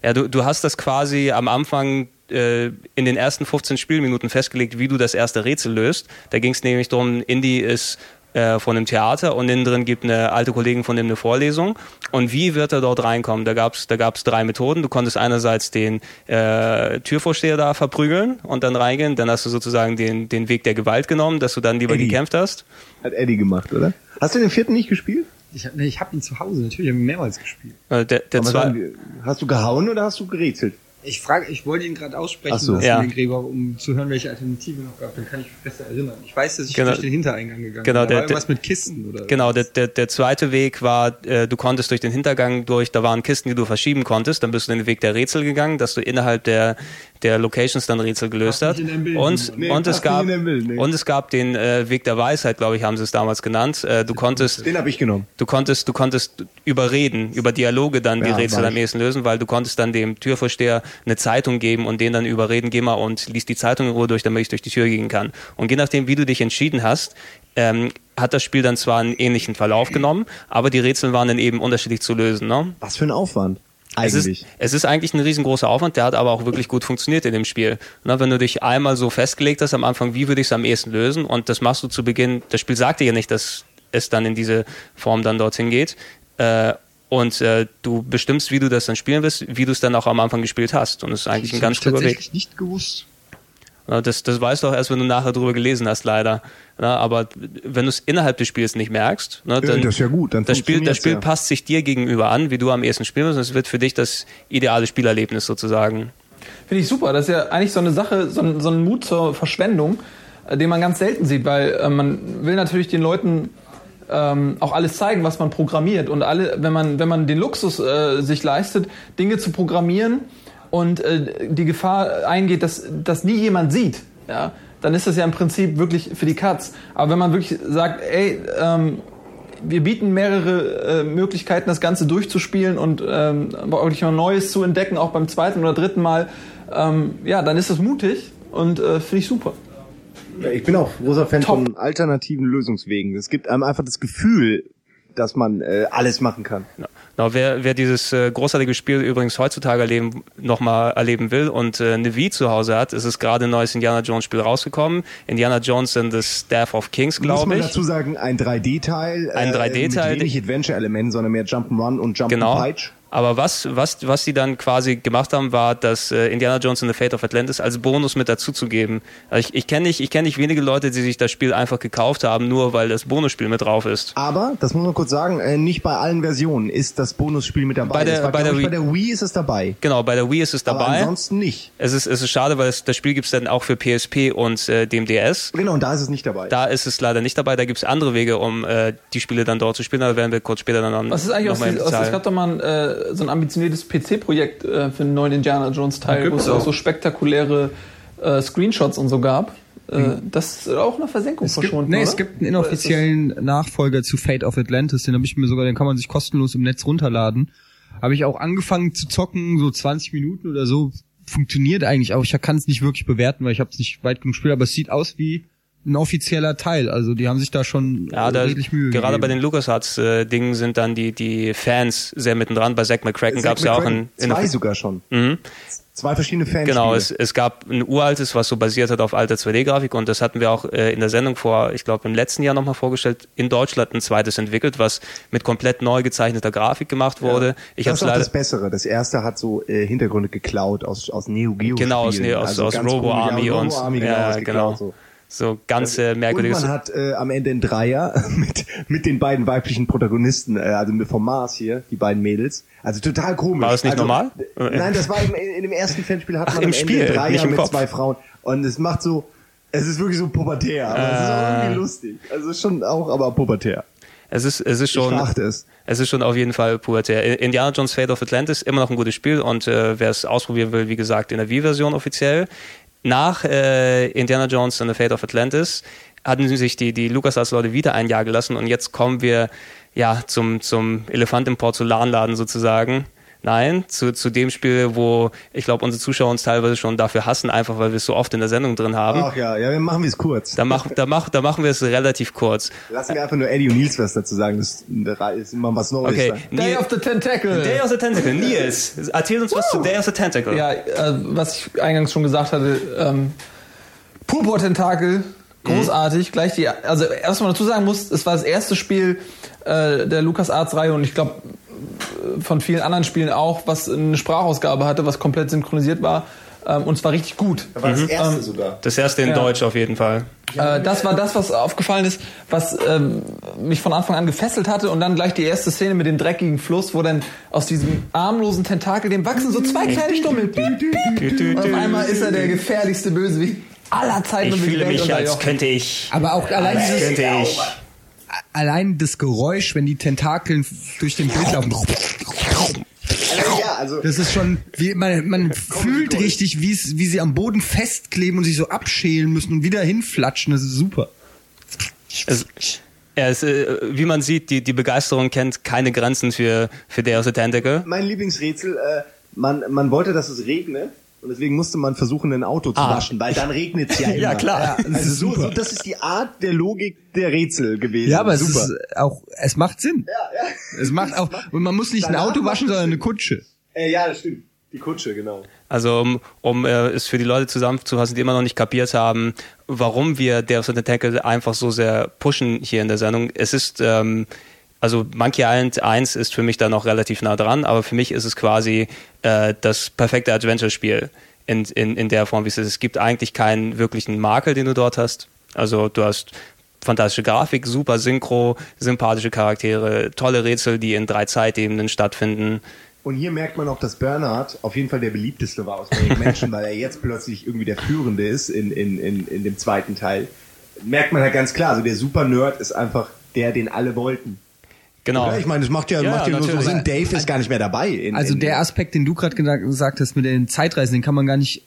ja, du, du hast das quasi am Anfang äh, in den ersten 15 Spielminuten festgelegt, wie du das erste Rätsel löst. Da ging es nämlich darum, Indy ist äh, von dem Theater und innen drin gibt eine alte Kollegin von dem eine Vorlesung. Und wie wird er dort reinkommen? Da gab's da gab's drei Methoden. Du konntest einerseits den äh, Türvorsteher da verprügeln und dann reingehen. Dann hast du sozusagen den, den Weg der Gewalt genommen, dass du dann lieber Eddie. gekämpft hast. Hat Eddie gemacht, oder? Hast du den vierten nicht gespielt? Ich, hab- nee, ich habe ihn zu Hause, natürlich habe ich ihn mehrmals gespielt. Äh, der der zwei, sagen, hast du gehauen oder hast du gerätselt? Ich frage, ich wollte ihn gerade aussprechen Ach so. lassen, Ja. den Gregor, um zu hören, welche Alternative noch gab. Dann kann ich mich besser erinnern. Ich weiß, dass ich Genau. durch den Hintereingang gegangen Genau, bin. Da der- war irgendwas mit Kisten oder Genau, der, der, der zweite Weg war, äh, du konntest durch den Hintergang durch, da waren Kisten, die du verschieben konntest, dann bist du den Weg der Rätsel gegangen, dass du innerhalb der, der Locations dann Rätsel gelöst Bild, Und. Nee, und, es gab, nee. und es gab den äh, Weg der Weisheit, glaube ich, haben sie es damals genannt. Äh, du konntest, Den habe ich genommen. du konntest, du konntest überreden, über Dialoge dann die Ja, Rätsel war am ehesten lösen, weil du konntest dann dem Türvorsteher eine Zeitung geben und den dann überreden, geh mal und lies die Zeitung in Ruhe durch, damit ich durch die Tür gehen kann. Und je nachdem, wie du dich entschieden hast, ähm, hat das Spiel dann zwar einen ähnlichen Verlauf genommen, aber die Rätsel waren dann eben unterschiedlich zu lösen. Ne? Was für ein Aufwand. Es Eigentlich. ist, es ist eigentlich ein riesengroßer Aufwand, der hat aber auch wirklich gut funktioniert in dem Spiel. Na, wenn du dich einmal so festgelegt hast am Anfang, wie würde ich es am ehesten lösen und das machst du zu Beginn, das Spiel sagt dir ja nicht, dass es dann in diese Form dann dorthin geht. Äh, und äh, du bestimmst, wie du das dann spielen willst, wie du es dann auch am Anfang gespielt hast. Und das ist eigentlich ein Das hab ganz ich kluger Weg. tatsächlich nicht gewusst. Das, das weißt du auch erst, wenn du nachher drüber gelesen hast, leider. Ja, aber wenn du es innerhalb des Spiels nicht merkst, ne, dann, das ist ja gut, dann das Spiel, das Spiel ja. passt sich dir gegenüber an, wie du am ehesten spielen musst. Und es wird für dich das ideale Spielerlebnis sozusagen. Finde ich super. Das ist ja eigentlich so eine Sache, so ein, so ein Mut zur Verschwendung, äh, den man ganz selten sieht, weil äh, man will natürlich den Leuten ähm, auch alles zeigen, was man programmiert. Und alle, wenn man, wenn man den Luxus äh, sich leistet, Dinge zu programmieren und äh, die Gefahr eingeht, dass das nie jemand sieht, ja, dann ist das ja im Prinzip wirklich für die Katz. Aber wenn man wirklich sagt, ey, ähm, wir bieten mehrere äh, Möglichkeiten, das Ganze durchzuspielen und ähm, wirklich mal Neues zu entdecken, auch beim zweiten oder dritten Mal. Ähm, ja, dann ist das mutig und äh, finde ich super. Ich bin auch großer Fan Top. von alternativen Lösungswegen. Es gibt einem einfach das Gefühl, dass man äh, alles machen kann. Ja. Genau, wer, wer dieses äh, großartige Spiel übrigens heutzutage erleben, nochmal erleben will und äh, eine Wii zu Hause hat, ist es gerade ein neues Indiana Jones Spiel rausgekommen. Indiana Jones and the Staff of Kings, Muss glaube man ich. dazu sagen, ein 3D-Teil. Ein 3D-Teil, Mit wenig Adventure-Elementen, sondern mehr Jump'n'Run und Genau. Aber was, was, was die dann quasi gemacht haben, war, das äh, Indiana Jones and the Fate of Atlantis als Bonus mit dazuzugeben. Also ich, ich kenne nicht, ich kenne nicht wenige Leute, die sich das Spiel einfach gekauft haben, nur weil das Bonusspiel mit drauf ist. Aber, das muss man kurz sagen, äh, nicht bei allen Versionen ist das Bonusspiel mit dabei. Bei der- war, bei der ich, Wii- bei der Wii ist es dabei. Genau, bei der Wii ist es Aber dabei. ansonsten nicht. Es ist, es ist schade, weil es, das Spiel gibt's dann auch für PSP und äh, dem DS. Genau, und da ist es nicht dabei. Da ist es leider nicht dabei. Da gibt's andere Wege, um äh, die Spiele dann dort zu spielen. Da werden wir kurz später dann Was ist eigentlich aus, aus es Detail. gab doch mal ein, äh, so ein ambitioniertes PC-Projekt äh, für einen neuen Indiana Jones Teil, wo es auch so spektakuläre äh, Screenshots und so gab. Äh, Das ist auch eine Versenkung Es gibt, verschwunden, nee, oder? es gibt einen inoffiziellen Nachfolger zu Fate of Atlantis, den habe ich mir sogar, den kann man sich kostenlos im Netz runterladen. Habe ich auch angefangen zu zocken, so 20 Minuten oder so. Funktioniert eigentlich auch. Ich kann es nicht wirklich bewerten, weil ich habe es nicht weit genug gespielt, aber es sieht aus wie ein offizieller Teil. Also die haben sich da schon Ja, äh, da, redlich Mühe gerade bei gegeben. den LucasArts-Dingen sind dann die, die Fans sehr mittendran. Bei Zack McCracken Zack gab's ja auch ein... Zwei sogar schon. Mhm. Zwei verschiedene Fans. Genau, es, es gab ein uraltes, was so basiert hat auf alter 2D-Grafik und das hatten wir auch äh, in der Sendung vor, ich glaube im letzten Jahr nochmal vorgestellt, in Deutschland ein zweites entwickelt, was mit komplett neu gezeichneter Grafik gemacht wurde. Ich das habe ist auch leider das Bessere. Das erste hat so äh, Hintergründe geklaut aus, aus Neo Geo. genau aus, nee, aus, Also aus ganz Robo Army ja, und Robo Army, ja, was genau. geklaut, so. So ganz äh, Und merkwürdiges. man hat äh, am Ende einen Dreier mit, mit den beiden weiblichen Protagonisten, äh, also vom Mars hier, die beiden Mädels. Also total komisch. War das nicht also, normal? äh, Nein, das war im, in dem ersten Fanspiel hat Ach, man im am Spiel, Ende einen Dreier mit Kopf. zwei Frauen. Und es macht so, es ist wirklich so pubertär, aber es ist auch Äh. irgendwie lustig. Also es ist schon auch, aber pubertär. Es ist, es ist schon. es. Es ist schon auf jeden Fall pubertär. Indiana Jones Fate of Atlantis, immer noch ein gutes Spiel und äh, wer es ausprobieren will, wie gesagt, in der Wii-Version offiziell. Nach äh, Indiana Jones and the Fate of Atlantis hatten sich die, die LucasArts-Leute wieder ein Jahr gelassen und jetzt kommen wir ja zum, zum Elefant im Porzellanladen sozusagen. Nein, zu, zu dem Spiel, wo ich glaube, unsere Zuschauer uns teilweise schon dafür hassen, einfach weil wir es so oft in der Sendung drin haben. Ach ja, ja, dann machen wir es kurz. Da, mach, da, mach, da machen wir es relativ kurz. Lassen wir einfach nur Eddie und Nils was dazu sagen. Das ist immer was Neues. Okay, da. Day of the Tentacle. Day of the Tentacle. Nils, erzähl uns was zu Day of the Tentacle. Ja, äh, was ich eingangs schon gesagt hatte, ähm, Purpur-Tentakel, großartig. Gleich die, also man dazu sagen muss, es war das erste Spiel äh, der LucasArts-Reihe und ich glaube von vielen anderen Spielen auch, was eine Sprachausgabe hatte, was komplett synchronisiert war. Ähm, und zwar richtig gut. Da war das erste sogar. Das erste in Ja. Deutsch auf jeden Fall. Äh, das war das, was aufgefallen ist, was ähm, mich von Anfang an gefesselt hatte und dann gleich die erste Szene mit dem dreckigen Fluss, wo dann aus diesem armlosen Tentakel dem wachsen so zwei kleine Stummel. Piep, piep. Und auf einmal ist er der gefährlichste Bösewicht aller Zeiten Ich fühle mich, als könnte ich. Aber auch allein Als dieses, könnte ich. Allein das Geräusch, wenn die Tentakeln durch den Bild laufen. Ja, also Das ist schon, wie, man, man fühlt richtig, wie es, wie sie am Boden festkleben und sich so abschälen müssen und wieder hinflatschen. Das ist super. Es, er ist, äh, wie man sieht, die, die Begeisterung kennt keine Grenzen für, für the Tentacle. mein Lieblingsrätsel, äh, man, man wollte, dass es regnet. Und deswegen musste man versuchen, ein Auto zu Ah. waschen, weil dann regnet es ja immer. Ja, klar. das also ist so, super. so, das ist die Art der Logik der Rätsel gewesen. Ja, aber es Super. ist auch, es macht Sinn. ja, ja. Es macht auch, und man muss nicht ein Danach Auto macht waschen, es sondern eine Kutsche. Äh, ja, das stimmt. Die Kutsche, genau. Also um, um äh, es für die Leute zusammenzufassen, die immer noch nicht kapiert haben, warum wir Day of the Tentacle einfach so sehr pushen hier in der Sendung. Es ist, ähm, also Monkey Island 1 ist für mich da noch relativ nah dran, aber für mich ist es quasi äh, das perfekte Adventure-Spiel in, in, in der Form, wie es ist. Es gibt eigentlich keinen wirklichen Makel, den du dort hast. Also du hast fantastische Grafik, super Synchro, sympathische Charaktere, tolle Rätsel, die in drei Zeitebenen stattfinden. Und hier merkt man auch, dass Bernhard auf jeden Fall der beliebteste war aus den Menschen, weil er jetzt plötzlich irgendwie der Führende ist in, in, in, in dem zweiten Teil. Merkt man halt ganz klar, also der Super-Nerd ist einfach der, den alle wollten. Genau. Ja, ich meine, das macht ja, Ja, macht ja nur so. Sinn. Dave ist gar nicht mehr dabei. In, Also in, der Aspekt, den du gerade gesagt hast mit den Zeitreisen, den kann man gar nicht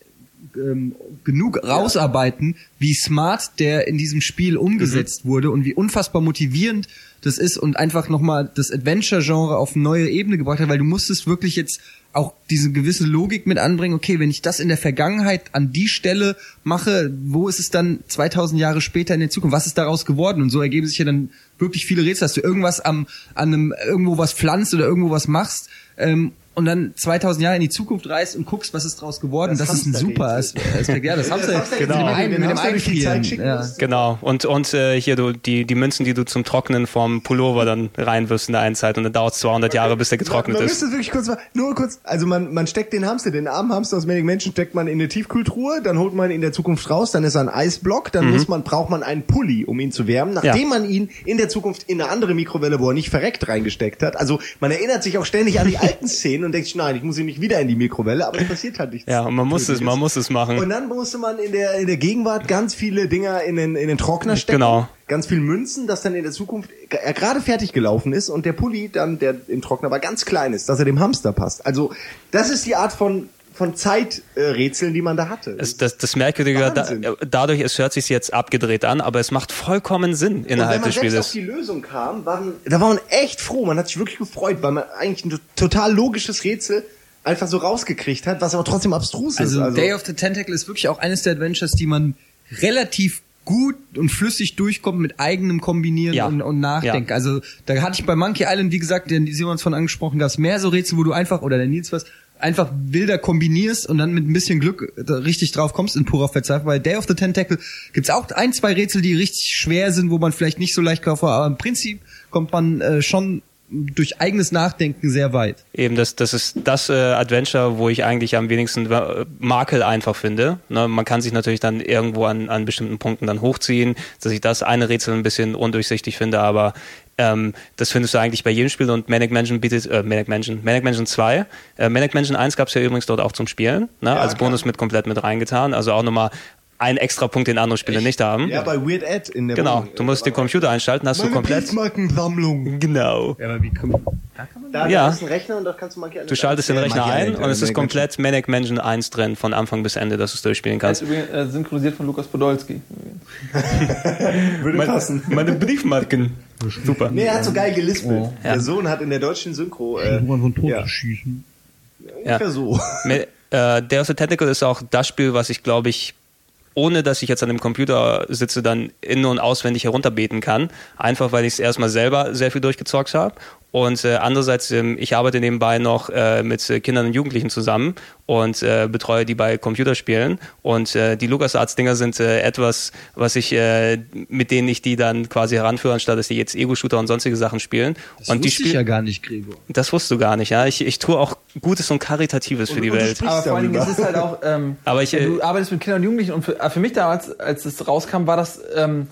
ähm, genug rausarbeiten, wie smart der in diesem Spiel umgesetzt wurde und wie unfassbar motivierend das ist und einfach nochmal das Adventure-Genre auf eine neue Ebene gebracht hat, weil du musstest wirklich jetzt auch diese gewisse Logik mit anbringen, okay, wenn ich das in der Vergangenheit an die Stelle mache, wo ist es dann 2000 Jahre später in der Zukunft? Was ist daraus geworden? Und so ergeben sich ja dann wirklich viele Rätsel, dass du irgendwas am, an einem, irgendwo was pflanzt oder irgendwo was machst, ähm, und dann 2000 Jahre in die Zukunft reist und guckst, was ist draus geworden. Das, Das ist ein super. Aspekt. Ja, das haben sie Genau. mit dem, Den mit Hamster Einfrieren. schicken Ja. Genau. Und, und äh, hier du, die, die Münzen, die du zum Trocknen vom Pullover dann reinwirfst in der einen Zeit und dann dauert es 200 Jahre, bis der getrocknet man, man ist. es wirklich kurz nur kurz, also man, man steckt den Hamster, den armen Hamster aus Manic Menschen steckt man in eine Tiefkühltruhe, dann holt man ihn in der Zukunft raus, dann ist er ein Eisblock, dann muss man, braucht man einen Pulli, um ihn zu wärmen, nachdem Mhm. Ja. man ihn in der Zukunft in eine andere Mikrowelle, wo er nicht verreckt, reingesteckt hat. Also man erinnert sich auch ständig an die alten Szenen und denkt sich, nein, ich muss ihn nicht wieder in die Mikrowelle, aber es passiert halt nichts. Ja, und man muss es, man muss es machen. Und dann musste man in der, in der Gegenwart ganz viele Dinger in den, in den Trockner stecken. Genau. Ganz viel Münzen, das dann in der Zukunft er gerade fertig gelaufen ist und der Pulli dann, der im Trockner war, ganz klein ist, dass er dem Hamster passt. Also, das ist die Art von, von Zeiträtseln, die man da hatte. Es, das, das Merkwürdige da, dadurch, es hört sich jetzt abgedreht an, aber es macht vollkommen Sinn und wenn innerhalb man des selbst auf die Lösung kam, waren, da war man echt froh. Man hat sich wirklich gefreut, weil man eigentlich ein total logisches Rätsel einfach so rausgekriegt hat, was aber trotzdem abstrus Also, ist. Day of the Tentacle ist wirklich auch eines der Adventures, die man relativ gut und flüssig durchkommt mit eigenem Kombinieren Ja. und, und Nachdenken. Ja. Also da hatte ich bei Monkey Island, wie gesagt, den Simons von angesprochen, gab es mehr so Rätsel, wo du einfach, oder der Nils was, einfach wilder kombinierst und dann mit ein bisschen Glück richtig drauf kommst in purer Verzweiflung. Bei Day of the Tentacle gibt's auch ein, zwei Rätsel, die richtig schwer sind, wo man vielleicht nicht so leicht war, aber im Prinzip kommt man äh, schon durch eigenes Nachdenken sehr weit. Eben, das, das ist das äh, Adventure, wo ich eigentlich am wenigsten äh, Makel einfach finde. Ne, man kann sich natürlich dann irgendwo an, an bestimmten Punkten dann hochziehen, dass ich das eine Rätsel ein bisschen undurchsichtig finde, aber ähm, das findest du eigentlich bei jedem Spiel und Manic Mansion bietet, äh, Manic Mansion, Manic Mansion 2. Äh, Manic Mansion 1 gab es ja übrigens dort auch zum Spielen, ne, als klar. Bonus mit komplett mit reingetan. Also auch nochmal ein extra Punkt, den andere Spiele nicht haben. ja, bei Weird Ed in der Genau, Wohnung. du musst den Computer einschalten, hast du komplett. Briefmarkensammlung. Genau. Ja, aber wie kommt, Da, Ja. da ist ein Rechner und da kannst du Monkey Island Du schaltest den Rechner ein und es ist komplett Manic Mansion 1 drin, von Anfang bis Ende, dass du es durchspielen Das kannst. ist übrigens äh, synchronisiert von Lukas Podolski. Würde passen. Meine Briefmarken. Super. Nee, er hat so geil gelispelt. Oh. Ja. Der Sohn hat in der deutschen Synchro äh, von Tod ja, zu schießen. ungefähr so. Me- Äh, the Tentacle ist auch das Spiel, was ich glaube ich, ohne dass ich jetzt an dem Computer sitze, dann in- und auswendig herunterbeten kann. Einfach weil ich es erstmal selber sehr viel durchgezockt habe Und äh, andererseits, ähm, ich arbeite nebenbei noch äh, mit äh, Kindern und Jugendlichen zusammen und äh, betreue die bei Computerspielen. Und äh, die LucasArts-Dinger sind äh, etwas, was ich, äh, mit denen ich die dann quasi heranführe, anstatt dass die jetzt Ego-Shooter und sonstige Sachen spielen. Das und die wusste ich ja gar nicht, Gregor. Das wusstest du gar nicht, ja. Ich, ich tue auch Gutes und Karitatives für die und Welt. Aber vor allen Dingen, es ist halt auch, ähm, Aber ich, äh, du arbeitest mit Kindern und Jugendlichen und für, äh, für mich damals, als es rauskam, war das ähm,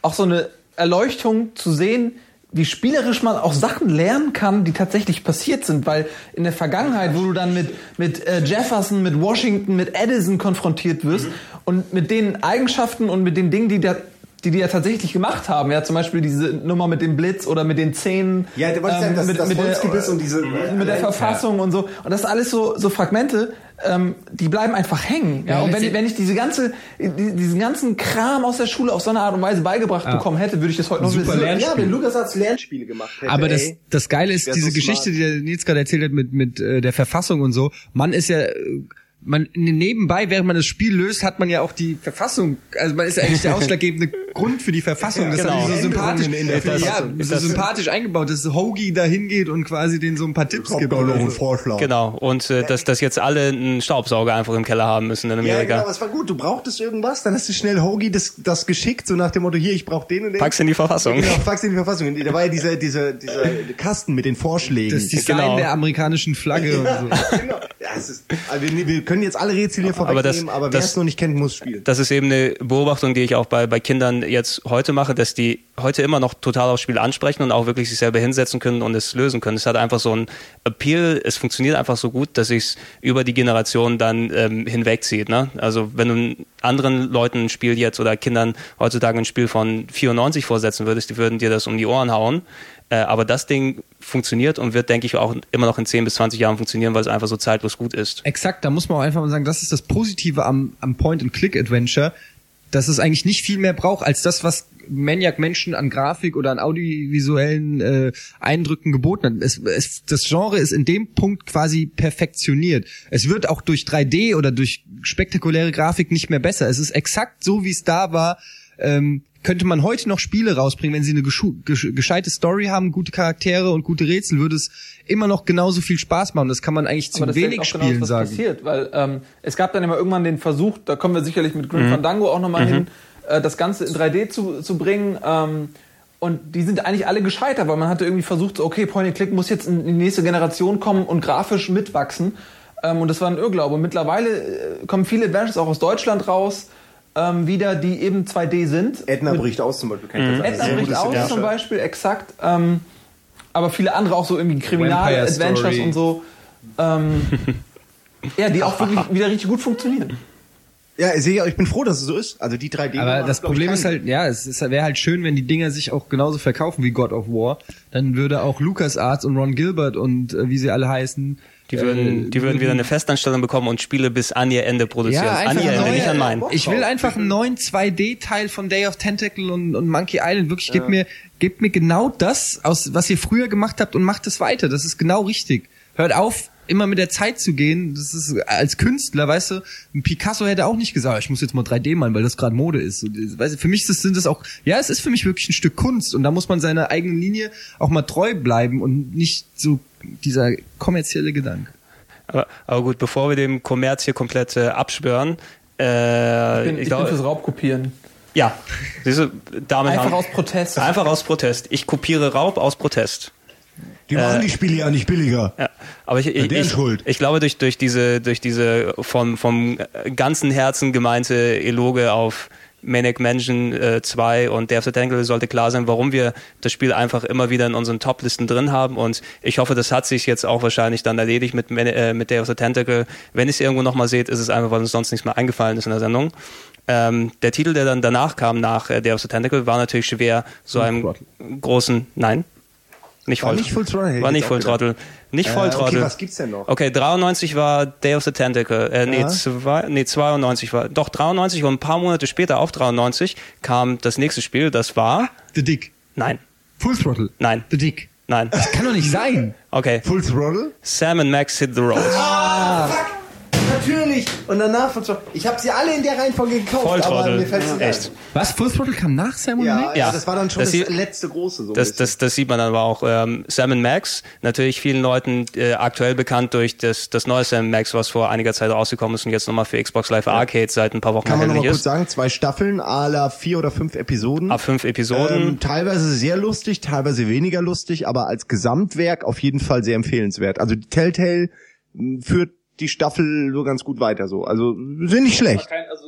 auch so eine Erleuchtung zu sehen, wie spielerisch man auch Sachen lernen kann, die tatsächlich passiert sind, weil in der Vergangenheit, wo du dann mit mit äh, Jefferson, mit Washington, mit Edison konfrontiert wirst und mit den Eigenschaften und mit den Dingen, die da die die ja tatsächlich gemacht haben, ja zum Beispiel diese Nummer mit dem Blitz oder mit den Zähnen, Ja, du wolltest sagen, das- das der, Holzgebiss und diese- mit der Verfassung und so. Und das ist alles so so Fragmente, ähm, die bleiben einfach hängen. Ja, Ja, und wenn, ich- wenn ich diese ganze, die, diesen ganzen Kram aus der Schule auf so eine Art und Weise beigebracht bekommen hätte, würde ich das heute noch Super wissen. Lernspiel. Ja, wenn LucasArts Lernspiele gemacht hätte, Aber das, ey. das Geile ist, diese so Geschichte, smart. die der Nils gerade erzählt hat mit, mit äh, der Verfassung und so, man ist ja, äh, man nebenbei, während man das Spiel löst, hat man ja auch die Verfassung, also man ist ja eigentlich der ausschlaggebende Grund für die Verfassung. Das Genau. haben die so sympathisch, In der ja, so sympathisch eingebaut, dass Hoagie da hingeht und quasi denen so ein paar Tipps gibt. Kommt doch noch ein Vorschlag. Genau, und äh, dass, dass jetzt alle einen Staubsauger einfach im Keller haben müssen in Ja, Amerika. genau, das war gut. Du brauchtest irgendwas, dann hast du schnell Hoagie das, das geschickt, so nach dem Motto, hier, ich brauch den und den. Pack's in die Verfassung. Genau, pack's in die Verfassung. Da war ja dieser, dieser, dieser Kasten mit den Vorschlägen. Das Design Genau. der amerikanischen Flagge und so. genau. Ja, es ist, also wir, wir können jetzt alle Rätsel hier Aber vorwegnehmen, aber, wer das- es noch nicht kennt, muss spielen. das ist eben eine Beobachtung, die ich auch bei, bei Kindern jetzt heute mache, dass die heute immer noch total aufs Spiel ansprechen und auch wirklich sich selber hinsetzen können und es lösen können. Es hat einfach so ein Appeal, es funktioniert einfach so gut, dass sich über die Generation dann ähm, hinwegzieht. Ne? Also wenn du anderen Leuten ein Spiel jetzt oder Kindern heutzutage ein Spiel von 94 vorsetzen würdest, die würden dir das um die Ohren hauen. Äh, aber das Ding funktioniert und wird, denke ich, auch immer noch in 10 bis 20 Jahren funktionieren, weil es einfach so zeitlos gut ist. Exakt, da muss man auch einfach mal sagen, das ist das Positive am, am Point-and-Click-Adventure, dass es eigentlich nicht viel mehr braucht als das, was Maniac Menschen an Grafik oder an audiovisuellen äh, Eindrücken geboten hat. Es, es, das Genre ist in dem Punkt quasi perfektioniert. Es wird auch durch 3D oder durch spektakuläre Grafik nicht mehr besser. Es ist exakt so, wie es da war. Ähm, könnte man heute noch Spiele rausbringen, wenn sie eine gescheite Story haben, gute Charaktere und gute Rätsel, würde es immer noch genauso viel Spaß machen. Das kann man eigentlich zu Aber das ist wenig auch genau Spielen das, was sagen. passiert, weil ähm, es gab dann immer irgendwann den Versuch, da kommen wir sicherlich mit Mhm. Grim Fandango auch nochmal hin, äh, das Ganze in 3D zu, zu bringen. Ähm, und die sind eigentlich alle gescheitert, weil man hatte irgendwie versucht, so, okay, Point and Click muss jetzt in die nächste Generation kommen und grafisch mitwachsen. Ähm, und das war ein Irrglaube. Mittlerweile äh, kommen viele Adventures auch aus Deutschland raus, ähm, wieder, die eben 2D sind. Edna Mit- bricht aus zum Beispiel. Kann ich das Edna bricht aus gutes zum Beispiel, exakt. Ähm, aber viele andere auch so irgendwie Vampire Kriminal-Adventures Story. und so. Ähm, ja, die auch wirklich wieder richtig gut funktionieren. Ja, ich sehe, ich bin froh, dass es so ist. Also die 3D. Aber das Problem ist halt, ja, es wäre halt schön, wenn die Dinger sich auch genauso verkaufen wie God of War. Dann würde auch LucasArts und Ron Gilbert und äh, wie sie alle heißen. Die würden, äh, die würden wieder eine Festanstellung bekommen und Spiele bis an ihr Ende produzieren. ja, an ihr Ende, neue, nicht an mein. Ich will einfach einen neuen 2D-Teil von Day of Tentacle und, und Monkey Island. Wirklich, gebt mir, gebt mir genau das, aus, was ihr früher gemacht habt und macht es weiter. Das ist genau richtig. Hört auf, immer mit der Zeit zu gehen. Das ist als Künstler, weißt du, ein Picasso hätte auch nicht gesagt, ich muss jetzt mal 3D malen, weil das gerade Mode ist. Und, Weißt du, für mich ist das, sind das auch, ja, es ist für mich wirklich ein Stück Kunst und da muss man seiner eigenen Linie auch mal treu bleiben und nicht so dieser kommerzielle Gedanke. Aber, aber gut, bevor wir dem Kommerz hier komplett äh, abschwören, äh, Ich bin, ich glaub- bin fürs Raubkopieren. ja, diese damit Einfach haben, aus Protest. Einfach aus Protest. Ich kopiere Raub aus Protest. Die machen die Spiele ja nicht billiger. Ja, aber ich, ich, ich, Schuld. ich glaube, durch, durch diese, durch diese vom, vom ganzen Herzen gemeinte Eloge auf Manic Mansion äh, 2 und Day of the Tentacle sollte klar sein, warum wir das Spiel einfach immer wieder in unseren Top-Listen drin haben und ich hoffe, das hat sich jetzt auch wahrscheinlich dann erledigt mit, äh, mit Day of the Tentacle. Wenn ihr es irgendwo nochmal seht, ist es einfach, weil uns sonst nichts mehr eingefallen ist in der Sendung. Ähm, der Titel, der dann danach kam, nach äh, Day of the Tentacle, war natürlich schwer, so einem Throttle. großen, nein, nicht War voll, nicht Full Throttle, war nicht Full. Throttle, nicht Äh, Voll okay, was gibt's denn noch? Okay, 93 war Day of the Tentacle. Äh, nee, Ja. zwei, nee, 92 war. Doch, 93 und ein paar Monate später, auf 93, kam das nächste Spiel. Das war. The Dick. Nein, Full Throttle. nein, The Dick. nein. Das kann doch nicht sein. Okay. Full Throttle? Sam and Max hit the road. Natürlich! Ich. Und danach von Ich habe sie alle in der Reihenfolge gekauft, aber Volltrottel. mir fällt's nicht Echt. Was? Full Throttle kam nach Sam und Ja, Max? ja, Ja. das war dann schon Das das, sie- letzte große. So Das, das, das sieht man dann aber auch. Ähm, Sam Max, natürlich vielen Leuten äh, aktuell bekannt durch das, das neue Sam Max, was vor einiger Zeit rausgekommen ist und jetzt nochmal für Xbox Live Arcade seit ein paar Wochen Kann man noch mal erhältlich kurz sagen, zwei Staffeln, à la vier oder fünf Episoden. Ab fünf Episoden. Ähm, teilweise sehr lustig, teilweise weniger lustig, aber als Gesamtwerk auf jeden Fall sehr empfehlenswert. Also die Telltale mh, führt die Staffel so ganz gut weiter so. Also sind nicht schlecht. also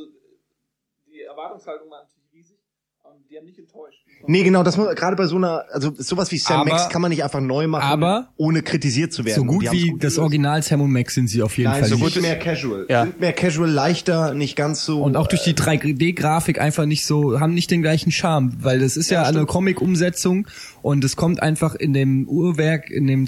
die Erwartungshaltung war natürlich riesig und die haben nicht enttäuscht. Nee, genau, das muss gerade bei so einer, also sowas wie Sam Aber- Max kann man nicht einfach neu machen, aber- ohne kritisiert zu werden. So gut wie gut das. Original Sam und Max sind sie auf jeden Nein, Fall. so nicht. gut mehr casual. Ja. Sind mehr casual, leichter, nicht ganz so. Und auch durch die 3D-Grafik einfach nicht so, haben nicht den gleichen Charme, weil das ist ja, eine Comic-Umsetzung und es kommt einfach in dem Uhrwerk, in dem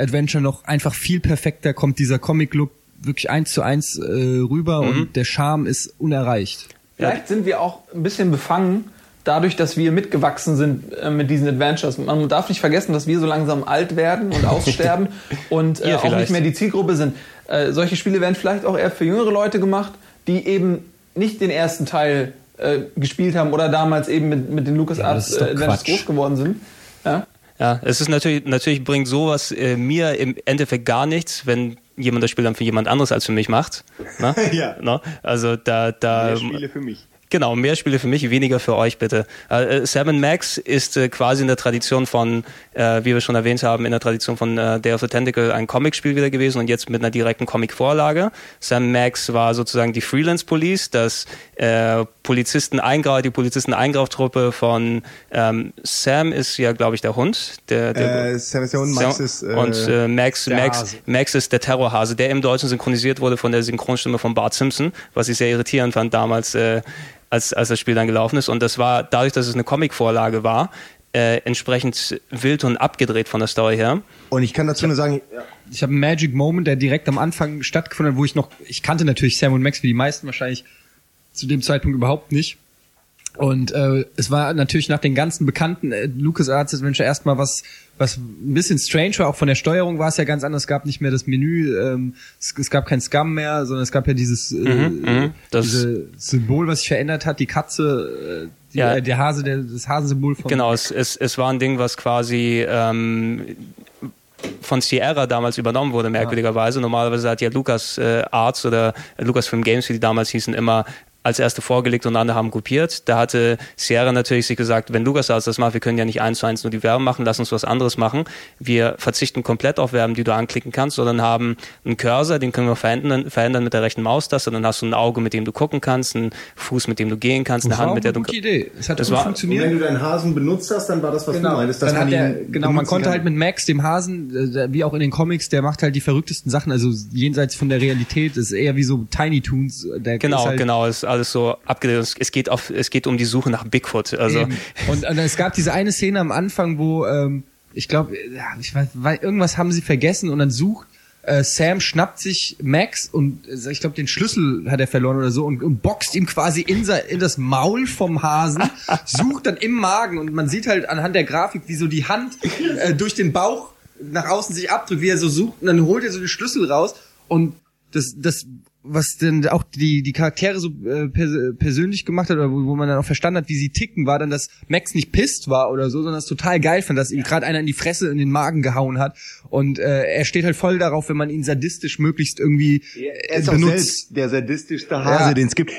2D-Adventure noch einfach viel perfekter, kommt dieser Comic-Look wirklich eins zu eins äh, rüber und der Charme ist unerreicht. Vielleicht sind wir auch ein bisschen befangen dadurch, dass wir mitgewachsen sind äh, mit diesen Adventures. Man darf nicht vergessen, dass wir so langsam alt werden und aussterben und äh, auch nicht mehr die Zielgruppe sind. Äh, solche Spiele werden vielleicht auch eher für jüngere Leute gemacht, die eben nicht den ersten Teil äh, gespielt haben oder damals eben mit, mit den LucasArts ist äh, Adventures groß geworden sind. Ja? Ja, es ist natürlich, natürlich bringt sowas äh, mir im Endeffekt gar nichts, wenn jemand das Spiel dann für jemand anderes als für mich macht. Ne? Ja. Ne? Also da, da Mehr Spiele für mich. Genau, mehr Spiele für mich, weniger für euch bitte. Äh, Sam Max ist äh, quasi in der Tradition von, äh, wie wir schon erwähnt haben, in der Tradition von äh, Day of the Tentacle ein Comicspiel wieder gewesen und jetzt mit einer direkten Comic-Vorlage. Sam Max war sozusagen die Freelance Police, das äh, Polizisten Eingrau, die Polizisten Eingrauftruppe von ähm, Sam ist ja, glaube ich, der Hund. Der, der Äh, Sam ist der Hund, Max ist, äh, und äh, Max, der Max, Hase. Max ist der Terrorhase, der im Deutschen synchronisiert wurde von der Synchronstimme von Bart Simpson, was ich sehr irritierend fand damals, äh, als, als das Spiel dann gelaufen ist. Und das war, dadurch, dass es eine Comicvorlage war, äh, entsprechend wild und abgedreht von der Story her. Und ich kann dazu nur sagen, ja, Ich habe einen Magic Moment, der direkt am Anfang stattgefunden hat, wo ich noch, ich kannte natürlich Sam und Max wie die meisten wahrscheinlich zu dem Zeitpunkt überhaupt nicht. Und äh, es war natürlich nach den ganzen bekannten äh, LucasArts Adventure erstmal was, was ein bisschen strange war. Auch von der Steuerung war es ja ganz anders. Es gab nicht mehr das Menü, ähm, es, es gab kein Scum mehr, sondern es gab ja dieses äh, mhm. Das- diese Symbol, was sich verändert hat. Die Katze, äh, die, Ja. äh, der Hase, der, das Hasensymbol von Genau, es, es, es war ein Ding, was quasi ähm, von Sierra damals übernommen wurde, merkwürdigerweise. Normalerweise hat ja Lucas äh, Arts oder Lucasfilm Games, wie die damals hießen, immer als erste vorgelegt und andere haben kopiert. Da hatte Sierra natürlich sich gesagt, wenn LucasArts das macht, wir können ja nicht eins zu eins nur die Werbung machen, lass uns was anderes machen. Wir verzichten komplett auf Werben, die du anklicken kannst, sondern haben einen Cursor, den können wir verändern, verändern mit der rechten Maustaste, dann hast du ein Auge, mit dem du gucken kannst, einen Fuß, mit dem du gehen kannst, eine Das war Hand, mit der eine du... gute Idee. Es hat Das gut war- funktioniert. wenn du deinen Hasen benutzt hast, dann war das, was Genau, du meintest, dass dann man der, genau, man konnte kann. halt mit Max, dem Hasen, äh, wie auch in den Comics, der macht halt die verrücktesten Sachen, also jenseits von der Realität, ist eher wie so Tiny Toons. Der Genau, ist halt genau, ist alles so abgedreht. Es geht auf, es geht um die Suche nach Bigfoot. Also. Und, und es gab diese eine Szene am Anfang, wo ähm, ich glaube, ich weiß, irgendwas haben sie vergessen und dann sucht äh, Sam schnappt sich Max und äh, ich glaube den Schlüssel hat er verloren oder so und, und boxt ihm quasi in, sein, in das Maul vom Hasen, sucht dann im Magen und man sieht halt anhand der Grafik, wie so die Hand äh, durch den Bauch nach außen sich abdrückt, wie er so sucht und dann holt er so den Schlüssel raus und das das was denn auch die die Charaktere so äh, pers persönlich gemacht hat oder wo, wo man dann auch verstanden hat, wie sie ticken, war dann, dass Max nicht pisst war oder so, sondern das total geil fand, dass ihm gerade einer in die Fresse in den Magen gehauen hat und äh, er steht halt voll darauf, wenn man ihn sadistisch möglichst irgendwie Er äh, ist auch benutzt. selbst der sadistischste Hase, Ja. den es gibt.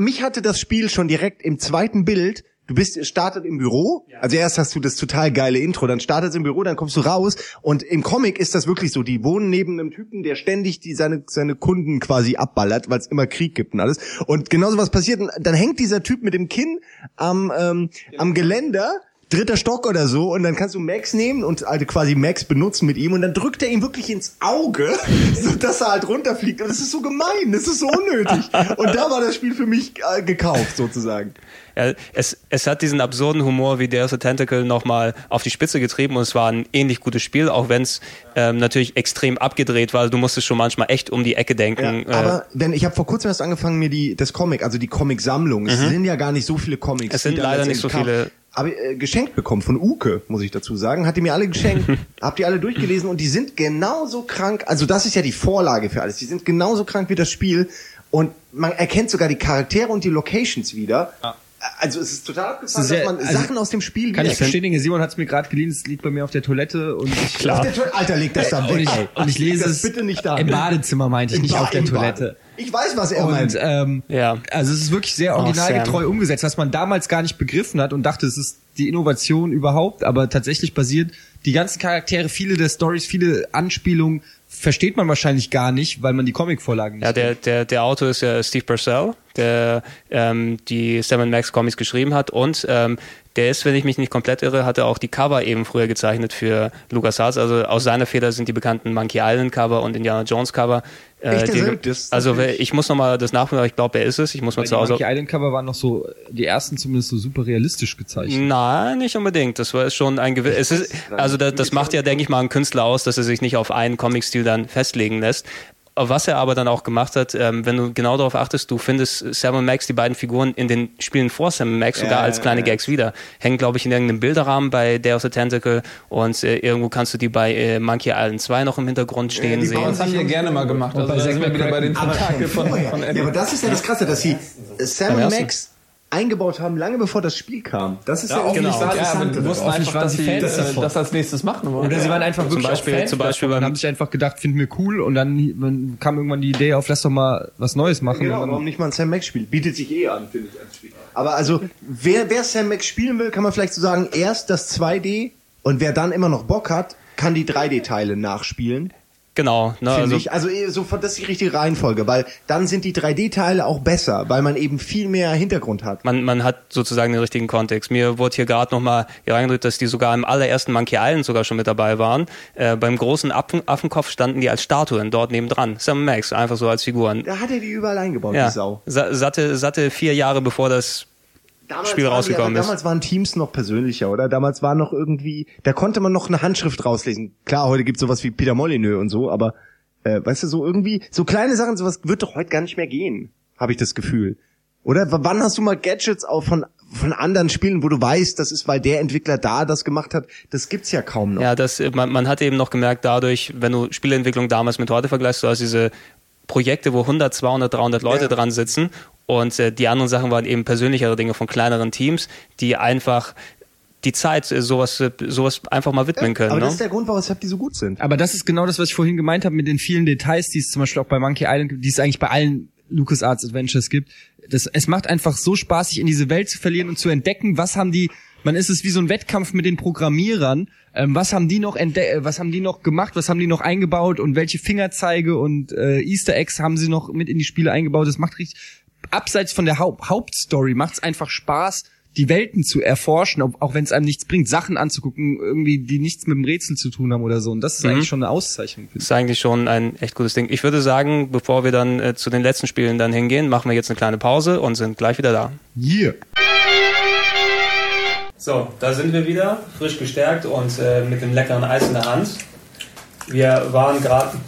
Mich hatte das Spiel schon direkt im zweiten Bild. Du bist startet im Büro. Also erst hast du das total geile Intro, dann startet im Büro, dann kommst du raus und im Comic ist das wirklich so. Die wohnen neben einem Typen, der ständig die seine seine Kunden quasi abballert, weil es immer Krieg gibt und alles. Und genauso was passiert. Dann hängt dieser Typ mit dem Kinn am ähm, am Geländer dritter Stock oder so und dann kannst du Max nehmen und also quasi Max benutzen mit ihm und dann drückt er ihm wirklich ins Auge, so dass er halt runterfliegt und das ist so gemein, das ist so unnötig und da war das Spiel für mich äh, gekauft sozusagen. ja, es, es hat diesen absurden Humor wie Day of the Tentacle nochmal auf die Spitze getrieben und es war ein ähnlich gutes Spiel, auch wenn es ähm, natürlich extrem abgedreht war. Du musstest schon manchmal echt um die Ecke denken. äh, aber wenn ich habe vor kurzem erst angefangen mir die das Comic, also die Comic Sammlung, es sind ja gar nicht so viele Comics. Es sind leider nicht so letztendlich viele. Habe äh, geschenkt bekommen von Uke, muss ich dazu sagen. Hat die mir alle geschenkt. hab die alle durchgelesen und die sind genauso krank. Also das ist ja die Vorlage für alles. Die sind genauso krank wie das Spiel und man erkennt sogar die Charaktere und die Locations wieder. Also es ist total abgefahren, Sehr- dass man also Sachen aus dem Spiel Kann ich bestätigen, Simon hat es mir gerade geliehen, es liegt bei mir auf der Toilette und ich, Auf der Toilette- Alter, leg das da und weg. ich, ey. und ich lese das es bitte nicht da. im Badezimmer, meinte ich, Im nicht Ba- auf der im Bade. Ich weiß, was er Und meint. ähm, Ja. also es ist wirklich sehr originalgetreu Sam. umgesetzt, was man damals gar nicht begriffen hat und dachte, es ist die Innovation überhaupt, aber tatsächlich basiert die ganzen Charaktere, viele der Stories, viele Anspielungen versteht man wahrscheinlich gar nicht, weil man die Comicvorlagen nicht Ja, der, der, der Autor ist ja Steve Purcell, der ähm, die Sam Max Comics geschrieben hat und ähm, der ist, wenn ich mich nicht komplett irre, hat er auch die Cover eben früher gezeichnet für LucasArts. Also aus seiner Feder sind die bekannten Monkey Island Cover und Indiana Jones Cover. Äh, die? Das also natürlich- ich muss nochmal das nachholen, aber ich glaube, er ist es. Ich muss mal die zu Hause. Monkey Island Cover waren noch so, die ersten zumindest so super realistisch gezeichnet. Nein, nicht unbedingt. Das war schon ein gewiss. Es ist, also das, das macht ja, denke ich mal, einen Künstler aus, dass er sich nicht auf einen Comic-Stil dann festlegen lässt. Was er aber dann auch gemacht hat, ähm, wenn du genau darauf achtest, du findest Sam und Max, die beiden Figuren in den Spielen vor Sam und Max sogar Ja, als kleine ja. Gags wieder. Hängen, glaube ich, in irgendeinem Bilderrahmen bei Day of the Tentacle und äh, irgendwo kannst du die bei äh, Monkey Island 2 noch im Hintergrund stehen die sehen. Das haben ja gerne mal gemacht. Also bei da sind wir wieder bei den. Tentakel von, von ja, aber das ist ja das Krasse, dass sie Sam und ersten? Max eingebaut haben, lange bevor das Spiel kam. Das ist ja, auch genau. nicht ja, aber interessant. die wussten einfach, dass sie Fans äh, davon. das als nächstes machen wollen. Oder sie waren einfach wirklich Beispiel- auch Fans zum Beispiel davon haben sich einfach gedacht, finden wir cool und dann kam irgendwann die Idee auf, lass doch mal was Neues machen. Genau, warum nicht mal ein Sam Max Spiel? Bietet sich eh an, finde ich, als Spiel. Aber also, wer, wer Sam Max spielen will, kann man vielleicht so sagen, erst das 2D und wer dann immer noch Bock hat, kann die 3D-Teile nachspielen. Genau. Ne, also, ich. Also eh, so, das ist die richtige Reihenfolge, weil dann sind die 3D-Teile auch besser, weil man eben viel mehr Hintergrund hat. man, man hat sozusagen den richtigen Kontext. Mir wurde hier gerade nochmal reingedrückt, dass die sogar im allerersten Monkey Island sogar schon mit dabei waren. Äh, beim großen Affen, Affenkopf standen die als Statuen dort nebendran. Sam Max, einfach so als Figuren. Da hat er die überall eingebaut, Ja, die Sau. sa- satte, satte vier Jahre bevor das Damals Spiel die, rausgekommen aber ist. Damals waren Teams noch persönlicher, oder? Damals war noch irgendwie, da konnte man noch eine Handschrift rauslesen. Klar, heute gibt's sowas wie Peter Molyneux und so, aber äh, weißt du, so irgendwie, so kleine Sachen, sowas wird doch heute gar nicht mehr gehen, habe ich das Gefühl. Oder W- wann hast du mal Gadgets auch von von anderen Spielen, wo du weißt, das ist, weil der Entwickler da das gemacht hat, das gibt's ja kaum noch. Ja, das, man, man hat eben noch gemerkt, dadurch, wenn du Spieleentwicklung damals mit heute vergleichst, du hast diese Projekte, wo 100, 200, 300 Leute Ja. dran sitzen und äh, die anderen Sachen waren eben persönlichere Dinge von kleineren Teams, die einfach die Zeit äh, sowas, äh, sowas einfach mal widmen können. aber ne? das ist der Grund, warum die so gut sind. Aber das ist genau das, was ich vorhin gemeint habe mit den vielen Details, die es zum Beispiel auch bei Monkey Island gibt, die es eigentlich bei allen LucasArts Adventures gibt. Das, es macht einfach so Spaß, sich in diese Welt zu verlieren und zu entdecken, was haben die, man ist es wie so ein Wettkampf mit den Programmierern, ähm, was haben die noch entde äh, was haben die noch gemacht, was haben die noch eingebaut und welche Fingerzeige und äh, Easter Eggs haben sie noch mit in die Spiele eingebaut. Das macht richtig, abseits von der Haupt Hauptstory, macht es einfach Spaß, die Welten zu erforschen, ob, auch wenn es einem nichts bringt, Sachen anzugucken, irgendwie, die nichts mit dem Rätsel zu tun haben oder so. Und das ist eigentlich schon eine Auszeichnung. ich. ist eigentlich schon ein echt gutes Ding. Ich würde sagen, bevor wir dann äh, zu den letzten Spielen dann hingehen, machen wir jetzt eine kleine Pause und sind gleich wieder da. Yeah. So, da sind wir wieder, frisch gestärkt und äh, mit dem leckeren Eis in der Hand. Wir waren gerade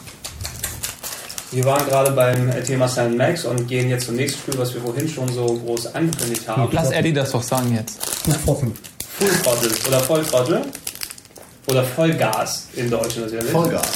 wir waren gerade beim Thema Sam Max und gehen jetzt zum nächsten Spiel, was wir vorhin schon so groß angekündigt haben. Lass Eddie das doch sagen jetzt. Full Throttle oder Vollthrottle oder Vollgas Deutschen natürlich. Vollgas.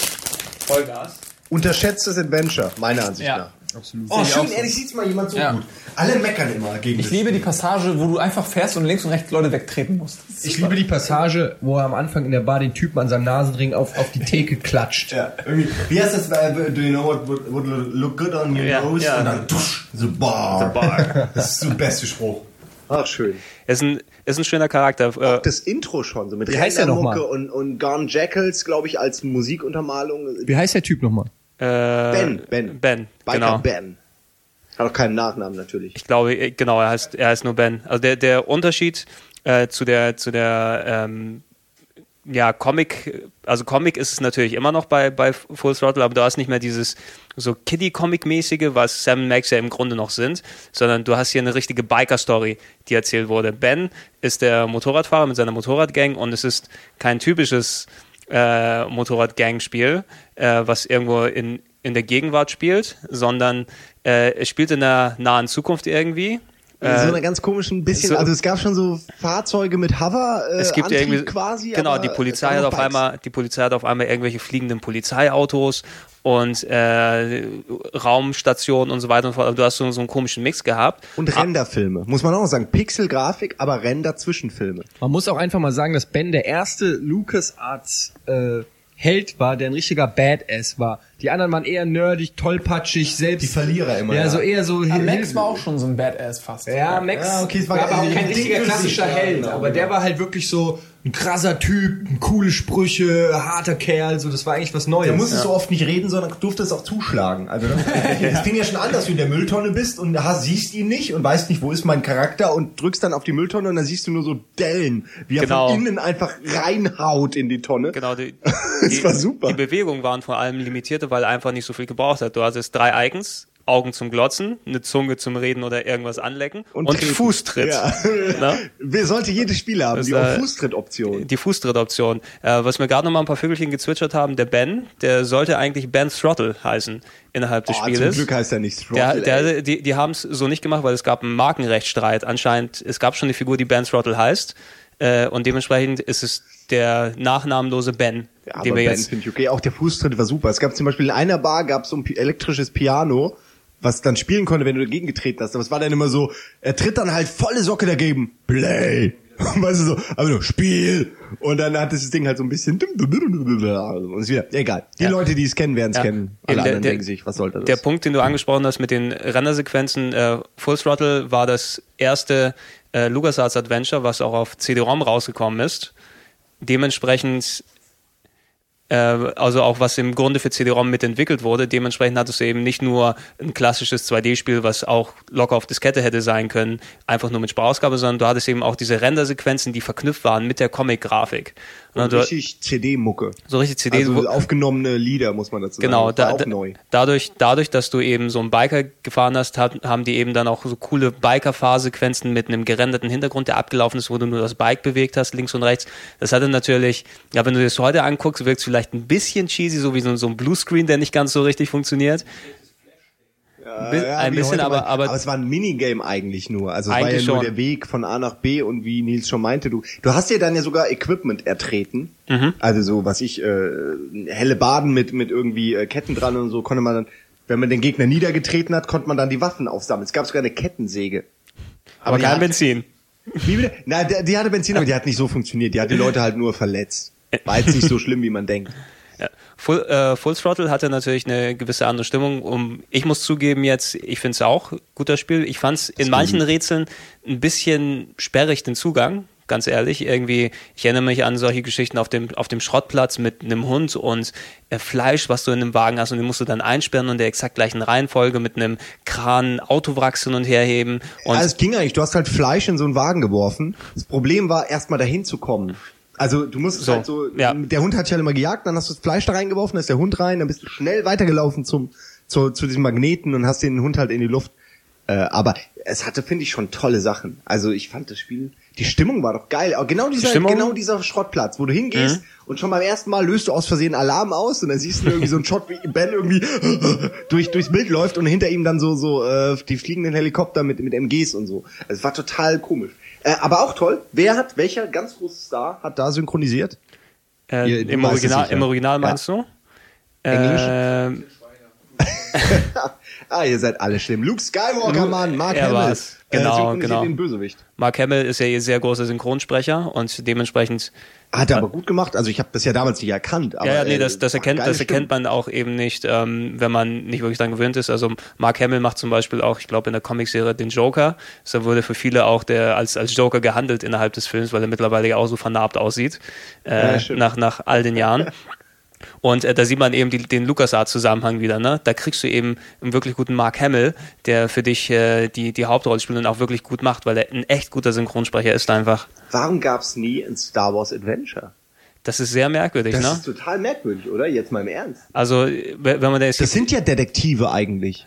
Vollgas. Unterschätztes Adventure, meiner Ansicht Ja. nach. Absolut. Oh, schön, auch ehrlich sieht's mal jemand so Ja. gut. Alle meckern immer gegen Ich liebe die Passage, wo du einfach fährst und links und rechts Leute wegtreten musst. Ich liebe die Passage, wo er am Anfang in der Bar den Typen an seinem Nasenring auf, auf die Theke klatscht. Ja, irgendwie, wie heißt das, äh, do you know what would, would look good on your Ja, nose? ja. Und dann tusch, the bar. The bar. Das ist der beste Spruch. Ach, schön. Ist ein, ist ein schöner Charakter. Äh, Das Intro schon, so mit Wie heißt der noch Rennermucke mal? und, und Gone Jackals, glaube ich, als Musikuntermalung. Wie heißt der Typ nochmal? Äh, Ben, Ben. Ben, Biker genau. Ben. Hat auch keinen Nachnamen natürlich. Ich glaube, äh, genau, er heißt, er heißt nur Ben. Also der, der Unterschied äh, zu der, zu der ähm, ja, Comic, also Comic ist es natürlich immer noch bei, bei Full Throttle, aber du hast nicht mehr dieses so Kiddie-Comic-mäßige, was Sam und Max ja im Grunde noch sind, sondern du hast hier eine richtige Biker-Story, die erzählt wurde. Ben ist der Motorradfahrer mit seiner Motorradgang und es ist kein typisches äh, Motorrad-Gang-Spiel, äh, was irgendwo in, in der Gegenwart spielt, sondern äh, es spielt in der nahen Zukunft irgendwie. In so einer ganz komischen bisschen, so- also es gab schon so Fahrzeuge mit Hover äh, es gibt Antrieb irgendwie quasi. genau aber die Polizei hat noch auf Bikes. einmal die Polizei hat auf einmal irgendwelche fliegenden Polizeiautos und äh, Raumstationen und so weiter und so fort. Du hast so, so einen komischen Mix gehabt. Und Renderfilme, muss man auch sagen. Pixelgrafik, aber Render-Zwischenfilme. Man muss auch einfach mal sagen, dass Ben der erste LucasArts äh, Held war, der ein richtiger Badass war. Die anderen waren eher nerdig, tollpatschig, selbst. Die Verlierer immer, Ja, ja. so eher so. Aber Max war auch schon so ein Badass fast. Ja, Max Ja, okay, es war war aber auch kein richtiger klassischer ja, Held, aber der war halt wirklich so ein krasser Typ, ein coole Sprüche, harter Kerl, so das war eigentlich was Neues. Du musstest so oft nicht reden, sondern durftest auch zuschlagen. Also das, das fing ja schon an, dass du in der Mülltonne bist und hast, siehst ihn nicht und weißt nicht, wo ist mein Charakter und drückst dann auf die Mülltonne und dann siehst du nur so Dellen, wie er Genau. von innen einfach reinhaut in die Tonne. Genau, die, Das die, war super. Die Bewegungen waren vor allem limitierte, weil er einfach nicht so viel gebraucht hat. Du hattest drei Icons, Augen zum Glotzen, eine Zunge zum Reden oder irgendwas anlecken und, treten. Fußtritt. Ja. Na? Wer sollte jedes Spiel haben, Das, die äh, Fußtritt-Option. Die Fußtritt-Option. Äh, was mir gerade noch mal ein paar Vögelchen gezwitschert haben, der Ben, der sollte eigentlich Ben Throttle heißen innerhalb des Oh, zum Spieles. Glück heißt er nicht Der, Throttle, ey. der, die die haben es so nicht gemacht, weil es gab einen Markenrechtsstreit. Anscheinend, es gab schon eine Figur, die Ben Throttle heißt. Äh, und dementsprechend ist es der nachnamenlose Ben, Ja, den aber wir Ben jetzt. finde ich okay. Auch der Fußtritt war super. Es gab zum Beispiel in einer Bar gab es so ein elektrisches Piano, was dann spielen konnte, wenn du dagegen getreten hast. Aber es war dann immer so, er tritt dann halt volle Socke dagegen. Play. Weißt du so, aber nur Spiel. Und dann hat das Ding halt so ein bisschen und ist wieder, egal. Die Ja. Leute, die es kennen, werden es Ja. kennen. Alle der- anderen der- denken sich, was sollte das? Der Punkt, den du angesprochen hast mit den Rendersequenzen, äh, Full Throttle war das erste äh, LucasArts Adventure, was auch auf CD-ROM rausgekommen ist. Dementsprechend, also auch was im Grunde für CD-ROM mitentwickelt wurde, dementsprechend hattest du eben nicht nur ein klassisches 2D-Spiel, was auch locker auf Diskette hätte sein können, einfach nur mit Sprachausgabe, sondern du hattest eben auch diese Rendersequenzen, die verknüpft waren mit der Comic-Grafik. Und du- richtig CD-Mucke. so richtig CD, Also aufgenommene Lieder, muss man dazu Genau, sagen. Da, auch da, neu. dadurch, dadurch, dass du eben so einen Biker gefahren hast, hat, haben die eben dann auch so coole Biker-Fahrsequenzen mit einem gerenderten Hintergrund, der abgelaufen ist, wo du nur das Bike bewegt hast, links und rechts. Das hatte natürlich, ja, wenn du dir das heute anguckst, wirkt es vielleicht ein bisschen cheesy, so wie so, so ein Bluescreen, der nicht ganz so richtig funktioniert. Ja, ein bisschen, aber, mal. aber, es war ein Minigame eigentlich nur. Also es war ja nur schon. der Weg von A nach B und wie Nils schon meinte, du, du hast dir dann ja sogar Equipment ertreten. Mhm. Also so, was ich, äh, helle Baden mit, mit irgendwie äh, Ketten dran und so, konnte man dann, wenn man den Gegner niedergetreten hat, konnte man dann die Waffen aufsammeln. Es gab sogar eine Kettensäge. aber die kein hat- Benzin. Wie bitte? Na, die, die hatte Benzin, aber die hat nicht so funktioniert. Die hat die Leute halt nur verletzt. War jetzt nicht so schlimm, wie man denkt. Ja. Full, äh, Full Throttle hatte natürlich eine gewisse andere Stimmung. Um, ich muss zugeben jetzt, ich finde es auch ein guter Spiel. Ich fand es in manchen Rätseln ein bisschen sperrig den Zugang. Ganz ehrlich, irgendwie, ich erinnere mich an solche Geschichten auf dem, auf dem Schrottplatz mit einem Hund und äh, Fleisch, was du in einem Wagen hast und den musst du dann einsperren und in der exakt gleichen Reihenfolge mit einem Kran Autowracks hin und her heben. Und Ja, es ging eigentlich. Du hast halt Fleisch in so einen Wagen geworfen. Das Problem war, erstmal dahin zu kommen. Also du musst So, halt so, ja. der Hund hat dich halt immer gejagt, dann hast du das Fleisch da reingeworfen, dann ist der Hund rein, dann bist du schnell weitergelaufen zum, zu, zu diesem Magneten und hast den Hund halt in die Luft. Äh, aber es hatte, finde ich, schon tolle Sachen. Also ich fand das Spiel, die Stimmung war doch geil. Aber genau dieser, Stimmung? genau dieser Schrottplatz, wo du hingehst und schon beim ersten Mal löst du aus Versehen Alarm aus und dann siehst du irgendwie so einen Shot, wie Ben irgendwie durch, durchs Bild läuft und hinter ihm dann so, so, äh, die fliegenden Helikopter mit, mit MGs und so. Also Es war total komisch. Äh, aber auch toll. Wer hat, welcher ganz große Star hat da synchronisiert? äh, Ihr- du im, Original, im Original Ja. meinst du? Englisch? Ähm, ah, ihr seid alle schlimm. Luke Skywalker, Mann, Mark er Hamill. war's. Äh, Genau, synchronisiert genau. den Bösewicht. Mark Hamill ist ja ihr sehr großer Synchronsprecher und dementsprechend Hat er aber gut gemacht. Also ich habe das ja damals nicht erkannt. Aber, ja, ja, nee, äh, das, das, erkennt, das erkennt man auch eben nicht, ähm, wenn man nicht wirklich dran gewöhnt ist. Also Mark Hamill macht zum Beispiel auch, ich glaube, in der Comicserie den Joker. So wurde für viele auch der als, als Joker gehandelt innerhalb des Films, weil er mittlerweile ja auch so vernarbt aussieht, äh, Ja, nach, nach all den Jahren. Und äh, da sieht man eben die, den LucasArts-Zusammenhang wieder. Ne? Da kriegst du eben einen wirklich guten Mark Hamill, der für dich äh, die, die Hauptrolle spielt und auch wirklich gut macht, weil er ein echt guter Synchronsprecher ist einfach. Warum gab's nie ein Star Wars Adventure? Das ist sehr merkwürdig, Das ne? ist total merkwürdig, oder? Jetzt mal im Ernst. Also, wenn man da jetzt Das sind ja Detektive eigentlich.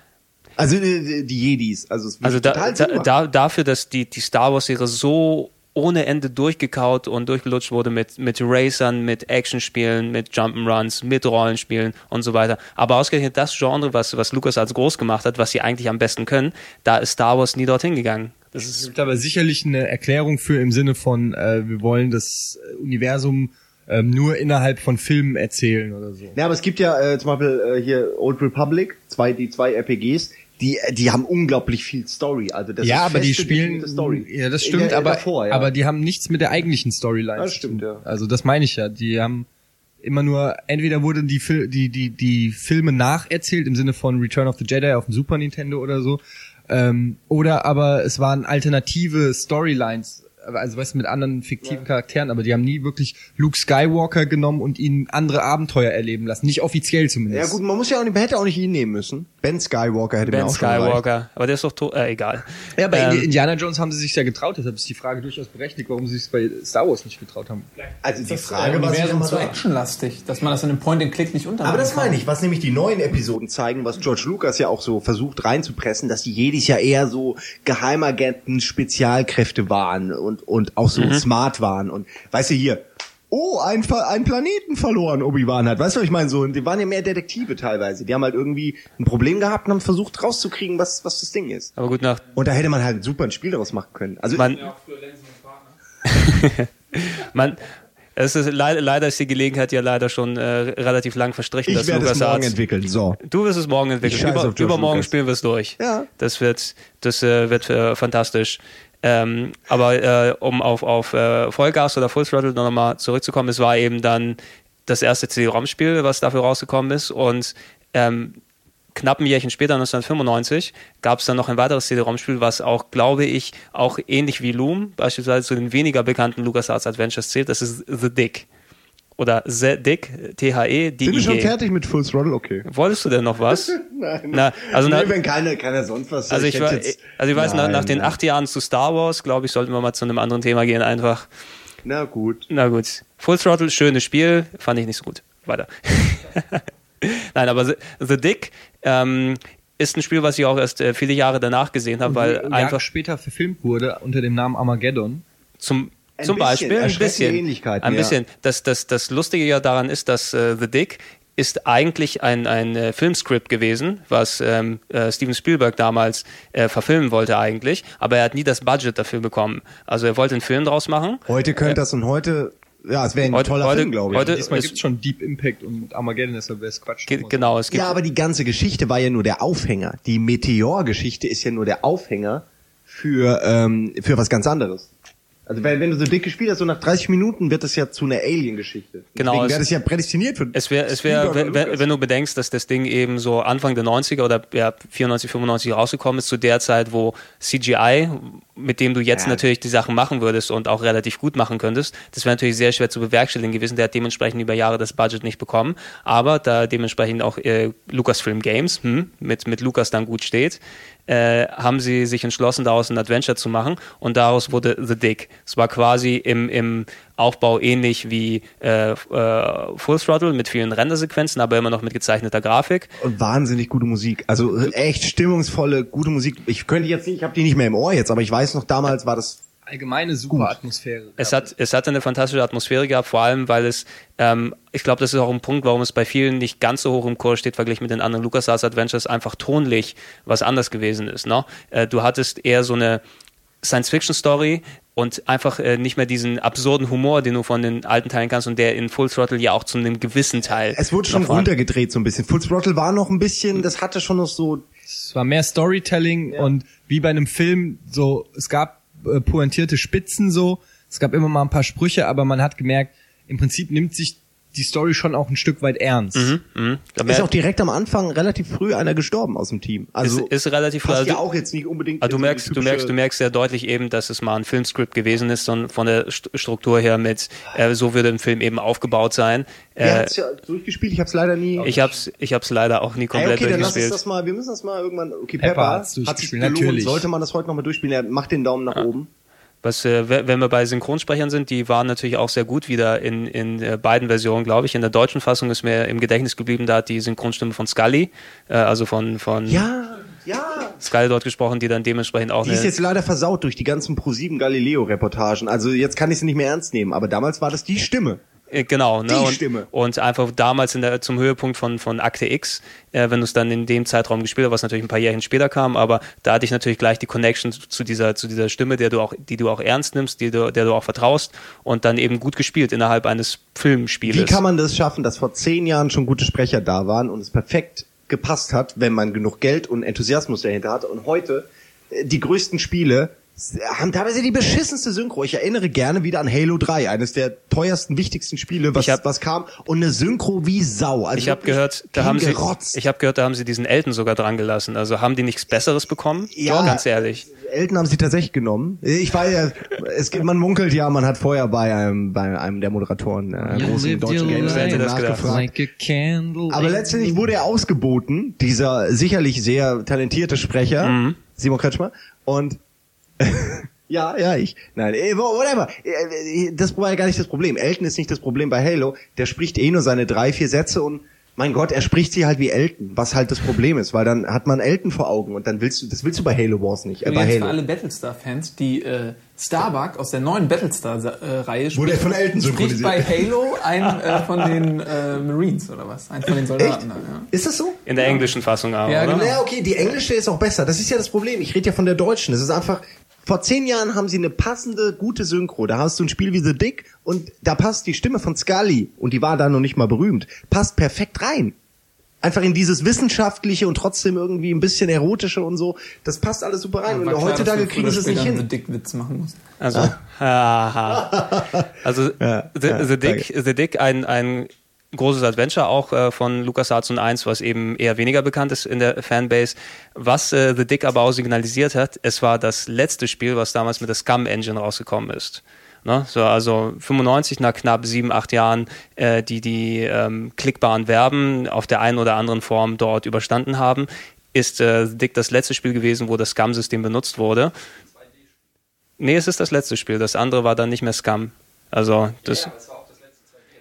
Also äh, die Jedis. Also, es Also da, da, dafür, dass die, die Star Wars-Serie so ohne Ende durchgekaut und durchgelutscht wurde mit, mit Racern, mit Actionspielen, mit Jump'n'Runs, mit Rollenspielen und so weiter. Aber ausgerechnet das Genre, was, was Lucas als groß gemacht hat, was sie eigentlich am besten können, da ist Star Wars nie dorthin gegangen. Das Es ist gibt aber sicherlich eine Erklärung für im Sinne von, äh, wir wollen das Universum ähm, nur innerhalb von Filmen erzählen oder so. Ja, aber es gibt ja äh, zum Beispiel äh, hier Old Republic, zwei, die zwei RPGs, die, die haben unglaublich viel Story. Also das ja, ist aber die spielen, ja, das stimmt, der- aber, davor, ja. aber die haben nichts mit der eigentlichen Storyline. Das stimmt, ja. Also das meine ich ja. Die haben immer nur, entweder wurden die, Fil die, die, die Filme nacherzählt im Sinne von Return of the Jedi auf dem Super Nintendo oder so, ähm, oder aber es waren alternative Storylines, also weißt du, mit anderen fiktiven Charakteren, aber die haben nie wirklich Luke Skywalker genommen und ihn andere Abenteuer erleben lassen. Nicht offiziell ja zumindest. gut, man muss ja auch nicht, man hätte auch nicht ihn nehmen müssen. Ben Skywalker hätte mir Ben auch schon gereicht. Skywalker. Aber der ist doch tot, äh, egal. Ja, bei Ähm, Indiana Jones haben sie sich ja getraut, deshalb ist die Frage durchaus berechtigt, warum sie sich bei Star Wars nicht getraut haben. Also die Frage war zu da. actionlastig, dass man das in einem Point-and-Click nicht unter. Aber das meine ich, was nämlich die neuen Episoden zeigen, was George Lucas ja auch so versucht reinzupressen, dass die jedes Jahr eher so Geheimagenten, Spezialkräfte waren und, und auch so smart waren und weißt du hier, oh, ein, ein Planeten verloren Obi-Wan hat. Weißt du, was ich meine? So, die waren ja mehr Detektive teilweise. Die haben halt irgendwie ein Problem gehabt und haben versucht rauszukriegen, was, was das Ding ist. aber gut, nach, Und da hätte man halt super ein Spiel daraus machen können. Also man, man, es ist, leider, leider ist die Gelegenheit ja leider schon äh, relativ lang verstrichen, ich dass werde es Lucas morgen Arts entwickeln. So. Du wirst es morgen entwickeln. Über, übermorgen Lucas. spielen wir es durch. Ja. Das wird, das äh, wird äh, fantastisch. Ähm, aber äh, um auf, auf äh, Vollgas oder Full Throttle noch mal zurückzukommen, es war eben dann das erste CD-ROM-Spiel, was dafür rausgekommen ist und ähm, knapp ein Jährchen später, 1995, gab es dann noch ein weiteres CD-ROM-Spiel, was auch, glaube ich, auch ähnlich wie Loom, beispielsweise zu den weniger bekannten LucasArts Adventures zählt. Das ist The Dick. Oder The Dick, T-H-E, Sind wir schon D-I-G. fertig mit Full Throttle? Okay. Wolltest du denn noch was? Nein. Na, also na, nee, wenn keiner, keiner sonst was also ich, war, jetzt- also ich weiß, nach, Nein, nach den nein. acht Jahren zu Star Wars, glaube ich, sollten wir mal zu einem anderen Thema gehen, einfach. Na gut. Na gut. Full Throttle, schönes Spiel, fand ich nicht so gut. Weiter. Nein, aber The, The Dick ähm, ist ein Spiel, was ich auch erst äh, viele Jahre danach gesehen habe, weil Jahre einfach später verfilmt wurde unter dem Namen Armageddon. zum Ein zum bisschen, Beispiel ein bisschen, Ähnlichkeiten, ein ja. bisschen. Das, das, das Lustige ja daran ist, dass äh, The Dick ist eigentlich ein, ein äh, Filmskript gewesen, was ähm, äh, Steven Spielberg damals äh, verfilmen wollte eigentlich, aber er hat nie das Budget dafür bekommen. Also er wollte einen Film draus machen. Heute könnte das und heute, ja, es wäre ein Heute- toller heute- Film, glaube ich. heute- Diesmal es- gibt's schon Deep Impact und Armageddon, deshalb wäre es Quatsch. Ge genau, es gibt ja, aber die ganze Geschichte war ja nur der Aufhänger. Die Meteor-Geschichte ist ja nur der Aufhänger für, ähm, für was ganz anderes. Also wenn, wenn du so dick gespielt hast, so nach 30 Minuten wird das ja zu einer Alien-Geschichte. Genau, wäre das ja prädestiniert für Es wäre, es wäre, wenn, wenn du bedenkst, dass das Ding eben so Anfang der 90er oder ja, 94, 95 rausgekommen ist, zu der Zeit, wo CGI, mit dem du jetzt Ja. natürlich die Sachen machen würdest und auch relativ gut machen könntest, das wäre natürlich sehr schwer zu bewerkstelligen gewesen. Der hat dementsprechend über Jahre das Budget nicht bekommen. Aber da dementsprechend auch äh, Lucasfilm Games hm, mit, mit Lucas dann gut steht, äh, haben sie sich entschlossen, daraus ein Adventure zu machen und daraus wurde The Dick. Es war quasi im, im Aufbau ähnlich wie äh, äh, Full Throttle mit vielen Rendersequenzen, aber immer noch mit gezeichneter Grafik. Und wahnsinnig gute Musik. Also echt stimmungsvolle, gute Musik. Ich könnte jetzt nicht, ich habe die nicht mehr im Ohr jetzt, aber ich weiß noch, damals war das Allgemeine super Atmosphäre. Es hat, es hatte eine fantastische Atmosphäre gehabt, vor allem, weil es, ähm, ich glaube, das ist auch ein Punkt, warum es bei vielen nicht ganz so hoch im Chor steht, verglichen mit den anderen LucasArts Adventures, einfach tonlich was anders gewesen ist. Ne? Äh, du hattest eher so eine Science-Fiction-Story und einfach äh, nicht mehr diesen absurden Humor, den du von den alten Teilen kannst und der in Full Throttle ja auch zu einem gewissen Teil. Es wurde schon runtergedreht so ein bisschen. Full Throttle war noch ein bisschen, das hatte schon noch so Es war mehr Storytelling und wie bei einem Film so, es gab äh, pointierte Spitzen so, es gab immer mal ein paar Sprüche, aber man hat gemerkt, im Prinzip nimmt sich die Story schon auch ein Stück weit ernst. Mhm. Da ist auch direkt am Anfang relativ früh einer gestorben aus dem Team. Also ist, ist relativ passt also- ja auch jetzt nicht unbedingt. Aber du merkst, du merkst, du merkst sehr deutlich eben, dass es mal ein Filmskript gewesen ist und von der St Struktur her mit, äh, so würde ein Film eben aufgebaut sein. Äh, hat's ja durchgespielt? Ich hab's leider nie. ich hab's, ich hab's leider auch nie Hey, komplett okay, dann lass durchgespielt. das mal, wir müssen das mal irgendwann, okay, Pepper Pepper, hat's hat sich durchgespielt, gelohnt, natürlich. sollte man das heute nochmal durchspielen, er macht den Daumen nach oben. Was, äh, we- wenn wir bei Synchronsprechern sind, die waren natürlich auch sehr gut wieder in, in äh, beiden Versionen, glaube ich. In der deutschen Fassung ist mir im Gedächtnis geblieben, da hat die Synchronstimme von Scully, äh, also von, von Ja, ja. Scully dort gesprochen, die dann dementsprechend auch Die ist jetzt leider versaut durch die ganzen Pro7 Galileo Reportagen. Also jetzt kann ich sie nicht mehr ernst nehmen, aber damals war das die Stimme. Äh, Genau, ne? Die und, Stimme. und einfach damals in der, zum Höhepunkt von, von Akte X, äh, wenn du es dann in dem Zeitraum gespielt hast, was natürlich ein paar Jährchen später kam, aber da hatte ich natürlich gleich die Connection zu dieser, zu dieser Stimme, der du auch, die du auch ernst nimmst, die du, der du auch vertraust und dann eben gut gespielt innerhalb eines Filmspieles. Wie kann man das schaffen, dass vor zehn Jahren schon gute Sprecher da waren und es perfekt gepasst hat, wenn man genug Geld und Enthusiasmus dahinter hatte und heute äh, die größten Spiele haben teilweise die beschissenste Synchro. Ich erinnere gerne wieder an Halo 3, eines der teuersten, wichtigsten Spiele, was, Ich hab- was kam. Und eine Synchro wie Sau. Also ich habe gehört, da haben sie, ich habe gehört, da haben sie diesen Elton sogar dran gelassen. Also haben die nichts Besseres bekommen? Ja. ganz ehrlich. Elton haben sie tatsächlich genommen. Ich war ja, es gibt, man munkelt ja, man hat vorher bei einem, bei einem der Moderatoren äh, großen deutschen Games Wer hätte das gedacht? nachgefragt. Like. Aber letztendlich wurde er ausgeboten, dieser sicherlich sehr talentierte Sprecher, Mhm. Simon Kretschmer. Und ja, ja, ich. Nein, wo- whatever. Eh, eh, Das war ja gar nicht das Problem. Elton ist nicht das Problem bei Halo. Der spricht eh nur seine drei, vier Sätze und mein Gott, er spricht sie halt wie Elton, was halt das Problem ist, weil dann hat man Elton vor Augen und dann willst du, das willst du bei Halo Wars nicht, äh, Und bei jetzt für Halo. alle Battlestar-Fans, die äh, Starbuck aus der neuen Battlestar-Reihe Wurde er von Elton spricht bei Halo ein äh, von den äh, Marines oder was? Ein von den? Soldaten. da, Ja. Ist das so? In der englischen Fassung aber, Ja, oder? genau. Ja, okay, die englische ist auch besser. Das ist ja das Problem. Ich rede ja von der deutschen. Es ist einfach, vor zehn Jahren haben sie eine passende, gute Synchro. Da hast du ein Spiel wie The Dick und da passt die Stimme von Scully, und die war da noch nicht mal berühmt, passt perfekt rein. Einfach in dieses wissenschaftliche und trotzdem irgendwie ein bisschen erotische und so. Das passt alles super rein. War und heutzutage kriegen sie es nicht hin. Dick-Witz machen musst. Also, haha. also Ja, The, ja, The Dick, The Dick, ein, ein großes Adventure auch äh, von LucasArts und 1, was eben eher weniger bekannt ist in der Fanbase. Was äh, The Dick aber auch signalisiert hat, es war das letzte Spiel, was damals mit der Scum Engine rausgekommen ist. Ne? So, also 95 nach knapp sieben, acht Jahren, äh, die die ähm, klickbaren Verben auf der einen oder anderen Form dort überstanden haben, ist äh, The Dick das letzte Spiel gewesen, wo das Scum-System benutzt wurde. Nee, es ist das letzte Spiel. Das andere war dann nicht mehr Scum. Also das.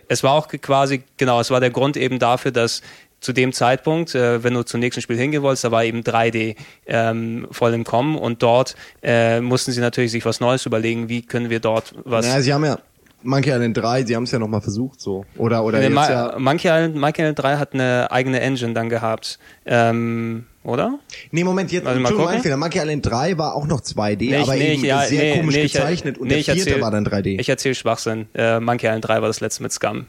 Es war auch quasi, genau, es war der Grund eben dafür, dass zu dem Zeitpunkt, äh, wenn du zum nächsten Spiel hingehen wolltest, da war eben 3D ähm, voll im Kommen und dort äh, mussten sie natürlich sich was Neues überlegen, wie können wir dort was. Naja, sie haben ja Monkey Island 3, sie haben es ja nochmal versucht so. Oder, oder Nee, jetzt Ma ja, Monkey, Island, Monkey Island 3 hat eine eigene Engine dann gehabt. Ähm, oder? Nee, Moment, jetzt, mal Entschuldigung, gucken. mein Fehler. Monkey Island 3 war auch noch 2D, Nee, ich- aber nee, eben ich- ja, sehr nee, komisch nee, ich- gezeichnet und nee, der ich vierte erzähl- war dann 3D. Ich erzähle Schwachsinn. Äh, Monkey Island 3 war das letzte mit Scum.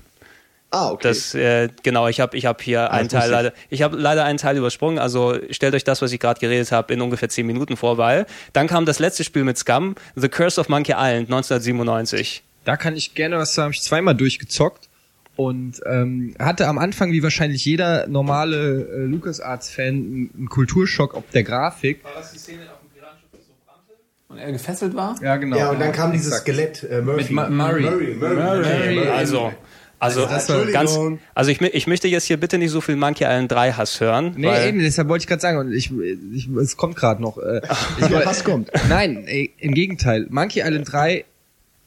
ah, okay. Das äh, genau, ich habe ich hab hier einen das wusste Teil ich. leider, ich habe leider einen Teil übersprungen. Also stellt euch das, was ich gerade geredet habe, in ungefähr zehn Minuten vor, weil dann kam das letzte Spiel mit Scum, The Curse of Monkey Island 1997. Da kann ich gerne was sagen. Hab ich zweimal durchgezockt und ähm, hatte am Anfang, wie wahrscheinlich jeder normale äh, LucasArts-Fan, einen einen Kulturschock ob der Grafik. War das die Szene auf dem Piratenschiff, das so brannte? Und er gefesselt war? Ja, genau. ja, und dann kam dieses. Skelett, äh, Murphy. Mit Ma- Murray. Murray, Murray. Also also das war- ganz, also ich, ich möchte jetzt hier bitte nicht so viel Monkey Island 3 Hass hören, Nee, weil eben, deshalb wollte ich gerade sagen, und ich, ich, es kommt gerade noch. Äh, ich woll- Hass kommt. Nein, ey, im Gegenteil. Monkey Island 3,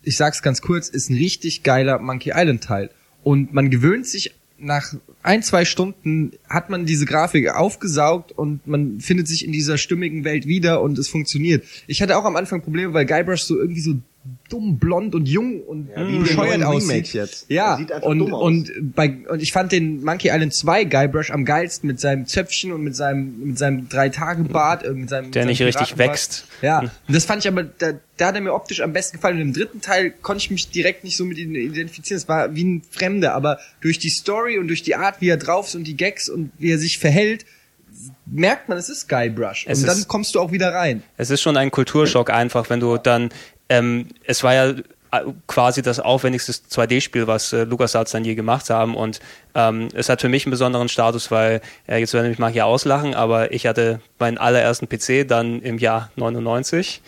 ich sag's ganz kurz, ist ein richtig geiler Monkey Island Teil. Und man gewöhnt sich nach ein, zwei Stunden hat man diese Grafik aufgesaugt und man findet sich in dieser stimmigen Welt wieder und es funktioniert. Ich hatte auch am Anfang Probleme, weil Guybrush so irgendwie so dumm, blond und jung und wie in den bescheuert aussieht. Jetzt. Ja, Der sieht einfach und, dumm aus. und bei, und ich fand den Monkey Island 2 Guybrush am geilsten mit seinem Zöpfchen und mit seinem, mit seinem Drei-Tage-Bart, äh, mit seinem, Der seinem nicht richtig wächst. Ja, und das fand ich aber, da, da hat er mir optisch am besten gefallen. Und im dritten Teil konnte ich mich direkt nicht so mit ihm identifizieren. Es war wie ein Fremder, aber durch die Story und durch die Art, wie er drauf ist und die Gags und wie er sich verhält, merkt man, es ist Guybrush. Es und dann ist- kommst du auch wieder rein. es ist schon ein Kulturschock einfach, wenn du dann, ähm, es war ja äh, quasi das aufwendigste 2D-Spiel, was äh, LucasArts dann je gemacht haben und ähm, es hat für mich einen besonderen Status, weil, äh, jetzt werden mich mal hier auslachen, aber ich hatte meinen allerersten PC dann im Jahr 99.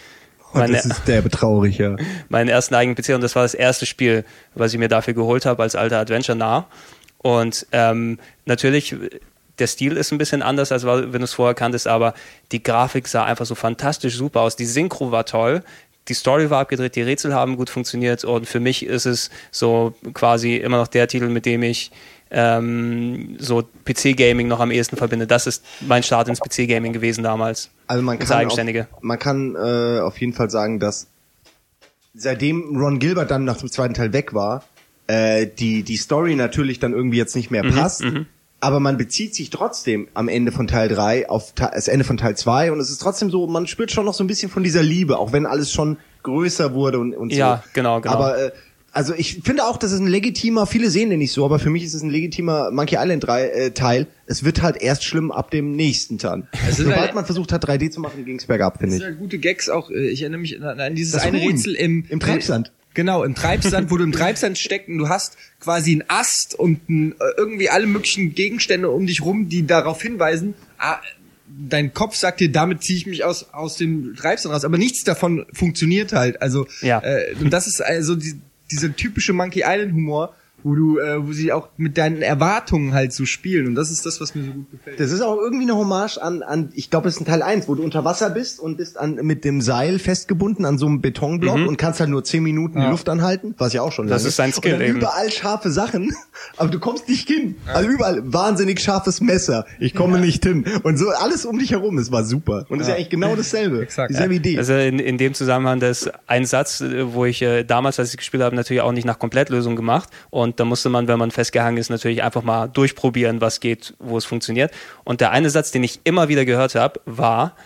Und Meine, das ist derbe traurig, ja. meinen ersten eigenen PC und das war das erste Spiel, was ich mir dafür geholt habe als alter Adventure nah. Und ähm, natürlich, der Stil ist ein bisschen anders, als wenn du es vorher kanntest, aber die Grafik sah einfach so fantastisch super aus. Die Synchro war toll. Die Story war abgedreht, die Rätsel haben gut funktioniert und für mich ist es so quasi immer noch der Titel, mit dem ich ähm, so PC-Gaming noch am ehesten verbinde. Das ist mein Start ins PC-Gaming gewesen damals. Also man kann, auf, man kann äh, auf jeden Fall sagen, dass seitdem Ron Gilbert dann nach dem zweiten Teil weg war, äh, die die Story natürlich dann irgendwie jetzt nicht Mhm, mehr passt. Aber man bezieht sich trotzdem am Ende von Teil 3 auf das Ende von Teil 2 und es ist trotzdem so, man spürt schon noch so ein bisschen von dieser Liebe, auch wenn alles schon größer wurde und, und so. Ja, genau, genau. Aber äh, also ich finde auch, das ist ein legitimer, viele sehen den nicht so, aber für mich ist es ein legitimer Monkey Island 3 äh, Teil. Es wird halt erst schlimm ab dem nächsten sind Sobald halt- man versucht hat 3D zu machen, ging's bergab, finde Das ich. sind ja gute Gags auch. äh, Ich erinnere mich an, an dieses Das eine Huhn Rätsel im im Treibsand. Genau, im Treibsand, wo du im Treibsand steckst und du hast quasi einen Ast und ein, äh, irgendwie alle möglichen Gegenstände um dich rum, die darauf hinweisen, ah, dein Kopf sagt dir, damit ziehe ich mich aus, aus dem Treibsand raus, aber nichts davon funktioniert halt. Also Ja. äh, und das ist also die, dieser typische Monkey Island Humor, wo du, äh, wo sie auch mit deinen Erwartungen halt so spielen und das ist das, was mir so gut gefällt. Das ist auch irgendwie eine Hommage an, an ich glaube, es ist ein Teil 1, wo du unter Wasser bist und bist an, mit dem Seil festgebunden an so einem Betonblock und kannst halt nur 10 Minuten die Luft anhalten, was ja auch schon Das ist sein Skill und dann eben. überall scharfe Sachen, aber du kommst nicht hin. Also überall wahnsinnig scharfes Messer. Ich komme nicht hin. Und so alles um dich herum, es war super. Und es ist ja eigentlich genau dasselbe. Exakt. Dieselbe Idee. Also in, in dem Zusammenhang, das ist ein Satz, äh, wo ich äh, damals, als ich gespielt habe, natürlich auch nicht nach Komplettlösung gemacht. Und da musste man, wenn man festgehangen ist, natürlich einfach mal durchprobieren, was geht, wo es funktioniert. Und der eine Satz, den ich immer wieder gehört habe, war,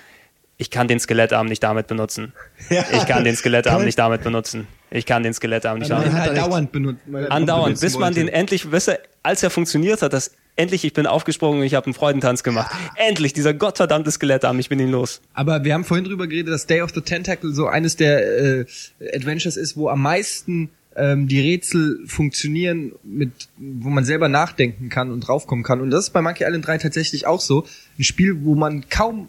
ich kann den Skelettarm nicht damit benutzen. Ja. Ich kann den Skelettarm nicht damit benutzen. Ich kann den Skelettarm nicht damit benutzt. er Andauernd, benutzen bis man den endlich, bis er, als er funktioniert hat, dass endlich, ich bin aufgesprungen und ich habe einen Freudentanz gemacht. Endlich, dieser gottverdammte Skelettarm, ich bin ihn los. Aber wir haben vorhin drüber geredet, dass Day of the Tentacle so eines der äh, Adventures ist, wo am meisten ähm, die Rätsel funktionieren, mit wo man selber nachdenken kann und draufkommen kann. Und das ist bei Monkey Island 3 tatsächlich auch so. Ein Spiel, wo man kaum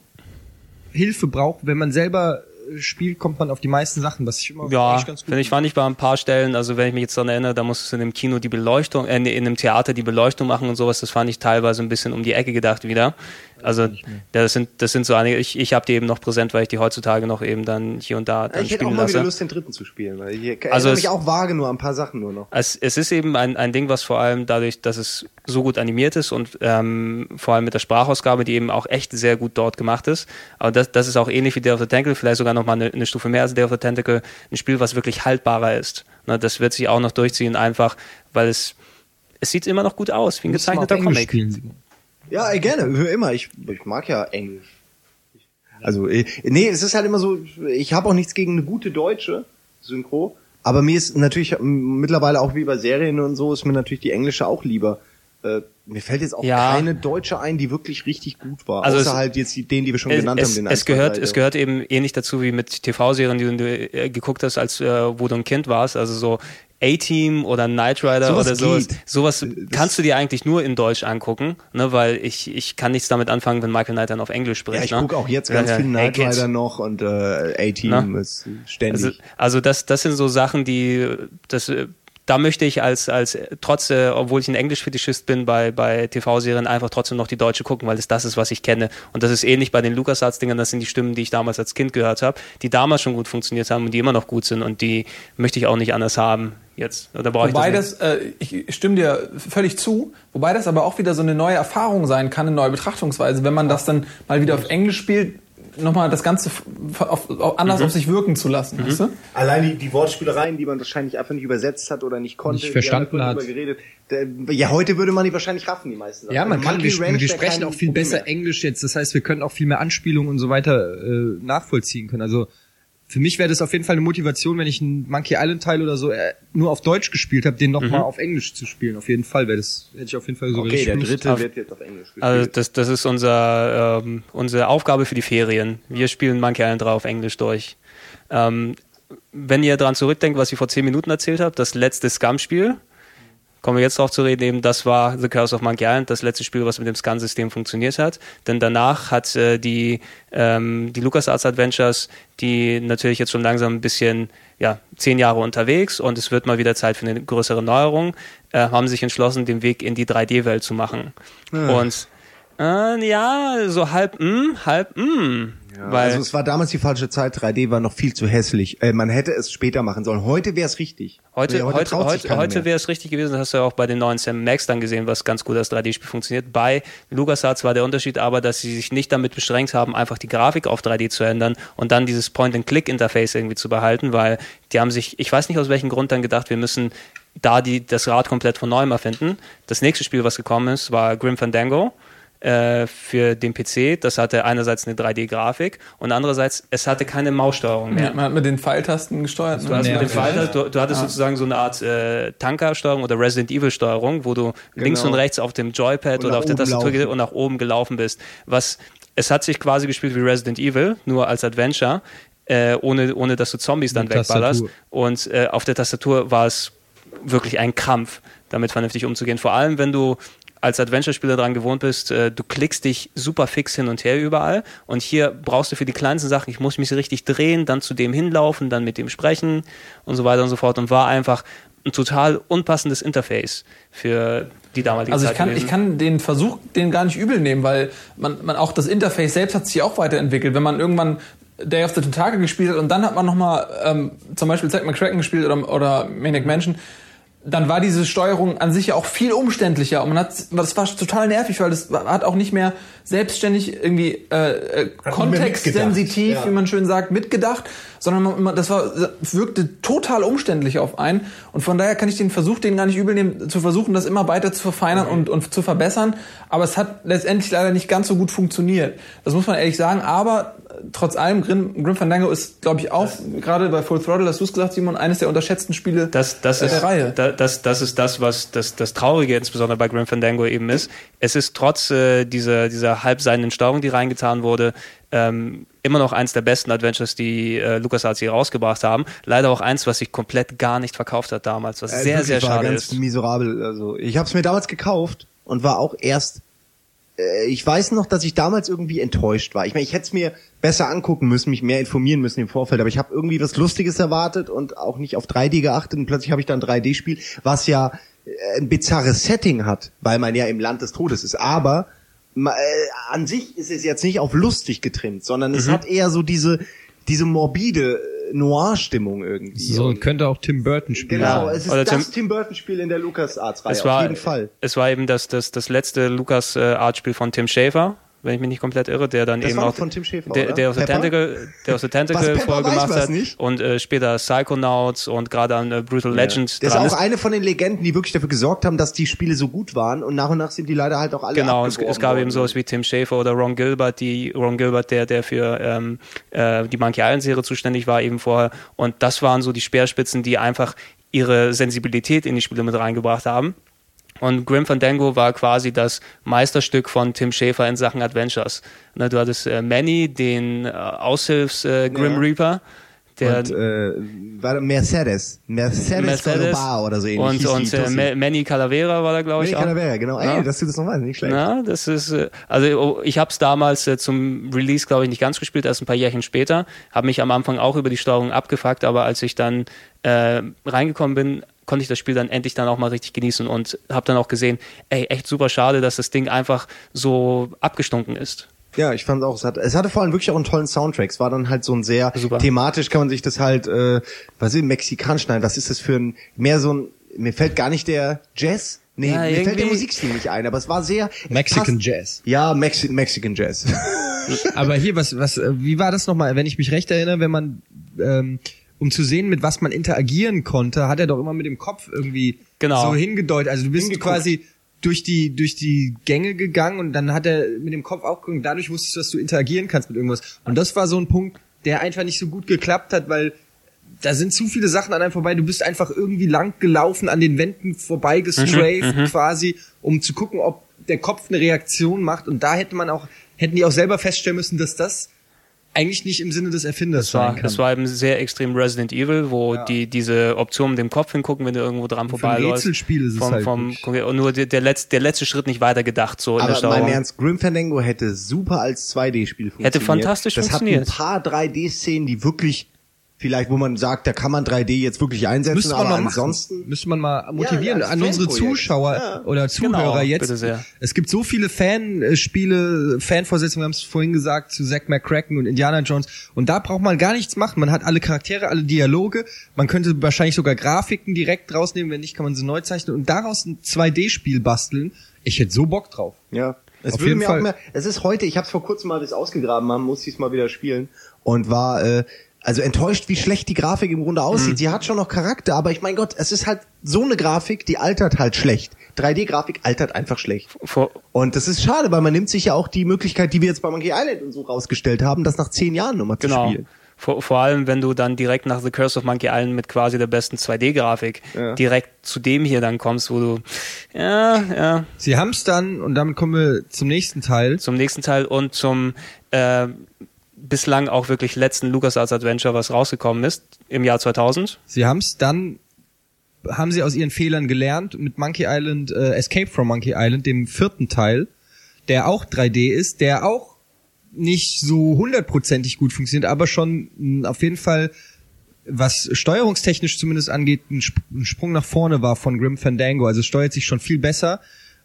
Hilfe braucht. Wenn man selber spielt, kommt man auf die meisten Sachen, was ich immer Ja, ganz gut finde ich, fand ich bei ein paar Stellen, also wenn ich mich jetzt daran erinnere, da musstest du in dem Kino die Beleuchtung, äh, in einem Theater die Beleuchtung machen und sowas, das fand ich teilweise ein bisschen um die Ecke gedacht wieder. Also das sind, das sind so einige, ich, ich habe die eben noch präsent, weil ich die heutzutage noch eben dann hier und da dann ich hätte auch spielen mal wieder. Lust, den dritten zu spielen. Weil ich erinnere Also mich auch vage nur ein paar Sachen nur noch. Es, es ist eben ein, ein Ding, was vor allem dadurch, dass es so gut animiert ist und ähm, vor allem mit der Sprachausgabe, die eben auch echt sehr gut dort gemacht ist. Aber das, das ist auch ähnlich wie Day of the Tentacle, vielleicht sogar noch mal eine, eine Stufe mehr als Day of the Tentacle, ein Spiel, was wirklich haltbarer ist. Ne, das wird sich auch noch durchziehen, einfach, weil es es sieht immer noch gut aus, wie ein gezeichneter Englisch Comic. spielen. Ja, ey, gerne, immer. Ich, ich mag ja Englisch. Also, äh, nee, es ist halt immer so, ich habe auch nichts gegen eine gute deutsche Synchro, aber mir ist natürlich mittlerweile auch wie bei Serien und so, ist mir natürlich die englische auch lieber. Äh, mir fällt jetzt auch Ja. keine deutsche ein, die wirklich richtig gut war. Also außer es- halt jetzt die, den, die wir schon Es, genannt es, haben. Den es, gehört, es gehört eben ähnlich dazu wie mit TV-Serien, die du äh, geguckt hast, als äh, wo du ein Kind warst. Also so A-Team oder Knight Rider Sowas oder sowas. geht. Sowas Das- kannst du dir eigentlich nur in Deutsch angucken, ne, weil ich, ich kann nichts damit anfangen, wenn Michael Knight dann auf Englisch spricht. Ja, ich ne? gucke auch jetzt ganz ja. viel Knight Kids. Rider noch und äh, A-Team Na? ist ständig. Also, also das, das sind so Sachen, die das, äh, da möchte ich als, als äh, trotz, äh, obwohl ich ein Englisch-Fetischist bin, bei, bei TV-Serien einfach trotzdem noch die deutsche gucken, weil es das ist, was ich kenne. Und das ist ähnlich bei den LucasArts-Dingern, das sind die Stimmen, die ich damals als Kind gehört habe, die damals schon gut funktioniert haben und die immer noch gut sind und die möchte ich auch nicht anders haben jetzt. Oder brauche ich Wobei das, das, äh, ich stimme dir völlig zu, wobei das aber auch wieder so eine neue Erfahrung sein kann, eine neue Betrachtungsweise, wenn man das dann mal wieder auf Englisch spielt, nochmal das Ganze auf, auf, anders auf sich wirken zu lassen, weißt du? Allein die, die Wortspielereien, die man wahrscheinlich einfach nicht übersetzt hat oder nicht konnte, Nicht verstanden wir haben hat. darüber Geredet. Der, ja, heute würde man die wahrscheinlich raffen, die meisten Sachen. Ja, man kann, wir, Ranch wir sprechen auch viel besser mehr. Englisch jetzt. Das heißt, wir können auch viel mehr Anspielungen und so weiter äh, nachvollziehen können. Also für mich wäre das auf jeden Fall eine Motivation, wenn ich einen Monkey Island Teil oder so äh, nur auf Deutsch gespielt habe, den nochmal auf Englisch zu spielen. Auf jeden Fall wäre das, hätte ich auf jeden Fall so Okay, der Lust dritte wird jetzt auf Englisch gespielt. Also das, das ist unser, ähm, unsere Aufgabe für die Ferien. Wir spielen Monkey Island 3 auf Englisch durch. Ähm, wenn ihr daran zurückdenkt, was ich vor zehn Minuten erzählt habe, das letzte Scum-Spiel, kommen wir jetzt drauf zu reden, eben das war The Curse of Monkey Island, das letzte Spiel, was mit dem Scan-System funktioniert hat. Denn danach hat äh, die, ähm, die LucasArts Adventures, die natürlich jetzt schon langsam ein bisschen, ja, zehn Jahre unterwegs und es wird mal wieder Zeit für eine größere Neuerung, äh, haben sich entschlossen, den Weg in die 3D-Welt zu machen. Und äh, ja, so halb, mm, halb, mm. weil also es war damals die falsche Zeit, 3D war noch viel zu hässlich. Äh, man hätte es später machen sollen. Heute wäre es richtig. Heute, Nee, heute, heute, heute mehr. wäre es richtig gewesen, das hast du ja auch bei den neuen Sam Max dann gesehen, was ganz gut als 3D-Spiel funktioniert. Bei LucasArts war der Unterschied aber, dass sie sich nicht damit beschränkt haben, einfach die Grafik auf 3D zu ändern und dann dieses Point-and-Click-Interface irgendwie zu behalten, weil die haben sich, ich weiß nicht aus welchem Grund dann gedacht, wir müssen da die, das Rad komplett von neuem erfinden. Das nächste Spiel, was gekommen ist, war Grim Fandango für den PC. Das hatte einerseits eine 3D-Grafik und andererseits, es hatte keine Maussteuerung mehr. Ja, man hat mit den Pfeiltasten gesteuert. ne? Du, hast mit Nervig. Fighter, du, du hattest sozusagen so eine Art äh, Tanker-Steuerung oder Resident Evil-Steuerung, wo du links und rechts auf dem Joypad Und oder auf der Tastatur laufen. und nach oben gelaufen bist. Was es hat sich quasi gespielt wie Resident Evil, nur als Adventure, äh, ohne, ohne dass du Zombies dann Mit wegballerst. Tastatur. Und äh, auf der Tastatur war es wirklich ein Krampf, damit vernünftig umzugehen. Vor allem, wenn du als Adventure-Spieler daran gewohnt bist, äh, du klickst dich super fix hin und her überall und hier brauchst du für die kleinsten Sachen, ich muss mich richtig drehen, dann zu dem hinlaufen, dann mit dem sprechen und so weiter und so fort und war einfach ein total unpassendes Interface für die damalige Also ich Zeit kann, gewesen. ich kann den Versuch den gar nicht übel nehmen, weil man, man auch das Interface selbst hat sich auch weiterentwickelt. Wenn man irgendwann Day of the Tentacle gespielt hat und dann hat man nochmal ähm, zum Beispiel Zack McCracken gespielt oder, oder Maniac Mansion, dann war diese Steuerung an sich ja auch viel umständlicher und man hat, das war total nervig, weil das hat auch nicht mehr selbstständig irgendwie äh, äh, kontextsensitiv, ja. wie man schön sagt, mitgedacht, sondern man, man, das war wirkte total umständlich auf einen und von daher kann ich den Versuch, den gar nicht übel nehmen, zu versuchen, das immer weiter zu verfeinern und, und zu verbessern, aber es hat letztendlich leider nicht ganz so gut funktioniert. Das muss man ehrlich sagen, aber trotz allem, Grim, Grim Fandango ist, glaube ich, auch, gerade bei Full Throttle, hast du es gesagt, Simon, eines der unterschätzten Spiele das, das, der ist, Reihe. da, das, das ist das, was das, das Traurige insbesondere bei Grim Fandango eben ist. Es ist trotz äh, dieser, dieser halbseidenen Steuerung, die reingetan wurde, ähm, immer noch eins der besten Adventures, die äh, LucasArts hier rausgebracht haben. Leider auch eins, was sich komplett gar nicht verkauft hat damals, was Äh, sehr, sehr war schade ganz ist. miserabel. Also ich habe es mir damals gekauft und war auch erst. Äh, ich weiß noch, dass ich damals irgendwie enttäuscht war. Ich meine, ich hätte es mir besser angucken müssen, mich mehr informieren müssen im Vorfeld, aber ich habe irgendwie was Lustiges erwartet und auch nicht auf 3D geachtet und plötzlich habe ich da ein 3D-Spiel, was ja äh, ein bizarres Setting hat, weil man ja im Land des Todes ist. Aber äh, an sich ist es jetzt nicht auf lustig getrimmt, sondern Mhm. es hat eher so diese diese morbide äh, Noir-Stimmung irgendwie. So Und- könnte auch Tim Burton spielen. Genau, es ist Oder das Tim- Tim, Burton-Spiel in der LucasArts-Reihe, Es war, auf jeden Fall. es war eben das, das, das letzte Lucas-Art-Spiel von Tim Schafer, wenn ich mich nicht komplett irre, der dann Das eben war auch von Tim Schafer, der, der aus der? Tentacle, der aus der Tentacle weiß gemacht hat nicht? und äh, später Psychonauts und gerade an äh, Brutal Legend Das ist auch eine von den Legenden, die wirklich dafür gesorgt haben, dass die Spiele so gut waren und nach und nach sind die leider halt auch alle Genau, es, es gab worden. eben sowas wie Tim Schafer oder Ron Gilbert, die Ron Gilbert, der, der für ähm, äh, die Monkey Island Serie zuständig war eben vorher. Und das waren so die Speerspitzen, die einfach ihre Sensibilität in die Spiele mit reingebracht haben. Und Grim Fandango war quasi das Meisterstück von Tim Schafer in Sachen Adventures. Ne, du hattest äh, Manny, den äh, Aushilfs äh, Grim Ja. Reaper, der und, äh, war Mercedes. Mercedes, Mercedes Bar oder so ähnlich. und, und äh, Manny Calavera war da, glaube ich, auch. Calavera, genau. Ja. Ey, dass du das noch weißt, nicht schlecht. Ja, das ist, äh, also oh, ich habe es damals äh, zum Release, glaube ich, nicht ganz gespielt, erst ein paar Jährchen später. Habe mich am Anfang auch über die Steuerung abgefuckt, aber als ich dann äh, reingekommen bin, konnte ich das Spiel dann endlich dann auch mal richtig genießen und habe dann auch gesehen, ey, echt super schade, dass das Ding einfach so abgestunken ist. Ja, ich fand auch, es, hat, es hatte vor allem wirklich auch einen tollen Soundtrack. Es war dann halt so ein sehr Super. thematisch kann man sich das halt, äh, was ist mexikanisch? Nein, was ist das für ein mehr so ein mir fällt gar nicht der Jazz. Nee, Ja, mir fällt der Musikstil nicht ein, aber es war sehr Mexican passt- Jazz. Ja, Mexi Mexican Jazz. Aber hier, was, was, äh, wie war das nochmal, wenn ich mich recht erinnere, wenn man, ähm, um zu sehen, mit was man interagieren konnte, hat er doch immer mit dem Kopf irgendwie Genau. so hingedeutet. Also du bist Hingeguckt. quasi durch die, durch die Gänge gegangen und dann hat er mit dem Kopf auch geguckt. Dadurch wusstest du, dass du interagieren kannst mit irgendwas. Und das war so ein Punkt, der einfach nicht so gut geklappt hat, weil da sind zu viele Sachen an einem vorbei. Du bist einfach irgendwie lang gelaufen, an den Wänden vorbei gestrafed quasi, um zu gucken, ob der Kopf eine Reaktion macht. Und da hätte man auch, hätten die auch selber feststellen müssen, dass das eigentlich nicht im Sinne des Erfinders Das war, sein kann. das war eben sehr extrem Resident Evil, wo die diese Option mit dem Kopf hingucken, wenn du irgendwo dran vorbeiläufst. Rätselspiel ist es vom, halt vom, und nur der, der, letzte, der letzte Schritt nicht weiter gedacht, so in der Aber mein Ernst, Grim Fandango hätte super als 2D-Spiel funktioniert. fantastisch das funktioniert. hat ein paar 3D-Szenen, die wirklich vielleicht, wo man sagt, da kann man 3D jetzt wirklich einsetzen, Müsste man aber mal ansonsten machen. Müsste man mal motivieren als an unsere. Zuschauer Ja. oder Zuhörer Genau, jetzt. bitte sehr. Es gibt so viele Fanspiele, Fanvorsätze, wir haben es vorhin gesagt, zu Zack McCracken und Indiana Jones. Und da braucht man gar nichts machen. Man hat alle Charaktere, alle Dialoge. Man könnte wahrscheinlich sogar Grafiken direkt rausnehmen. Wenn nicht, kann man sie neu zeichnen und daraus ein 2D-Spiel basteln. Ich hätte so Bock drauf. Ja. Es Auf würde jeden mir Fall. auch mehr, es ist heute, ich habe es vor kurzem mal das ausgegraben haben, musste ich es mal wieder spielen und war äh, also enttäuscht, wie schlecht die Grafik im Grunde aussieht. Mhm. Sie hat schon noch Charakter, aber ich mein Gott, es ist halt so eine Grafik, die altert halt schlecht. 3D-Grafik altert einfach schlecht. Vor, Und das ist schade, weil man nimmt sich ja auch die Möglichkeit, die wir jetzt bei Monkey Island und so rausgestellt haben, das nach zehn Jahren nochmal zu genau. spielen. Vor, vor allem, wenn du dann direkt nach The Curse of Monkey Island mit quasi der besten 2D-Grafik Ja. direkt zu dem hier dann kommst, wo du, ja, ja, Sie haben es dann, und damit kommen wir zum nächsten Teil. zum nächsten Teil und zum äh, bislang auch wirklich letzten LucasArts Adventure, was rausgekommen ist im Jahr 2000. Sie haben es dann, haben sie aus ihren Fehlern gelernt mit Monkey Island, äh, Escape from Monkey Island, dem vierten Teil, der auch 3D ist, der auch nicht so hundertprozentig gut funktioniert, aber schon mh, auf jeden Fall, was steuerungstechnisch zumindest angeht, ein, Sp ein Sprung nach vorne war von Grim Fandango. Also steuert sich schon viel besser.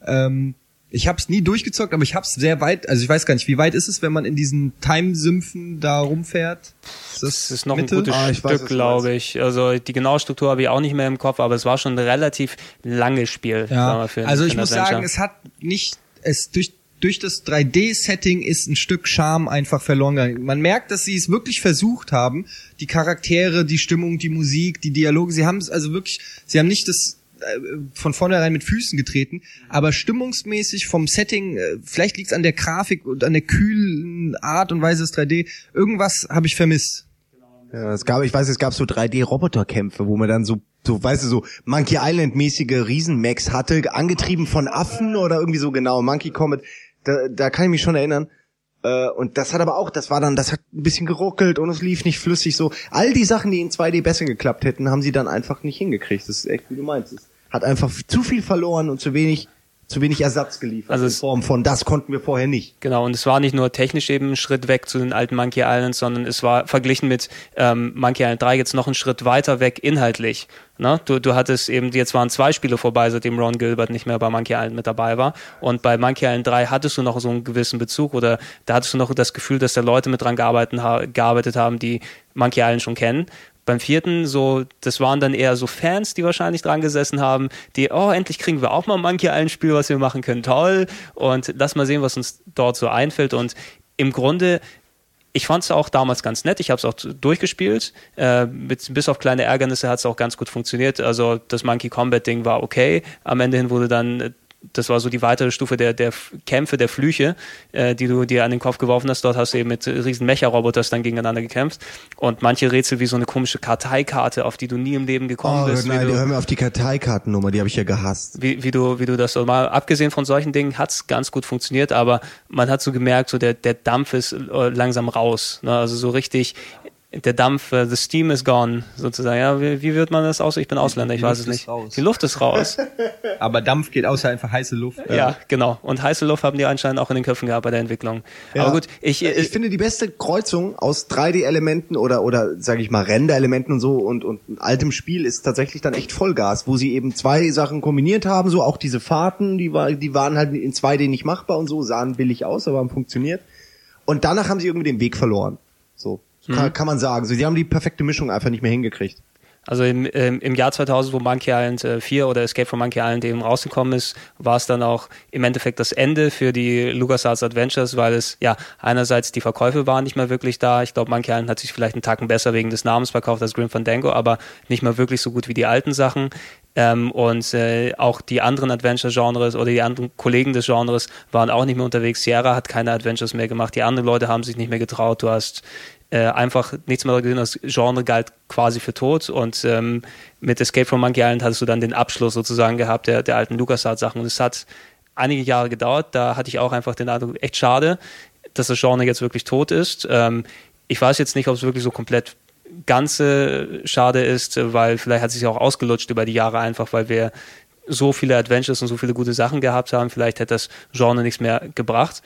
Ähm, ich habe es nie durchgezockt, aber ich habe es sehr weit, also ich weiß gar nicht, wie weit ist es, wenn man in diesen Time-Sümpfen da rumfährt? Ist Das ist noch Mitte? ein gutes Ah, Stück, glaube ich. Also die genaue Struktur habe ich auch nicht mehr im Kopf, aber es war schon ein relativ langes Spiel. Ja, für also ich muss sagen, es hat nicht, es durch, durch das 3D-Setting ist ein Stück Charme einfach verloren gegangen. Man merkt, dass sie es wirklich versucht haben, die Charaktere, die Stimmung, die Musik, die Dialoge, sie haben es also wirklich, sie haben nicht das von vornherein mit Füßen getreten, aber stimmungsmäßig vom Setting, äh, vielleicht liegt es an der Grafik und an der kühlen Art und Weise des 3D, irgendwas habe ich vermisst. Ja, es gab, ich weiß, es gab so 3D-Roboterkämpfe, wo man dann so, so, weißt du, so Monkey Island-mäßige Riesenmax hatte, angetrieben von Affen oder irgendwie so genau, Monkey Comet. Da, da kann ich mich schon erinnern. Äh, und das hat aber auch, das war dann, das hat ein bisschen geruckelt und es lief nicht flüssig so. All die Sachen, die in 2D besser geklappt hätten, haben sie dann einfach nicht hingekriegt. Das ist echt, wie du meinst. Hat einfach zu viel verloren und zu wenig, zu wenig Ersatz geliefert. Also in Form von, das konnten wir vorher nicht. Genau, und es war nicht nur technisch eben ein Schritt weg zu den alten Monkey Islands, sondern es war verglichen mit ähm, Monkey Island 3 jetzt noch einen Schritt weiter weg inhaltlich. Ne? Du, du hattest eben, jetzt waren zwei Spiele vorbei, seitdem Ron Gilbert nicht mehr bei Monkey Island mit dabei war. Und bei Monkey Island 3 hattest du noch so einen gewissen Bezug oder da hattest du noch das Gefühl, dass da Leute mit dran gearbeitet, ha gearbeitet haben, die Monkey Island schon kennen. Beim vierten, so, das waren dann eher so Fans, die wahrscheinlich dran gesessen haben, die, oh, endlich kriegen wir auch mal ein Monkey Island Spiel, was wir machen können, toll. Und lass mal sehen, was uns dort so einfällt. Und im Grunde, ich fand es auch damals ganz nett. Ich habe es auch durchgespielt. Äh, mit, bis auf kleine Ärgernisse hat es auch ganz gut funktioniert. Also das Monkey Combat Ding war okay. Am Ende hin wurde dann, äh, das war so die weitere Stufe der, der Kämpfe, der Flüche, äh, die du dir an den Kopf geworfen hast. Dort hast du eben mit riesen Mecha-Roboters dann gegeneinander gekämpft. Und manche Rätsel wie so eine komische Karteikarte, auf die du nie im Leben gekommen Oh, bist. nein, du, hör mir auf die Karteikartennummer, die habe ich ja gehasst. wie, wie du, wie du das so mal, abgesehen von solchen Dingen, hat's ganz gut funktioniert, aber man hat so gemerkt, so der, der Dampf ist äh, langsam raus. Ne? Also so richtig, der Dampf, äh, the steam is gone, sozusagen. Ja, wie, wie wird man das aus? Ich bin Ausländer, ich Die weiß Luft es nicht. raus. Die Luft ist raus. Aber Dampf geht außer einfach heiße Luft. ja, genau. Und heiße Luft haben die anscheinend auch in den Köpfen gehabt bei der Entwicklung. Ja. Aber gut, ich, äh, ich finde die beste Kreuzung aus 3D-Elementen oder oder sage ich mal Render-Elementen und so und und altem Spiel ist tatsächlich dann echt Vollgas, wo sie eben zwei Sachen kombiniert haben, so auch diese Fahrten, die war die waren halt in 2D nicht machbar und so sahen billig aus, aber haben funktioniert. Und danach haben sie irgendwie den Weg verloren. So kann, kann man sagen. So, sie haben die perfekte Mischung einfach nicht mehr hingekriegt. Also im, ähm, im Jahr 2000, wo Monkey Island äh, 4 oder Escape from Monkey Island eben rausgekommen ist, war es dann auch im Endeffekt das Ende für die LucasArts Adventures, weil es ja einerseits die Verkäufe waren nicht mehr wirklich da. Ich glaube, Monkey Island hat sich vielleicht einen Tacken besser wegen des Namens verkauft als Grim Fandango, aber nicht mehr wirklich so gut wie die alten Sachen. Ähm, und äh, auch die anderen Adventure-Genres oder die anderen Kollegen des Genres waren auch nicht mehr unterwegs. Sierra hat keine Adventures mehr gemacht. Die anderen Leute haben sich nicht mehr getraut. Du hast äh, einfach nichts mehr gesehen. Das Genre galt quasi für tot und ähm, mit Escape from Monkey Island hattest du dann den Abschluss sozusagen gehabt der, der alten LucasArts-Sachen und es hat einige Jahre gedauert. Da hatte ich auch einfach den Eindruck, echt schade, dass das Genre jetzt wirklich tot ist. Ähm, ich weiß jetzt nicht, ob es wirklich so komplett ganze schade ist, weil vielleicht hat es sich auch ausgelutscht über die Jahre einfach, weil wir so viele Adventures und so viele gute Sachen gehabt haben. Vielleicht hätte das Genre nichts mehr gebracht.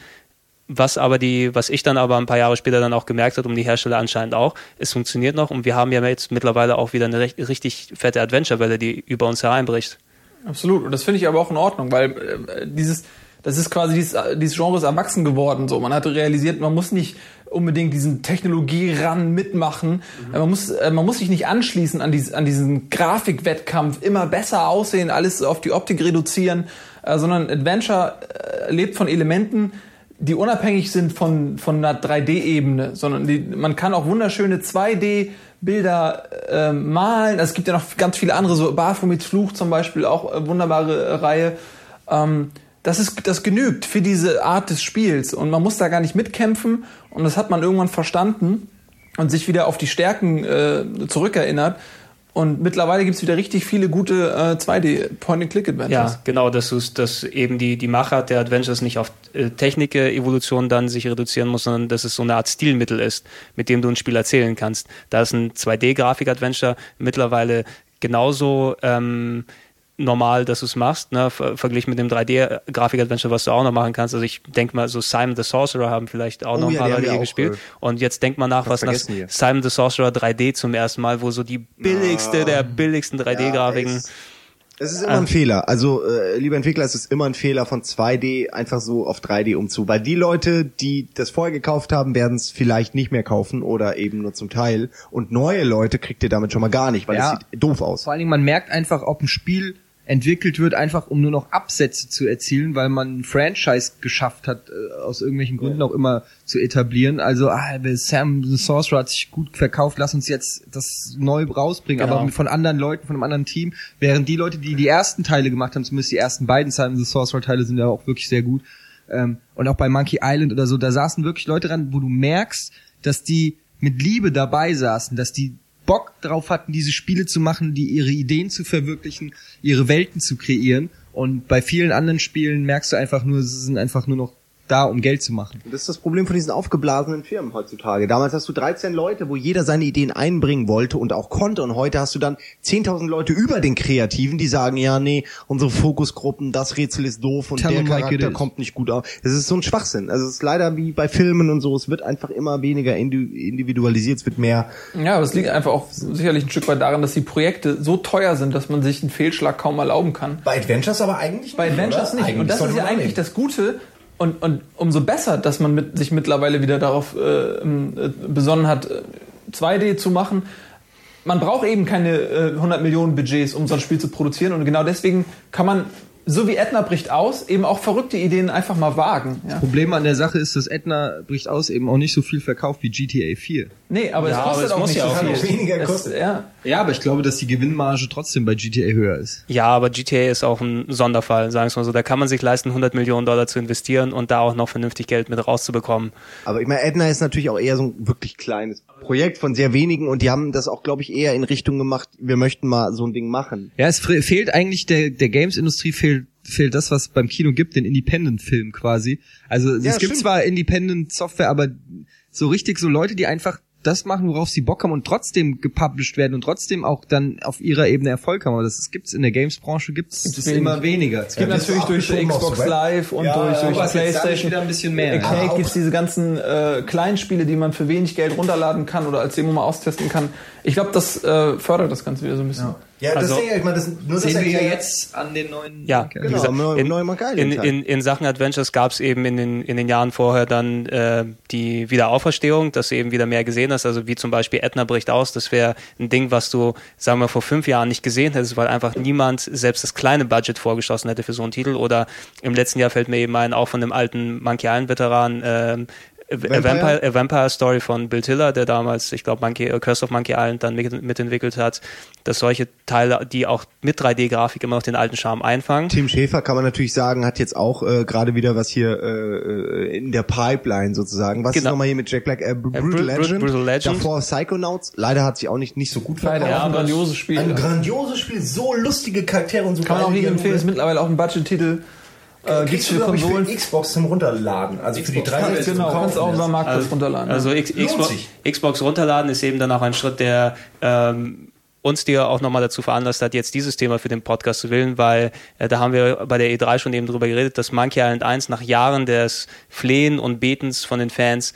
Was aber die, was ich dann aber ein paar Jahre später dann auch gemerkt habe, um die Hersteller anscheinend auch, es funktioniert noch und wir haben ja jetzt mittlerweile auch wieder eine recht, richtig fette Adventure-Welle, die über uns hereinbricht. Absolut. Und das finde ich aber auch in Ordnung, weil äh, dieses, das ist quasi dieses, dieses Genre ist erwachsen geworden. So, man hat realisiert, man muss nicht unbedingt diesen Technologie-Ran mitmachen. Mhm. Man muss, äh, man muss sich nicht anschließen an, dies, an diesen Grafikwettkampf, immer besser aussehen, alles auf die Optik reduzieren, äh, sondern Adventure äh, lebt von Elementen, die unabhängig sind von, von einer 3D-Ebene, sondern die, man kann auch wunderschöne 2D Bilder äh, malen. Es gibt ja noch ganz viele andere, so Baphomets Fluch zum Beispiel, auch äh, wunderbare äh, Reihe. Ähm, das ist, das genügt für diese Art des Spiels und man muss da gar nicht mitkämpfen und das hat man irgendwann verstanden und sich wieder auf die Stärken äh, zurückerinnert und mittlerweile gibt's wieder richtig viele gute äh, 2D Point-and-Click-Adventures. Ja, genau, dass, du's, dass eben die, die Macher der Adventures nicht auf äh, Technik-Evolution dann sich reduzieren muss, sondern dass es so eine Art Stilmittel ist, mit dem du ein Spiel erzählen kannst. Da ist ein 2D-Grafik-Adventure mittlerweile genauso ähm, normal, dass du es machst, ne? Ver verglichen mit dem 3D-Grafik-Adventure, was du auch noch machen kannst. Also ich denke mal, so Simon the Sorcerer haben vielleicht auch oh, noch ein paar Leute gespielt. Äh, und jetzt denk mal nach, was nach hier. Simon the Sorcerer 3D zum ersten Mal, wo so die billigste ah, der billigsten 3D-Grafiken. Ja, es ist immer ein Fehler. Also, äh, lieber Entwickler, es ist immer ein Fehler von 2D einfach so auf 3D umzu. Weil die Leute, die das vorher gekauft haben, werden es vielleicht nicht mehr kaufen oder eben nur zum Teil. Und neue Leute kriegt ihr damit schon mal gar nicht, weil ja, es sieht doof aus. Vor allen Dingen, man merkt einfach, ob ein Spiel entwickelt wird, einfach um nur noch Absätze zu erzielen, weil man ein Franchise geschafft hat, äh, aus irgendwelchen Gründen ja. auch immer zu etablieren. Also, ah, Sam the Sorcerer hat sich gut verkauft, lass uns jetzt das neu rausbringen, genau. aber von anderen Leuten, von einem anderen Team, während die Leute, die die ersten Teile gemacht haben, zumindest die ersten beiden Sam the Sorcerer Teile sind ja auch wirklich sehr gut, ähm, und auch bei Monkey Island oder so, da saßen wirklich Leute dran, wo du merkst, dass die mit Liebe dabei saßen, dass die Bock drauf hatten, diese Spiele zu machen, die ihre Ideen zu verwirklichen, ihre Welten zu kreieren. Und bei vielen anderen Spielen merkst du einfach nur, sie sind einfach nur noch da, um Geld zu machen. Das ist das Problem von diesen aufgeblasenen Firmen heutzutage. Damals hast du 13 Leute, wo jeder seine Ideen einbringen wollte und auch konnte. Und heute hast du dann 10.000 Leute über den Kreativen, die sagen, ja, nee, unsere Fokusgruppen, das Rätsel ist doof und Tell der Charakter kommt nicht gut auf. Das ist so ein Schwachsinn. Also es ist leider wie bei Filmen und so, es wird einfach immer weniger individualisiert, es wird mehr. Ja, aber es liegt einfach auch sicherlich ein Stück weit daran, dass die Projekte so teuer sind, dass man sich einen Fehlschlag kaum erlauben kann. Bei Adventures aber eigentlich nicht. Bei Adventures oder? nicht. Eigentlich und das ist ja eigentlich das Gute, und, und umso besser, dass man mit, sich mittlerweile wieder darauf äh, äh besonnen hat, 2D äh, zu machen. Man braucht eben keine äh, 100 Millionen Budgets, um so ein Spiel zu produzieren. Und genau deswegen kann man so wie Edna bricht aus, eben auch verrückte Ideen einfach mal wagen. Ja. Das Problem an der Sache ist, dass Edna bricht aus eben auch nicht so viel verkauft wie GTA 4. Nee, aber ja, es kostet aber es auch nicht ja so viel. Weniger kostet. Es, ja. ja, aber ich glaube, dass die Gewinnmarge trotzdem bei GTA höher ist. Ja, aber GTA ist auch ein Sonderfall, sagen wir mal so. Da kann man sich leisten, 100 Millionen Dollar zu investieren und da auch noch vernünftig Geld mit rauszubekommen. Aber ich meine, Edna ist natürlich auch eher so ein wirklich kleines Projekt von sehr wenigen und die haben das auch, glaube ich, eher in Richtung gemacht, wir möchten mal so ein Ding machen. Ja, es fehlt eigentlich der, der Games-Industrie fehlt fehlt das, was beim Kino gibt, den Independent-Film quasi. Also ja, es gibt stimmt. zwar Independent-Software, aber so richtig so Leute, die einfach das machen, worauf sie Bock haben und trotzdem gepublished werden und trotzdem auch dann auf ihrer Ebene Erfolg haben. Aber das gibt's in der Games-Branche gibt's es immer weniger. Es gibt ja, natürlich durch Xbox Live und ja, durch, durch PlayStation wieder ein bisschen mehr. Arcade ja, gibt's diese ganzen äh, Kleinspiele, die man für wenig Geld runterladen kann oder als Demo mal austesten kann. Ich glaube, das äh, fördert das Ganze wieder so ein bisschen. Ja. Ja, das also, ich meine, das, nur sehen das wir ja jetzt an den neuen. Ja, genau, gesagt, in, neuen in, in, in Sachen Adventures gab es eben in den, in den Jahren vorher dann äh, die Wiederauferstehung, dass du eben wieder mehr gesehen hast. Also wie zum Beispiel Edna bricht aus, das wäre ein Ding, was du, sagen wir, vor fünf Jahren nicht gesehen hättest, weil einfach niemand selbst das kleine Budget vorgeschossen hätte für so einen Titel. Oder im letzten Jahr fällt mir eben ein, auch von dem alten Monkey Island Veteran äh, Vampire? A Vampire, A Vampire Story von Bill Tiller, der damals, ich glaube, Monkey, äh, Curse of Monkey Island dann mit, mitentwickelt hat, dass solche Teile, die auch mit 3D-Grafik immer noch den alten Charme einfangen. Tim Schäfer kann man natürlich sagen, hat jetzt auch äh, gerade wieder was hier äh, in der Pipeline sozusagen. Was genau. ist nochmal hier mit Jack Black? Äh, Brutal, Brutal, Legend. Brutal Legend. Davor Psychonauts. Leider hat sich auch nicht, nicht so gut verkauft. Ja, ein grandioses Spiel. Ein grandioses Spiel, so lustige Charaktere und so. Kann man auch nicht empfehlen, ist mittlerweile auch ein Budget-Titel. Äh, gibt's für Konsolen? Für Xbox zum Runterladen. Also Xbox für die 360 Genau, kannst du auch über Marktplatz also, runterladen. Also Xbox, Xbox runterladen ist eben dann auch ein Schritt, der ähm, uns dir auch nochmal dazu veranlasst hat, jetzt dieses Thema für den Podcast zu wählen, weil äh, da haben wir bei der E3 schon eben drüber geredet, dass Monkey Island 1 nach Jahren des Flehen und Betens von den Fans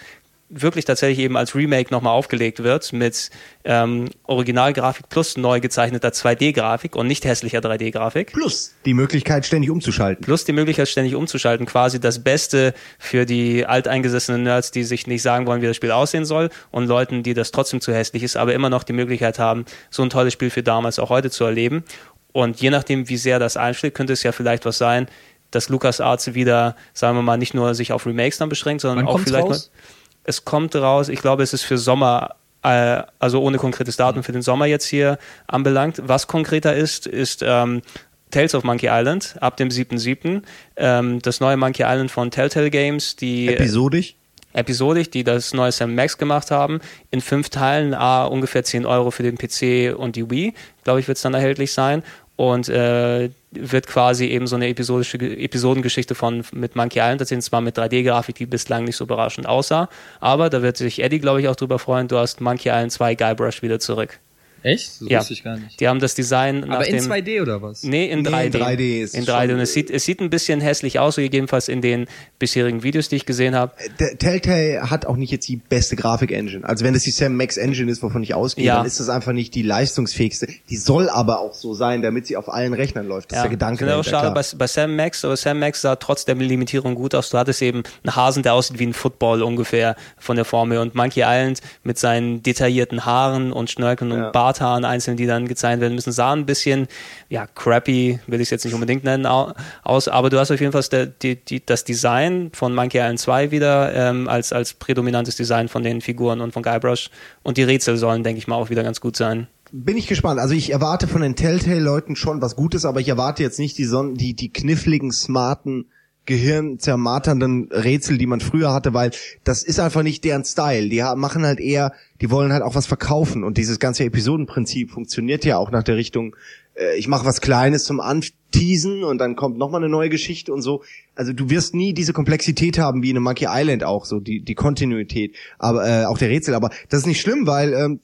wirklich tatsächlich eben als Remake nochmal aufgelegt wird mit ähm, Originalgrafik plus neu gezeichneter 2D-Grafik und nicht hässlicher 3D-Grafik. Plus die Möglichkeit, ständig umzuschalten. Plus die Möglichkeit, ständig umzuschalten. Quasi das Beste für die alteingesessenen Nerds, die sich nicht sagen wollen, wie das Spiel aussehen soll und Leuten, die das trotzdem zu hässlich ist, aber immer noch die Möglichkeit haben, so ein tolles Spiel für damals auch heute zu erleben. Und je nachdem, wie sehr das einschlägt, könnte es ja vielleicht was sein, dass LucasArts wieder, sagen wir mal, nicht nur sich auf Remakes dann beschränkt, sondern Wann auch vielleicht raus? mal es kommt raus, ich glaube, es ist für Sommer, äh, also ohne konkretes Datum für den Sommer jetzt hier anbelangt. Was konkreter ist, ist ähm, Tales of Monkey Island ab dem 7.7. Ähm, das neue Monkey Island von Telltale Games, die Episodisch. episodik, die das neue Sam Max gemacht haben, in fünf Teilen, a ungefähr 10 Euro für den PC und die Wii, glaube ich, wird es dann erhältlich sein. Und äh, wird quasi eben so eine episodische Episodengeschichte von mit Monkey Island erzählen, zwar mit 3D-Grafik, die bislang nicht so überraschend aussah, aber da wird sich Eddie, glaube ich, auch drüber freuen, du hast Monkey Island 2 Guybrush wieder zurück. Echt? So Ja. wusste ich gar nicht. Die haben das Design nach Aber in dem 2D oder was? Nee, in Nee, 3D. in 3D ist in es 3D. schon- Und es sieht, es sieht ein bisschen hässlich aus, so jedenfalls in den bisherigen Videos, die ich gesehen habe. Der Telltale hat auch nicht jetzt die beste Grafik-Engine. Also wenn das die Sam Max Engine ist, wovon ich ausgehe, Ja. dann ist das einfach nicht die leistungsfähigste. Die soll aber auch so sein, damit sie auf allen Rechnern läuft. Das ist der Gedanke. Dahinter, schade klar. bei, bei Sam Max, aber Sam Max sah trotz der Limitierung gut aus. Du hattest eben einen Hasen, der aussieht wie ein Football ungefähr von der Form her. Und Monkey Island mit seinen detaillierten Haaren und Schnörkeln Ja. und Barthaaren einzeln, die dann gezeichnet werden müssen, sah ein bisschen, ja, crappy, will ich es jetzt nicht unbedingt nennen, au- aus. Aber du hast auf jeden Fall das, die, die, das Design von Monkey Island 2 wieder ähm, als, als prädominantes Design von den Figuren und von Guybrush. Und die Rätsel sollen, denke ich mal, auch wieder ganz gut sein. Bin ich gespannt. Also ich erwarte von den Telltale-Leuten schon was Gutes, aber ich erwarte jetzt nicht die, Son die, die kniffligen, smarten, gehirnzermarternden Rätsel, die man früher hatte, weil das ist einfach nicht deren Style. Die machen halt eher, die wollen halt auch was verkaufen und dieses ganze Episodenprinzip funktioniert ja auch nach der Richtung, äh, ich mache was Kleines zum Anteasen und dann kommt nochmal eine neue Geschichte und so. Also du wirst nie diese Komplexität haben wie in Monkey Island auch, so die, die Kontinuität, aber äh, auch der Rätsel. Aber das ist nicht schlimm, weil ähm,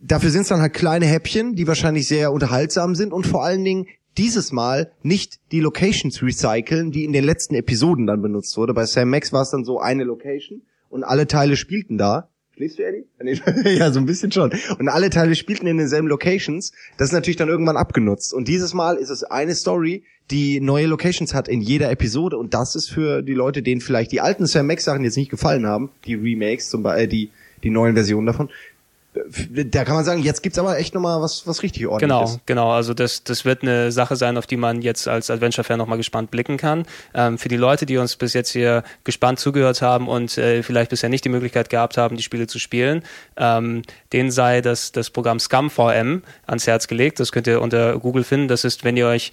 dafür sind es dann halt kleine Häppchen, die wahrscheinlich sehr unterhaltsam sind und vor allen Dingen dieses Mal nicht die Locations recyceln, die in den letzten Episoden dann benutzt wurde. Bei Sam Max war es dann so eine Location und alle Teile spielten da. Schläfst du, Eddie? Ja, so ein bisschen schon. Und alle Teile spielten in denselben Locations. Das ist natürlich dann irgendwann abgenutzt. Und dieses Mal ist es eine Story, die neue Locations hat in jeder Episode. Und das ist für die Leute, denen vielleicht die alten Sam Max Sachen jetzt nicht gefallen haben, die Remakes, zum Beispiel, äh, die, die neuen Versionen davon. Da kann man sagen, jetzt gibt's aber echt nochmal was, was richtig ordentliches. Genau, genau. Also das, das wird eine Sache sein, auf die man jetzt als Adventure-Fan nochmal gespannt blicken kann. Ähm, für die Leute, die uns bis jetzt hier gespannt zugehört haben und äh, vielleicht bisher nicht die Möglichkeit gehabt haben, die Spiele zu spielen, ähm, denen sei das, das Programm ScumVM ans Herz gelegt. Das könnt ihr unter Google finden. Das ist, wenn ihr euch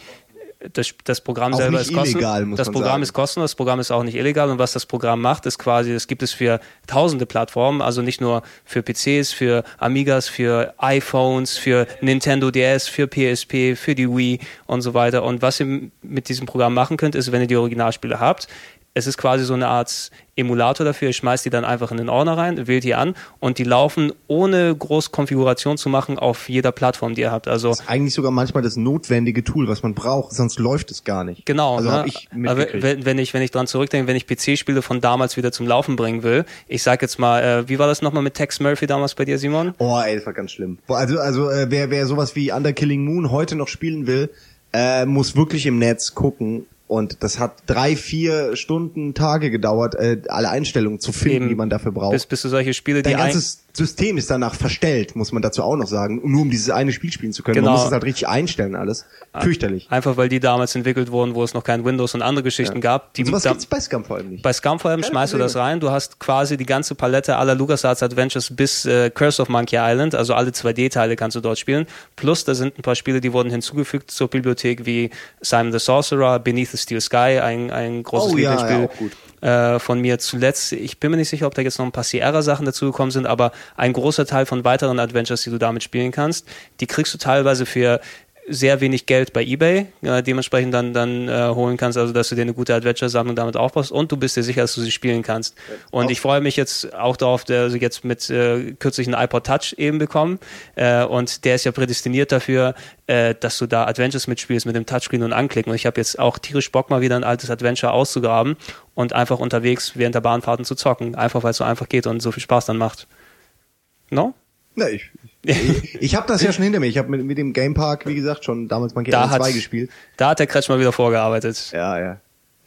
das, das Programm Auch selber ist kostenlos. das Programm sagen. ist kostenlos, das Programm ist auch nicht illegal und was das Programm macht, ist quasi, das gibt es für tausende Plattformen, also nicht nur für PCs, für Amigas, für iPhones, für Nintendo DS, für PSP, für die Wii und so weiter. Und was ihr mit diesem Programm machen könnt, ist, wenn ihr die Originalspiele habt, es ist quasi so eine Art Emulator dafür. Ihr schmeißt die dann einfach in den Ordner rein, wählt die an und die laufen ohne groß Konfiguration zu machen auf jeder Plattform, die ihr habt. Also Das ist eigentlich sogar manchmal das notwendige Tool, was man braucht, sonst läuft es gar nicht. Genau, Also ne? ich wenn, wenn ich wenn ich dran zurückdenke, wenn ich PC-Spiele von damals wieder zum Laufen bringen will, ich sag jetzt mal, äh, wie war das nochmal mit Tex Murphy damals bei dir, Simon? Oh, ey, das war ganz schlimm. Also, also äh, wer, wer sowas wie Under Killing Moon heute noch spielen will, äh, muss wirklich im Netz gucken. Und das hat drei, vier Stunden, Tage gedauert, äh, alle Einstellungen zu finden, Eben. die man dafür braucht. Bis, bis du solche Spiele, die Dein ein, ganzes System ist danach verstellt, muss man dazu auch noch sagen, nur um dieses eine Spiel spielen zu können. Genau. Man muss es halt richtig einstellen alles. Fürchterlich. einfach weil die damals entwickelt wurden, wo es noch kein Windows und andere Geschichten gab. Die Und sowas da, gibt's bei Scum vor allem nicht. bei Scum vor allem schmeißt du das Probleme. rein. Du hast quasi die ganze Palette aller LucasArts Adventures bis äh, Curse of Monkey Island, also alle 2D-Teile kannst du dort spielen. Plus da sind ein paar Spiele, die wurden hinzugefügt zur Bibliothek wie Simon the Sorcerer, Beneath the Steel Sky, ein, ein großes Oh ja, Lieblingsspiel ja, äh, von mir zuletzt. Ich bin mir nicht sicher, ob da jetzt noch ein paar Sierra-Sachen dazugekommen sind, aber ein großer Teil von weiteren Adventures, die du damit spielen kannst, die kriegst du teilweise für sehr wenig Geld bei eBay äh, dementsprechend dann dann äh, holen kannst, also dass du dir eine gute Adventure-Sammlung damit aufbaust und du bist dir sicher, dass du sie spielen kannst. Und ich freue mich jetzt auch darauf, der also jetzt mit äh, kürzlich einen iPod Touch eben bekommen äh, und der ist ja prädestiniert dafür, äh, dass du da Adventures mitspielst mit dem Touchscreen und anklicken. Und ich habe jetzt auch tierisch Bock mal wieder ein altes Adventure auszugraben und einfach unterwegs während der Bahnfahrten zu zocken, einfach weil es so einfach geht und so viel Spaß dann macht. No? Na, ich, ich, ich habe das ja schon hinter mir. Ich habe mit, mit dem Game Park, wie gesagt, schon damals Monkey Da Island 2 hat- gespielt. Da hat der Kretsch mal wieder vorgearbeitet. Ja, ja.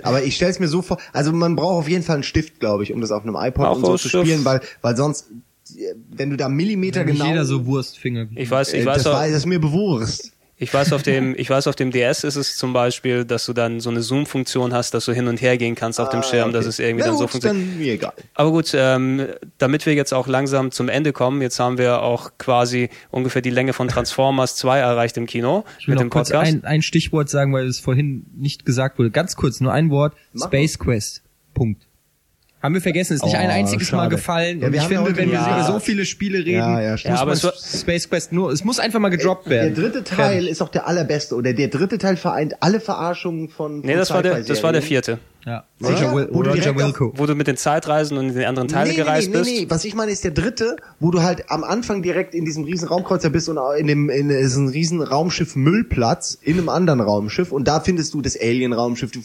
Aber ich stell's mir so vor, also man braucht auf jeden Fall einen Stift, glaube ich, um das auf einem iPod Auch und so zu Stift. spielen, weil, weil sonst, äh, wenn du da Millimeter Nicht genau... jeder so Wurstfinger. Ich weiß, äh, ich weiß das, auch, war, das ist mir bewusst. Ich weiß, auf dem, ich weiß, auf dem DS ist es zum Beispiel, dass du dann so eine Zoom-Funktion hast, dass du hin und her gehen kannst auf dem Schirm, dass es irgendwie Ah, Na dann so funktioniert. dann mir egal. Aber gut, ähm, damit wir jetzt auch langsam zum Ende kommen, jetzt haben wir auch quasi ungefähr die Länge von Transformers 2 erreicht im Kino Ich will mit noch dem kurz Podcast. ein, ein Stichwort sagen, weil es vorhin nicht gesagt wurde. Ganz kurz, nur ein Wort. Mach Space Quest. Punkt. Haben wir vergessen, ist nicht Oh, ein einziges Mal schade. gefallen. Ja, ich ja finde, heute wenn wir ja- über so viele Spiele reden, Ja, ja, muss stimmt. Ja, aber Space Quest nur, es muss einfach mal gedroppt Der werden. dritte Teil ist auch der allerbeste, oder der dritte Teil vereint alle Verarschungen von, von nee, das war der, das war der vierte. Ja. Sicher? Roger, Wil Wo du Roger direkt auf- Wilco. Wo du mit den Zeitreisen und in den anderen Teile nee, gereist nee, nee, bist. Nee, was ich meine ist der dritte, wo du halt am Anfang direkt in diesem riesen Raumkreuzer bist und in dem in ist ein riesen Raumschiff Müllplatz in einem anderen Raumschiff und da findest du das Alien Raumschiff, du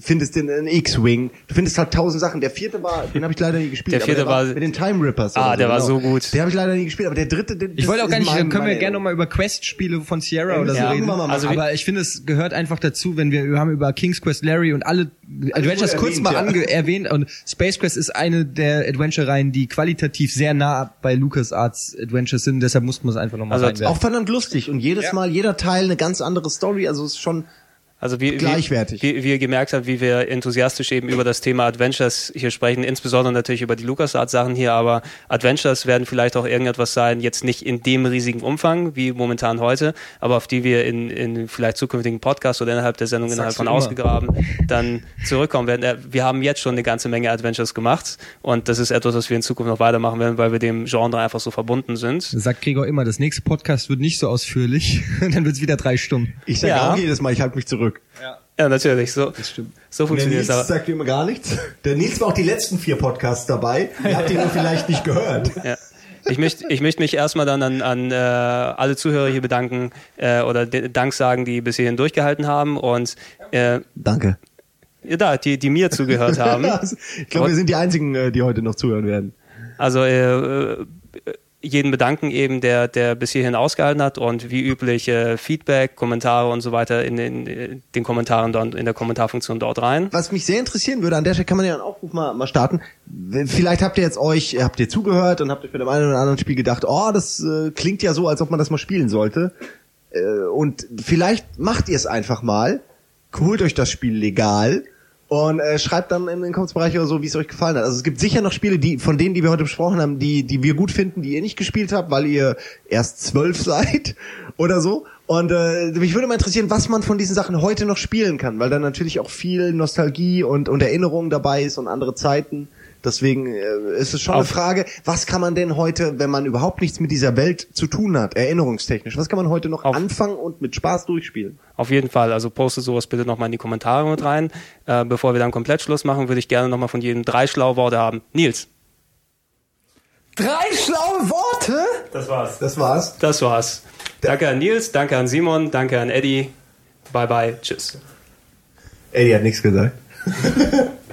findest den einen X-Wing, du findest halt tausend Sachen. Der vierte war, den habe ich leider nie gespielt. Der vierte aber der war- mit den Time Rippers. Ah, oder der war genau. so gut. Den habe ich leider nie gespielt, aber der dritte, den, Ich wollte auch gar nicht, mein- können wir gerne nochmal über Quest-Spiele von Sierra Ja, oder so ja, reden. Also aber ich finde, es gehört einfach dazu, wenn wir, wir haben über King's Quest Larry und alle Adventures wurde kurz erwähnt, mal ja. erwähnt und Space Quest ist eine der Adventure-Reihen, die qualitativ sehr nah bei LucasArts Adventures sind, deshalb mussten wir es einfach nochmal Also. Auch verdammt lustig und jedes Ja. Mal, jeder Teil eine ganz andere Story, also es ist schon Also wie, Gleichwertig. Wie, wie, wie ihr gemerkt habt, wie wir enthusiastisch eben über das Thema Adventures hier sprechen, insbesondere natürlich über die LucasArts-Sachen hier, aber Adventures werden vielleicht auch irgendetwas sein, jetzt nicht in dem riesigen Umfang wie momentan heute, aber auf die wir in, in vielleicht zukünftigen Podcasts oder innerhalb der Sendung innerhalb von immer. ausgegraben dann zurückkommen werden. Äh, Wir haben jetzt schon eine ganze Menge Adventures gemacht und das ist etwas, was wir in Zukunft noch weitermachen werden, weil wir dem Genre einfach so verbunden sind. Sagt Gregor immer, das nächste Podcast wird nicht so ausführlich, dann wird es wieder drei Stunden. Ich sage Ja. auch jedes Mal, ich halte mich zurück. Ja, natürlich, so, stimmt. so Der funktioniert Nils es aber. sagt immer gar nichts. Der Nils war auch die letzten vier Podcasts dabei. Ihr habt ihn nur vielleicht nicht gehört. Ja. Ich möchte ich möchte mich erstmal dann an, an äh, alle Zuhörer hier bedanken äh, oder de- Dank sagen, die bis hierhin durchgehalten haben und äh, Danke. ja, da, die, die mir zugehört haben. ich glaube, wir sind die einzigen, äh, die heute noch zuhören werden. Also äh, äh, jeden bedanken eben, der, der bis hierhin ausgehalten hat und wie üblich äh, Feedback, Kommentare und so weiter in den, äh, den Kommentaren dort, in der Kommentarfunktion dort rein. Was mich sehr interessieren würde, an der Stelle kann man ja einen Aufruf mal, mal starten. Vielleicht habt ihr jetzt euch, habt ihr zugehört und habt euch bei dem einen oder anderen Spiel gedacht, oh, das äh, klingt ja so, als ob man das mal spielen sollte. Äh, und vielleicht macht ihr es einfach mal, holt euch das Spiel legal und äh, schreibt dann in den Kommentarbereich oder so, wie es euch gefallen hat. Also es gibt sicher noch Spiele, die von denen, die wir heute besprochen haben, die die wir gut finden, die ihr nicht gespielt habt, weil ihr erst zwölf seid oder so. Und äh, mich würde mal interessieren, was man von diesen Sachen heute noch spielen kann, weil da natürlich auch viel Nostalgie und und Erinnerung dabei ist und andere Zeiten. Deswegen äh, ist es schon eine Auf- Frage, was kann man denn heute, wenn man überhaupt nichts mit dieser Welt zu tun hat, erinnerungstechnisch, was kann man heute noch Auf- anfangen und mit Spaß durchspielen? Auf jeden Fall. Also postet sowas bitte nochmal in die Kommentare mit rein. Äh, bevor wir dann komplett Schluss machen, würde ich gerne nochmal von jedem drei schlaue Worte haben. Nils. Drei schlaue Worte? Das war's. Das war's. Das war's. Danke an Nils, danke an Simon, danke an Eddie. Bye bye. Tschüss. Eddie hat nichts gesagt.